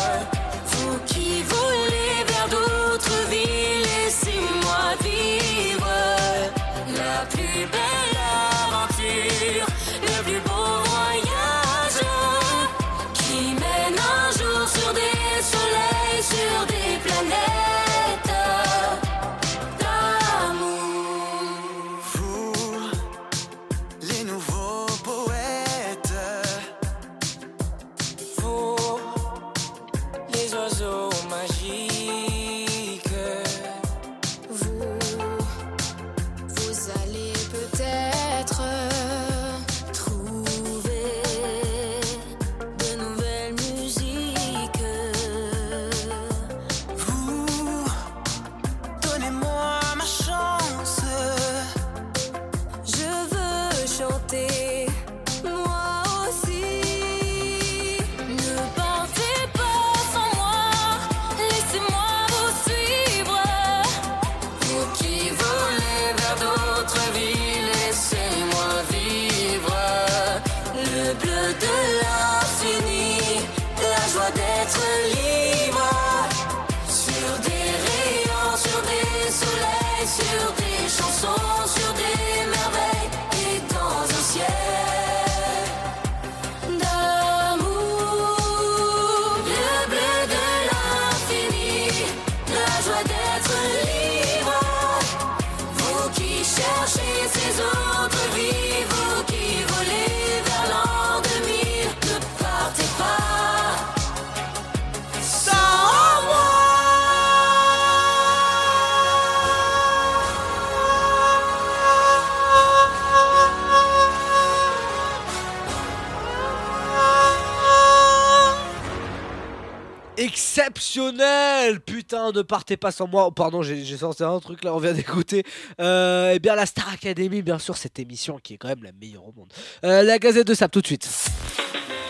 S8: Exceptionnel Putain, ne partez pas sans moi. Oh, pardon, j'ai sorti un truc là, on vient d'écouter. Euh, eh bien, la Star Academy, bien sûr, cette émission qui est quand même la meilleure au monde. Euh, la Gazette de Sable, tout de suite.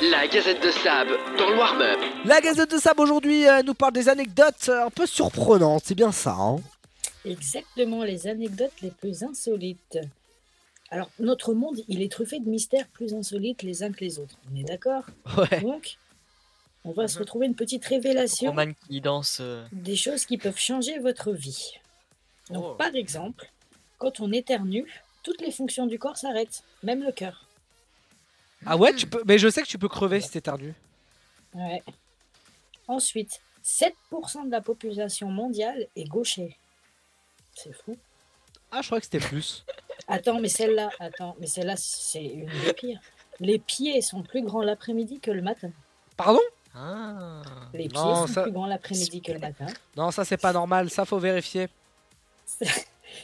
S1: La Gazette de Sab dans le warm-up.
S8: La Gazette de Sable aujourd'hui euh, nous parle des anecdotes un peu surprenantes, c'est bien ça. Hein
S3: Exactement, les anecdotes les plus insolites. Alors, notre monde, il est truffé de mystères plus insolites les uns que les autres. On est d'accord?
S8: Ouais.
S3: Donc, on va se retrouver une petite révélation
S10: Roman qui danse. euh,
S3: des choses qui peuvent changer votre vie. Donc,
S10: Oh.
S3: par exemple, quand on éternue, toutes les fonctions du corps s'arrêtent, même le cœur.
S8: Ah ouais, tu peux. Mais je sais que tu peux crever si t'éternues.
S3: Ouais. Ensuite, 7% de la population mondiale est gaucher. C'est fou.
S8: Ah, je crois que c'était plus.
S3: Attends, mais celle-là, attends, mais celle-là, c'est une des pires. Les pieds sont plus grands l'après-midi que le matin.
S8: Pardon?
S10: Ah.
S3: Les pieds
S8: Non,
S3: sont
S8: ça-
S3: plus grands l'après-midi que le matin.
S8: Non, ça c'est pas normal, ça faut vérifier.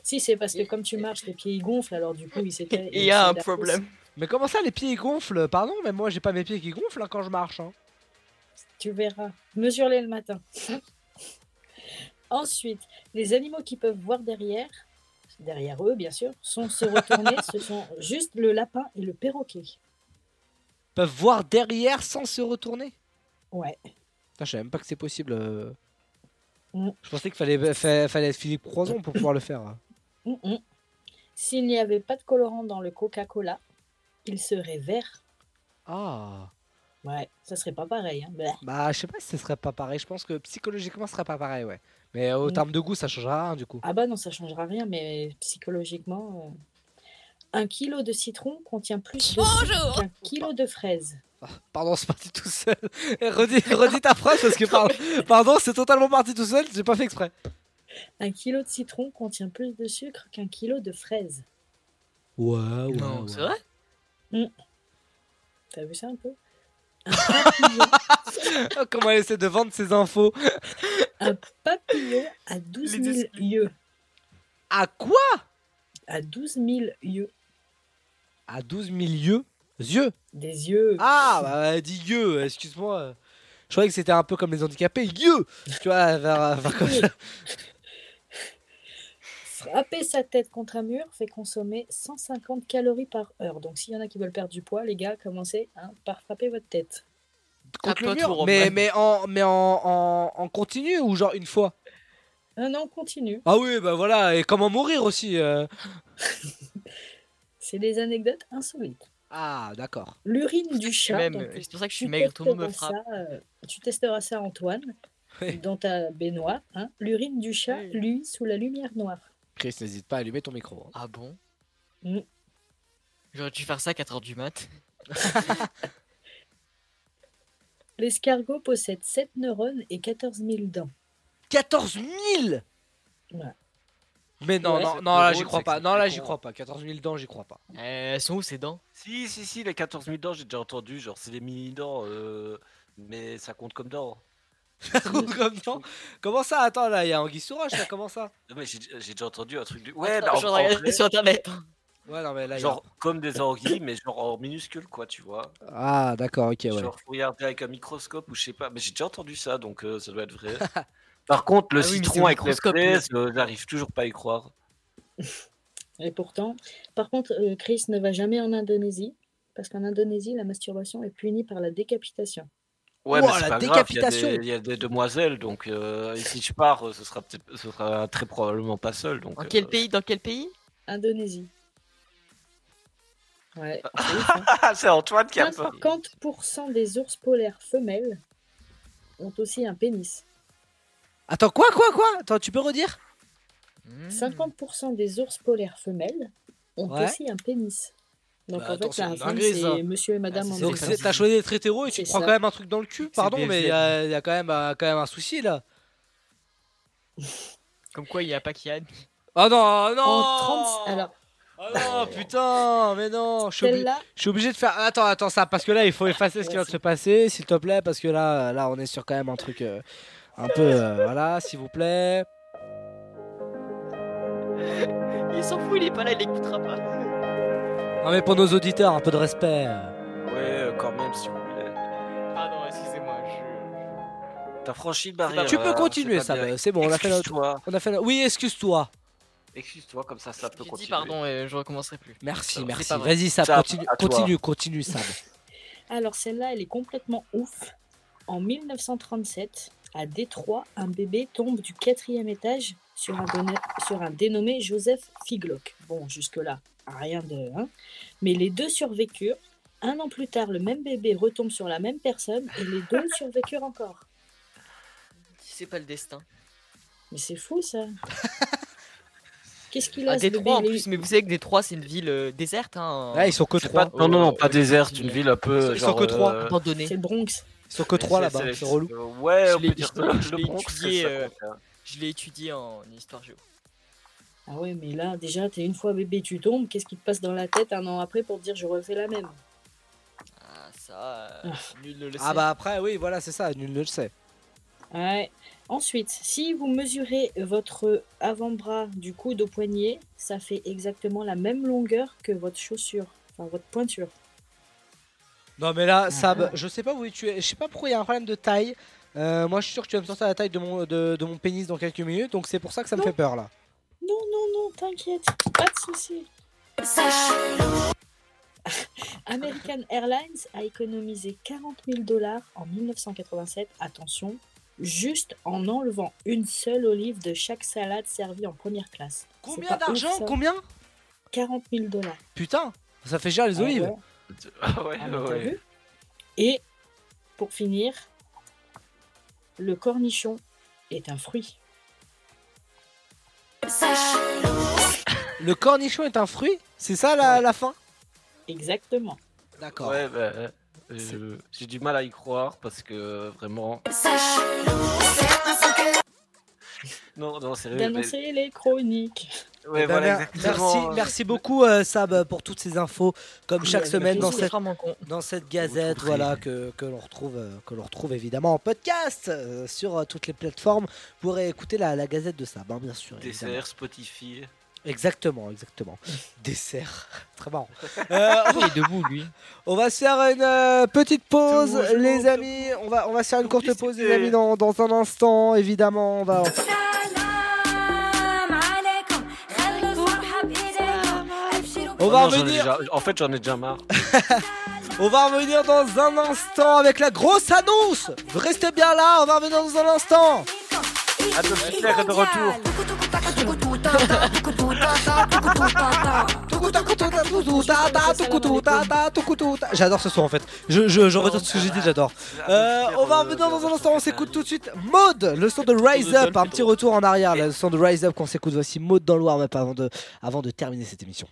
S3: Si, c'est parce que comme tu marches, tes pieds ils gonflent, alors du coup, ils.
S10: Il y a un problème.
S8: Mais comment ça, les pieds ils gonflent? Pardon, mais moi j'ai pas mes pieds qui gonflent hein, quand je marche. hein.
S3: Tu verras. Mesure-les le matin. Ensuite, les animaux qui peuvent voir derrière, derrière eux bien sûr, sont se retourner, ce sont juste le lapin et le perroquet.
S8: Peuvent voir derrière sans se retourner?
S3: Ouais.
S8: Putain, je savais même pas que c'est possible. euh.
S3: Mm.
S8: Je pensais qu'il fallait, fa- fallait être Philippe Croison pour pouvoir le faire.
S3: Mm, mm. S'il n'y avait pas de colorant dans le Coca-Cola, il serait vert.
S8: Ah.
S3: Ouais, ça serait pas pareil. Hein. Bleh.
S8: Bah, je sais pas si ce serait pas pareil. Je pense que psychologiquement, ce serait pas pareil, ouais. Mais au
S3: Mm.
S8: terme de goût, ça changera rien du coup.
S3: Ah bah non, ça changera rien, mais psychologiquement, euh, un kilo de citron contient plus de sucre qu'un kilo de fraises.
S8: Pardon, c'est parti tout seul. Eh, redis, redis ta phrase parce que par- pardon, c'est totalement parti tout seul. J'ai pas fait exprès.
S3: Un kilo de citron contient plus de sucre qu'un kilo de fraises.
S8: Ouais.
S10: Non, c'est vrai?
S3: Mm. T'as vu ça un peu?
S8: Oh, Comment elle essaie de vendre ses infos
S3: Un papillon à 12 000 yeux.
S8: À quoi?
S3: À 12 000 yeux.
S8: À 12 000 yeux? Yeux
S3: Des yeux.
S8: Ah, bah, dis yeux, excuse-moi. Je croyais que c'était un peu comme les handicapés. Yeux Tu vois, vers, vers comme ça.
S3: Frapper sa tête contre un mur fait consommer 150 calories par heure. Donc s'il y en a qui veulent perdre du poids, les gars, commencez hein, par frapper votre tête.
S8: Contre le mur Mais, mais, en, mais en, en, en continu ou genre une fois?
S3: Non, non, on continue.
S8: Ah oui, bah voilà, et comment mourir aussi euh.
S3: C'est des anecdotes insolites.
S8: Ah, d'accord.
S3: L'urine du chat.
S10: même-
S3: donc,
S10: c'est pour ça que je suis
S3: tu
S10: maigre, tout le monde me
S3: testeras
S10: frappe.
S3: ça, euh, tu testeras ça, Antoine, dans ta baignoire. hein. L'urine du chat, lui, sous la lumière noire.
S8: Chris, n'hésite pas à allumer ton micro. hein.
S10: Ah bon?
S3: Mm.
S10: J'aurais dû faire ça à 4h du mat.
S3: L'escargot possède 7 neurones et 14 000 dents.
S8: 14 000
S3: Ouais.
S8: Mais non,
S3: Ouais.
S8: non, non, là j'y crois pas. Non, là j'y crois pas. 14 000 dents, j'y crois pas.
S10: elles sont où ces dents?
S9: Si, si, si, les 14 000 dents, j'ai déjà entendu. Genre, c'est des mini-dents, euh, mais ça compte comme dents.
S8: Comme dents? Comment ça? Attends, là, il y a Anguille Sourage, là, comment ça?
S9: Non, mais j'ai j'ai déjà entendu un truc du. Ouais,
S10: Attends,
S9: bah, en-
S10: je vais
S9: en
S10: sur internet.
S8: Ouais, non, mais là, il y a-
S9: Genre, comme des anguilles, mais genre en minuscule, quoi, tu vois.
S8: Ah, d'accord, ok, ouais.
S9: Genre, faut regarder avec un microscope ou je sais pas. Mais j'ai déjà entendu ça, donc euh, ça doit être vrai. Par contre, le
S10: Ah oui,
S9: citron avec les fraises, euh, j'arrive toujours pas à y croire.
S3: Et pourtant, par contre, euh, Chris ne va jamais en Indonésie, parce qu'en Indonésie, la masturbation est punie par la décapitation.
S9: Ouais, mais c'est
S8: la
S9: pas grave, il y a
S8: décapitation.
S9: des- il y, a des demoiselles, donc euh, et si je pars, ce sera, ce sera très probablement pas seul. Donc, euh,
S10: quel pays Dans quel pays?
S3: Indonésie. Ouais.
S9: c'est Antoine qui a peur.
S3: 50% des ours polaires femelles ont aussi un pénis.
S8: Attends, quoi, quoi, quoi? Attends, tu peux redire?
S3: 50% des ours polaires femelles ont
S8: Ouais.
S3: aussi un pénis. Donc
S8: Bah,
S3: en
S8: attends,
S3: fait,
S8: c'est
S3: la
S8: une
S3: femme,
S8: dinguerie, ça.
S3: c'est monsieur et madame en
S8: Donc c'est- t'as choisi d'être hétéro et tu
S3: C'est
S8: prends
S3: ça.
S8: quand même un truc dans le cul Pardon, mais il y, a y a quand même, euh, quand même un souci là.
S10: Comme quoi il n'y a pas Kian.
S8: Oh non, non
S3: En 30... Alors,
S8: Oh non, putain, mais non, je suis, obli-
S3: Celle-là-
S8: je suis obligé de faire. Attends, attends, ça, parce que là, il faut effacer ce qui vient de se passer, s'il te plaît, parce que là, là, on est sur quand même un truc euh, un peu, euh, voilà, s'il vous plaît.
S10: Il s'en fout, il est pas là, il l'écoutera pas.
S8: Non, mais pour nos auditeurs, un peu de respect.
S9: Ouais, euh, quand même, s'il vous plaît.
S10: Pardon, excusez-moi, je.
S9: T'as franchi le barrière.
S8: tu peux
S9: euh,
S8: continuer, ça, c'est bon, on a fait notre.
S9: Excuse-toi.
S8: On a fait. notre- Oui, excuse-toi.
S9: Excuse-toi, comme ça, ça peut continuer.
S10: pardon et je recommencerai plus.
S8: Merci,
S10: Ça
S8: merci. Vas-y, Sab,
S9: Sab,
S8: continue, continue, continue, Sab.
S3: Alors celle-là, elle est complètement ouf. En 1937, à Détroit, un bébé tombe du quatrième étage sur un, donné- sur un dénommé Joseph Figlock. Bon, jusque-là, rien de... hein. Mais les deux survécurent. Un an plus tard, le même bébé retombe sur la même personne et les deux survécurent encore.
S10: C'est pas le destin.
S3: Mais c'est fou ça. Qu'est-ce qu'il a
S10: À
S3: ce bébé?
S10: Détroit en
S3: Il est-
S10: plus, mais vous savez que Détroit c'est une ville euh, déserte. Hein.
S8: Ouais, ils sont que
S9: C'est
S8: trois.
S9: pas- Non, non, non, pas désert, c'est une ville un peu.
S8: Ils sont
S9: genre,
S8: que trois.
S9: euh,
S10: Abandonnée.
S3: C'est le Bronx.
S8: Ils sont que trois là-bas,
S9: c'est-
S8: relou.
S9: euh, Ouais,
S10: Je
S9: on
S10: l'ai-
S9: peut dire
S10: je
S9: que le
S10: je l'ai
S9: Bronx,
S10: étudié,
S9: ça
S10: euh,
S9: hein.
S10: Je l'ai étudié en histoire géo.
S3: Ah ouais, mais là, déjà, t'es une fois bébé, tu tombes. Qu'est-ce qui te passe dans la tête un an après pour te dire je refais la même?
S10: Ah, ça, euh, nul ne le sait.
S8: Ah bah après, oui, voilà, c'est ça, nul ne le sait.
S3: Ouais. Ensuite, si vous mesurez votre avant-bras du coude au poignet, ça fait exactement la même longueur que votre chaussure, enfin votre pointure.
S8: Non mais là, Sab, je sais pas où tu es, je sais pas pourquoi il y a un problème de taille. Euh, moi je suis sûr que tu vas me sortir la taille de mon, de, de mon pénis dans quelques minutes, donc c'est pour ça que ça me fait peur là.
S3: Non, non, non, t'inquiète, pas de souci. American Airlines a économisé 40 000 dollars en 1987, attention, juste en enlevant une seule olive de chaque salade servie en première classe. C'est
S8: Combien
S3: pas ouf,
S8: d'argent?
S3: ça
S8: Combien?
S3: 40 000 dollars.
S8: Putain, ça fait cher les
S3: Ah
S8: olives.
S9: Ah ouais,
S3: Ah,
S9: ouais.
S3: Et pour finir, le cornichon est un fruit.
S8: Le cornichon est un fruit C'est ça la, la fin?
S3: Exactement.
S8: D'accord.
S9: Ouais, bah, euh, j'ai du mal à y croire parce que vraiment. Non, non, sérieux. mais-
S3: D'annoncer les chroniques.
S9: Ouais,
S8: Eh ben,
S9: voilà.
S8: Merci, merci beaucoup euh, Sab pour toutes ces infos, comme chaque
S3: avec
S8: semaine dans cette, dans cette gazette, voilà que, que l'on retrouve, euh, que l'on retrouve évidemment en podcast euh, sur euh, toutes les plateformes. Vous pourrez écouter la, la gazette de Sab, hein, bien sûr. évidemment.
S9: Dessert, Spotify.
S8: Exactement, exactement. Dessert, très marrant. Euh, on,
S10: Il est debout lui.
S8: on va se faire une euh, petite pause, les amis. On va, on va se faire une courte pause, les amis, dans, dans un instant, évidemment. On va. On va
S9: Oh non, j'en ai
S8: revenir.
S9: déjà- En fait, j'en ai déjà marre.
S8: On va revenir dans un instant avec la grosse annonce. Restez bien là, on va revenir dans un instant.
S9: Adolf Hitler est de retour.
S8: J'adore ce son en fait. Je, je, je retourne ce que j'ai dit, j'adore. Euh, on va revenir dans un instant, on s'écoute tout de suite Mode, le son de Rise Up, un petit retour en arrière, le son de Rise Up qu'on s'écoute. Voici Mode dans le warm-up avant de, avant de terminer cette émission.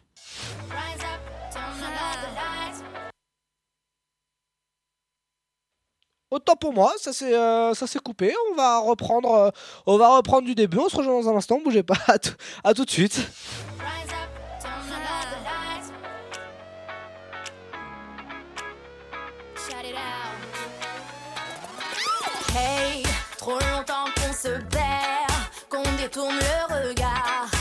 S8: Autant pour moi, ça s'est euh, coupé. On va reprendre, euh, on va reprendre du début. On se rejoint dans un instant. Bougez pas. À, à tout de suite.
S21: Hey, trop longtemps qu'on se perd, qu'on détourne le regard.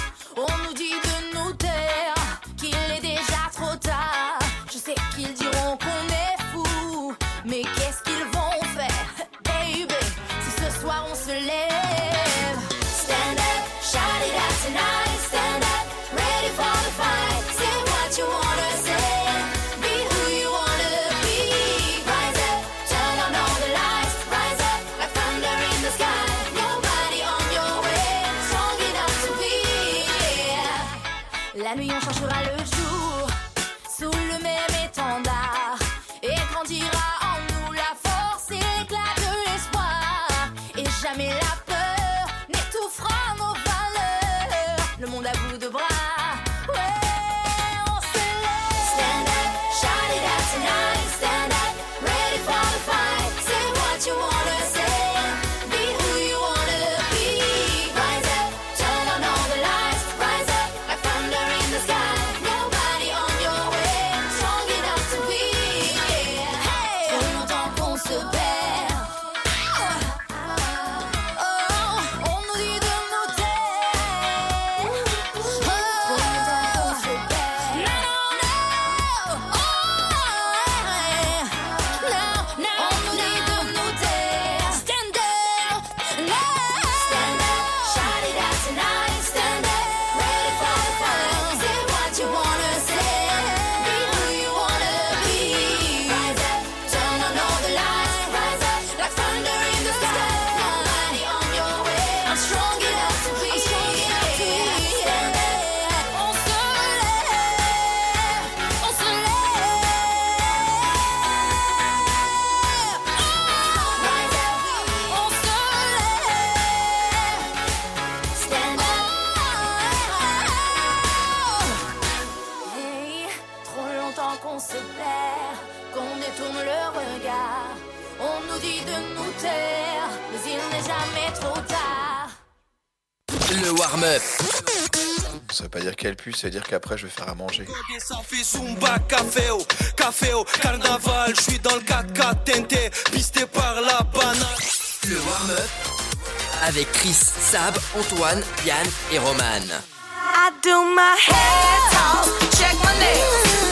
S29: Qu'elle pue, ça veut dire qu'après je vais faire à manger.
S30: Carnaval, je suis dans le 4 tenté, pisté par la banane.
S1: Le warm-up avec Chris, Sab, Antoine, Yann et Roman.
S21: I do my head talk, check my nails.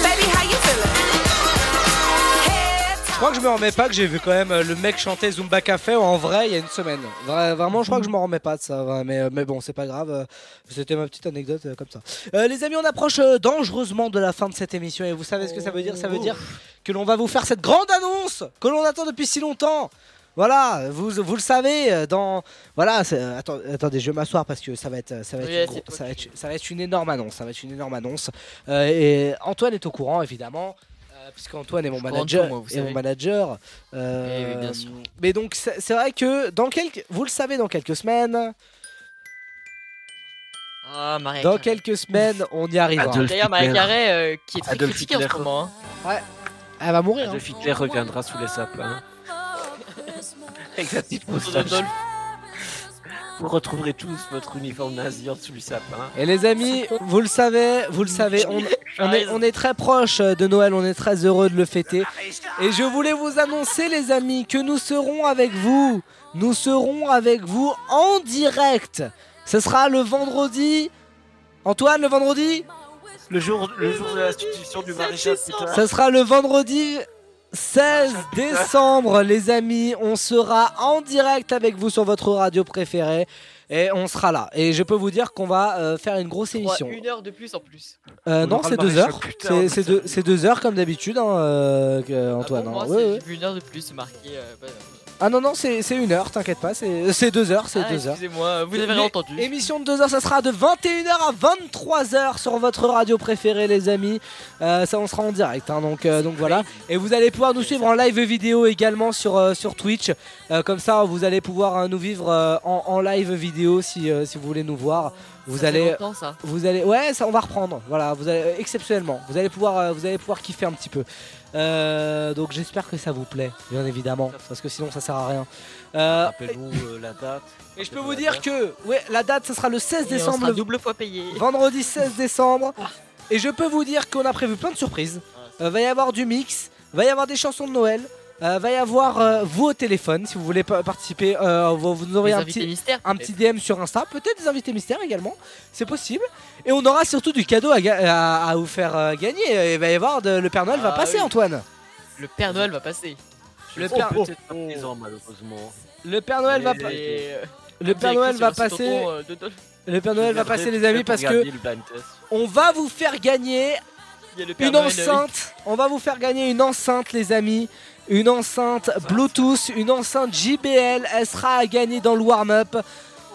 S8: Crois que je me remets pas que j'ai vu quand même euh, le mec chanter Zumba Café en vrai il y a une semaine. Vra- vraiment, je crois que je m'en remets pas de ça. ouais, Mais, euh, mais bon, c'est pas grave. euh, C'était ma petite anecdote euh, comme ça. Euh, les amis, on approche euh, dangereusement de la fin de cette émission. Et vous savez ce que ça veut dire? Ça veut dire que l'on va vous faire cette grande annonce que l'on attend depuis si longtemps. Voilà, vous, vous le savez, euh, dans voilà, c'est- euh, attends- attendez, je vais m'asseoir parce que ça va être, ça va être,
S10: Oui,
S8: une,
S10: c'est
S8: gros-
S10: toi
S8: ça va être, ça va être une énorme annonce, ça va être une énorme annonce. Euh, et Antoine est au courant évidemment, puisqu'Antoine est mon manager,
S10: moi, vous
S8: est mon manager. euh,
S10: Eh oui, bien sûr.
S8: Mais donc c'est vrai que dans quelques, vous le savez, dans quelques semaines,
S10: Ah, Maria
S8: dans
S10: Carré.
S8: quelques semaines, on y arrivera.
S10: D'ailleurs, Maria Carré, euh, qui est très
S9: Adolf
S10: critiquée en ce moment. hein.
S8: Ouais. Elle va mourir.
S9: Adolf
S8: hein.
S9: Hitler reviendra sous les sapins. Avec Vous retrouverez tous votre uniforme nazi en dessous du sapin.
S8: Et les amis, vous le savez, vous le savez, on, on est, on est très proche de Noël, on est très heureux de le fêter. Et je voulais vous annoncer, les amis, que nous serons avec vous. Nous serons avec vous en direct. Ce sera le vendredi. Antoine, le vendredi?
S9: Le jour, le jour de la substitution du maréchal Pétain.
S8: Ce sera le vendredi 16 décembre, les amis. On sera en direct avec vous sur votre radio préférée. Et on sera là. Et je peux vous dire qu'on va euh, faire une grosse émission.
S10: Une heure de plus en plus.
S8: Euh,
S9: On
S8: non, c'est deux heures. C'est- deux, heures comme d'habitude, hein, euh, que- Antoine.
S10: Ah bon,
S8: hein.
S10: moi,
S8: Ouais,
S10: c'est-
S8: ouais.
S10: j'ai vu une heure de plus marqué. euh, bah,
S8: Ah non, non, c'est une heure, t'inquiète pas, c'est deux heures, c'est
S10: Ah,
S8: deux heures.
S10: excusez-moi, vous avez entendu.
S8: Émission de 2 heures, ça sera de 21h à 23h sur votre radio préférée, les amis. Euh, ça, on sera en direct, hein, donc, euh, donc voilà. Et vous allez pouvoir nous suivre en live vidéo également sur, euh, sur Twitch. Comme ça, vous allez pouvoir nous vivre en, en live vidéo si, si vous voulez nous voir. Vous
S10: Ça fait
S8: allez,
S10: longtemps, ça.
S8: vous allez, ouais, ça, on va reprendre. Voilà, vous allez, exceptionnellement, vous allez pouvoir, euh, vous allez pouvoir kiffer un petit peu. Euh, donc j'espère que ça vous plaît, bien évidemment, parce que sinon ça sert à rien. Euh,
S9: Rappelez-vous euh, la date.
S8: et je peux vous dire que ouais, la date, ce sera le 16
S10: Et on
S8: décembre.
S10: sera double fois payé.
S8: Vendredi 16 décembre. Et je peux vous dire qu'on a prévu plein de surprises. Euh, va y avoir du mix, va y avoir des chansons de Noël. Euh, va y avoir euh, vous au téléphone si vous voulez pa- participer. euh, vous, vous aurez un petit,
S10: mystères,
S8: un petit DM sur Insta, peut-être des invités mystères également, c'est possible. Et on aura surtout du cadeau à, ga- à- à vous faire euh, gagner. Il va y avoir de- le Père Noël va
S10: Ah
S8: passer,
S10: oui.
S8: Antoine.
S10: Le Père Noël va passer.
S8: Le
S9: Oh,
S8: Père,
S9: peut-être pas présent, malheureusement.
S8: le Père Noël va pas- le Père Noël va passer. Le Père Noël va passer les amis parce que on va vous faire gagner une enceinte. On va vous faire gagner une enceinte, les amis. Une enceinte Bluetooth, une enceinte JBL. Elle sera à gagner dans le warm-up.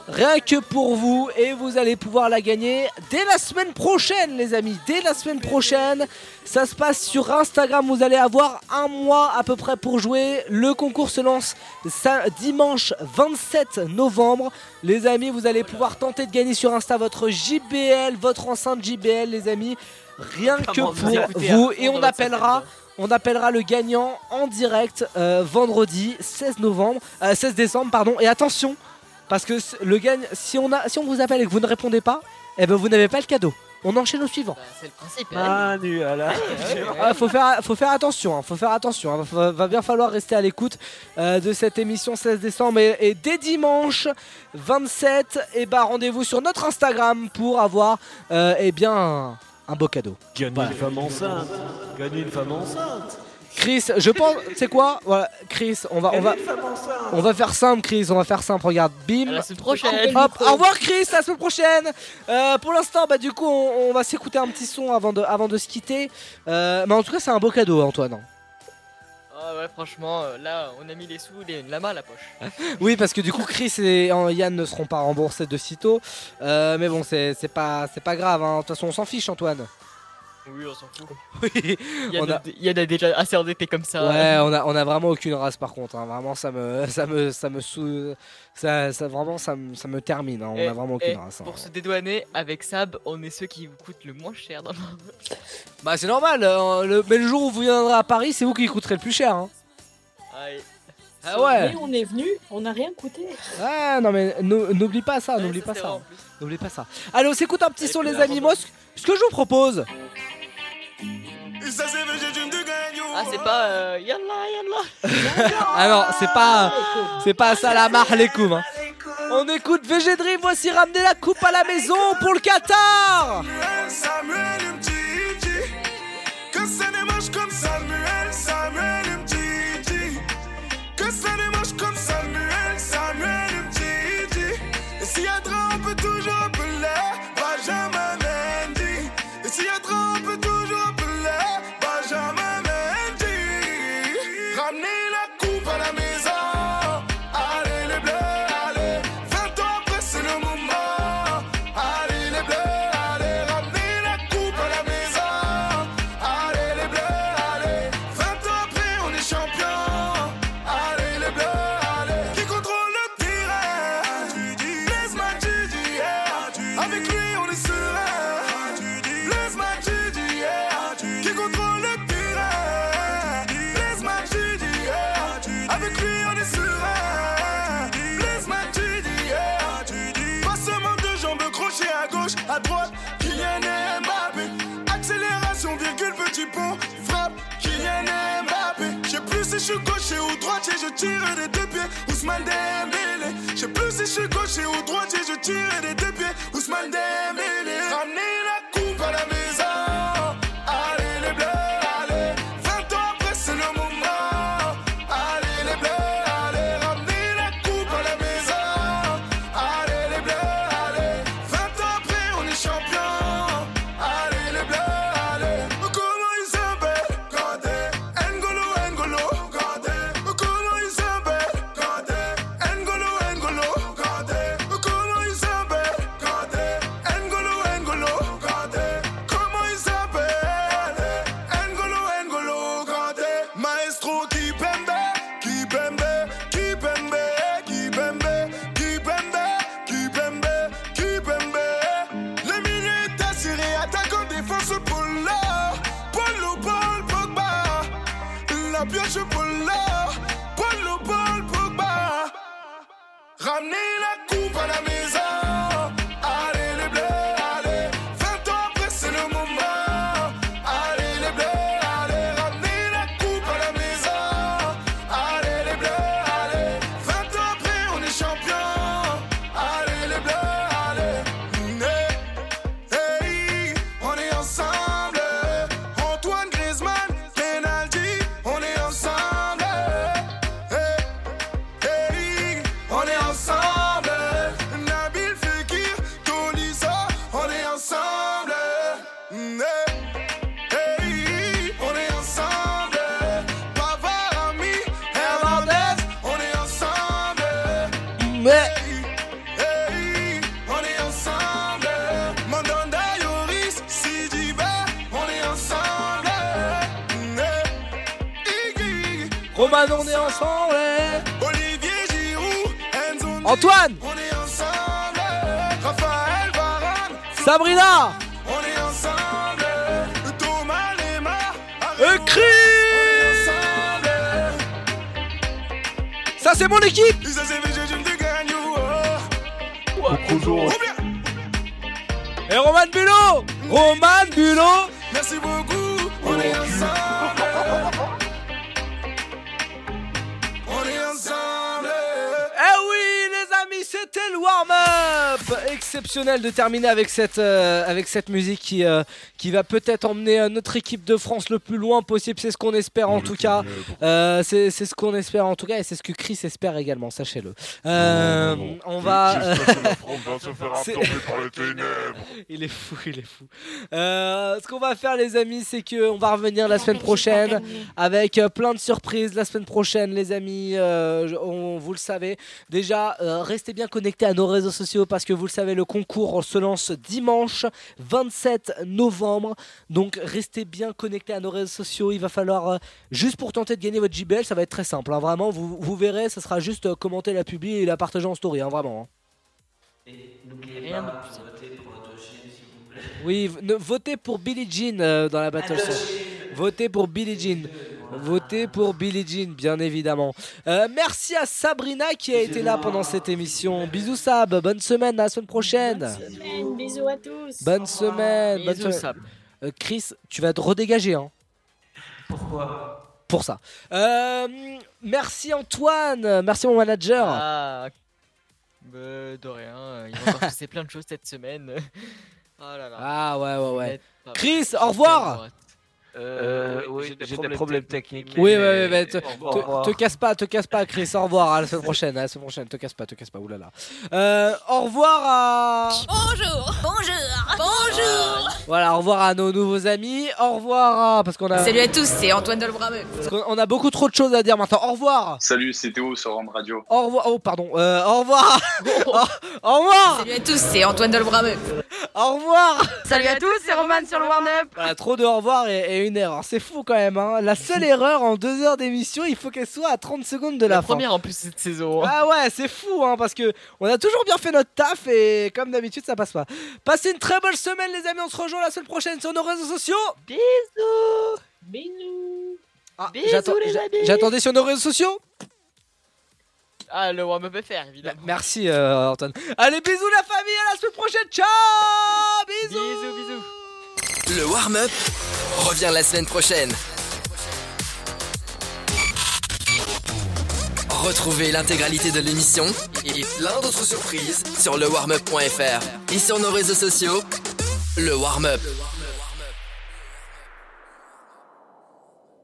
S8: Rien que pour vous. Et vous allez pouvoir la gagner dès la semaine prochaine, les amis. Dès la semaine prochaine. Ça se passe sur Instagram. Vous allez avoir un mois à peu près pour jouer. Le concours se lance dimanche 27 novembre. Les amis, vous allez pouvoir tenter de gagner sur Insta votre JBL, votre enceinte JBL, les amis. Rien que
S10: Comment
S8: pour
S10: vous fond
S8: Et on appellera. On appellera le gagnant en direct euh, vendredi 16 novembre, euh, 16 décembre pardon. Et attention, parce que le gagne, si on a, si on vous appelle et que vous ne répondez pas, eh ben vous n'avez pas le cadeau. On enchaîne au suivant.
S10: Bah, c'est le principe.
S9: Ah, nu, à la-
S8: Ah, faut faire, faut faire attention, hein, faut faire attention. hein. Va, va bien falloir rester à l'écoute euh, de cette émission 16 décembre et, et dès dimanche 27, et bah rendez-vous sur notre Instagram pour avoir, euh, eh bien, un, beau cadeau.
S9: Gagner
S8: Voilà.
S9: une femme enceinte. Gagner une femme enceinte.
S8: Chris, je pense, c'est quoi? Voilà, Chris, on va, on va, on va faire simple, Chris, on va faire simple. Regarde, bim.
S10: À la semaine prochaine.
S8: Hop, au revoir Chris, à la semaine prochaine. Euh, pour l'instant, bah du coup, on, on va s'écouter un petit son avant de, avant de se quitter. Euh, mais en tout cas, c'est un beau cadeau, Antoine.
S10: Ah ouais, franchement, euh, là, on a mis les sous, les- la main à la poche.
S8: Oui, parce que du coup, Chris et euh, Yann ne seront pas remboursés de sitôt. Euh, mais bon, c'est pas, pas grave. hein. De toute façon, on s'en fiche, Antoine.
S10: Oui, on s'en fout.
S8: Oui,
S10: Yann,
S8: on a-
S10: a... Yann a déjà assez endetté comme ça.
S8: Ouais, on a, on a vraiment aucune race par contre. hein. Vraiment, ça me, ça me, ça me sou... ça, ça vraiment, ça me, ça me termine. hein. On
S10: Et-
S8: a vraiment aucune race. hein.
S10: Pour se dédouaner, avec Sab, on est ceux qui vous coûtent le moins cher dans le
S8: Bah c'est normal. euh, le- mais le jour où vous viendrez à Paris, c'est vous qui coûterez le plus cher. hein.
S10: Aïe.
S8: Ah ouais.
S3: Mais on est venu, on n'a rien coûté.
S8: Ah non mais nou- n'oublie pas ça, n'oublie pas ça. N'oublie pas ça. Allez, on s'écoute un petit son les amis. Moi, ce ce que je vous propose,
S10: Ah, c'est pas. Euh, yalla, yalla.
S8: ah non, c'est pas, c'est pas ça la marre les coups. hein. On écoute VG Dream, voici ramener la coupe à la maison pour le Qatar.
S11: Que ça démarche comme Samuel Samuel Que ça Je tire des deux pieds, Ousmane Dembélé Je sais plus si je suis gaucher ou droitier Je tire des deux pieds, Ousmane Dembélé Iggy,
S8: Roman, on est ensemble.
S11: Olivier Giroud, Enzo,
S8: Antoine,
S11: on est ensemble. Raphaël Varane,
S8: Sabrina,
S11: on est ensemble. Thomas Lemar,
S8: écrit. Ça c'est mon équipe.
S11: oh.
S8: Et Roman Bulot, Roman Bulot. Exceptionnel de terminer avec cette, euh, avec cette musique qui, euh, qui va peut-être emmener euh, notre équipe de France le plus loin possible, c'est ce qu'on espère en tout cas. Euh, c'est c'est ce qu'on espère en tout cas et c'est ce que Chris espère également, sachez-le. Euh, on va... Il est fou, il est fou. Euh, ce qu'on va faire, les amis, c'est que on va revenir la semaine prochaine avec plein de surprises. La semaine prochaine, les amis, euh, on- vous le savez. Déjà, euh, restez bien connectés à nos réseaux sociaux parce que vous le savez, le concours se lance dimanche 27 novembre. Donc, restez bien connectés à nos réseaux sociaux. Il va falloir, euh, juste pour tenter de gagner votre JBL, ça va être très simple. hein. Vraiment, vous, vous verrez, ça sera juste euh, commenter la publi et la partager en story. hein, vraiment. hein.
S10: Rien de plus simple.
S8: Oui, v- ne- votez pour Billie Jean euh, dans la Battle. Votez pour Billie Jean. Votez pour Billie Jean, bien évidemment. Euh, merci à Sabrina qui a été là pendant cette émission. Bisous Sab, bonne semaine, à la semaine prochaine.
S3: Semaine, Bisous à tous.
S8: Bonne semaine. bonne
S10: Bisous,
S8: semaine.
S10: Sab.
S8: Euh, Chris, tu vas te redégager. Hein,
S10: Pourquoi?
S8: Pour ça. Euh, merci Antoine, merci mon manager.
S10: Ah, bah, de rien. Il se passer plein de choses cette semaine. Oh là là.
S8: Ah ouais, ouais, ouais. Chris, au revoir.
S9: Euh, oui, j'ai des problèmes techniques.
S8: Oui,
S9: mais-
S8: ouais, te, casse pas, te casse pas, Chris. Au revoir, à la semaine prochaine, à la semaine prochaine. Te casse pas, te casse pas, oulala. Euh, au revoir à.
S21: Bonjour, bonjour, bonjour.
S8: Voilà, au revoir à nos nouveaux amis. Au revoir à. Parce qu'on a.
S21: Salut à tous, c'est Antoine Delbrameux.
S8: Parce qu'on on a beaucoup trop de choses à dire maintenant. Au revoir.
S31: Salut, c'est Théo sur Rand Radio?
S8: Au revoir. Oh, pardon. Euh, au revoir. au, au revoir.
S21: Salut à tous, c'est Antoine Delbrameux.
S8: Au revoir.
S7: Salut à tous, c'est Roman sur le warm-up.
S8: Voilà, trop de au revoir et, et une erreur. C'est fou quand même. Hein. La seule erreur en deux heures d'émission, il faut qu'elle soit à 30 secondes de la,
S10: La
S8: fin.
S10: première en plus cette saison. hein.
S8: Ah ouais, c'est fou, hein, parce que on a toujours bien fait notre taf et comme d'habitude, ça passe pas. Passez une très bonne semaine, les amis. On se rejoint la semaine prochaine sur nos réseaux sociaux.
S10: Bisous.
S3: Bisous.
S8: Ah. J'attendais sur nos réseaux sociaux.
S10: Ah, le warm-up FR, évidemment.
S8: Merci, euh, Antoine. Allez, bisous la famille, à la semaine prochaine. Ciao Bisous
S10: Bisous, bisous.
S1: Le warm-up revient la semaine prochaine. Retrouvez l'intégralité de l'émission et plein d'autres surprises sur lewarmup.fr et sur nos réseaux sociaux. Le warm-up.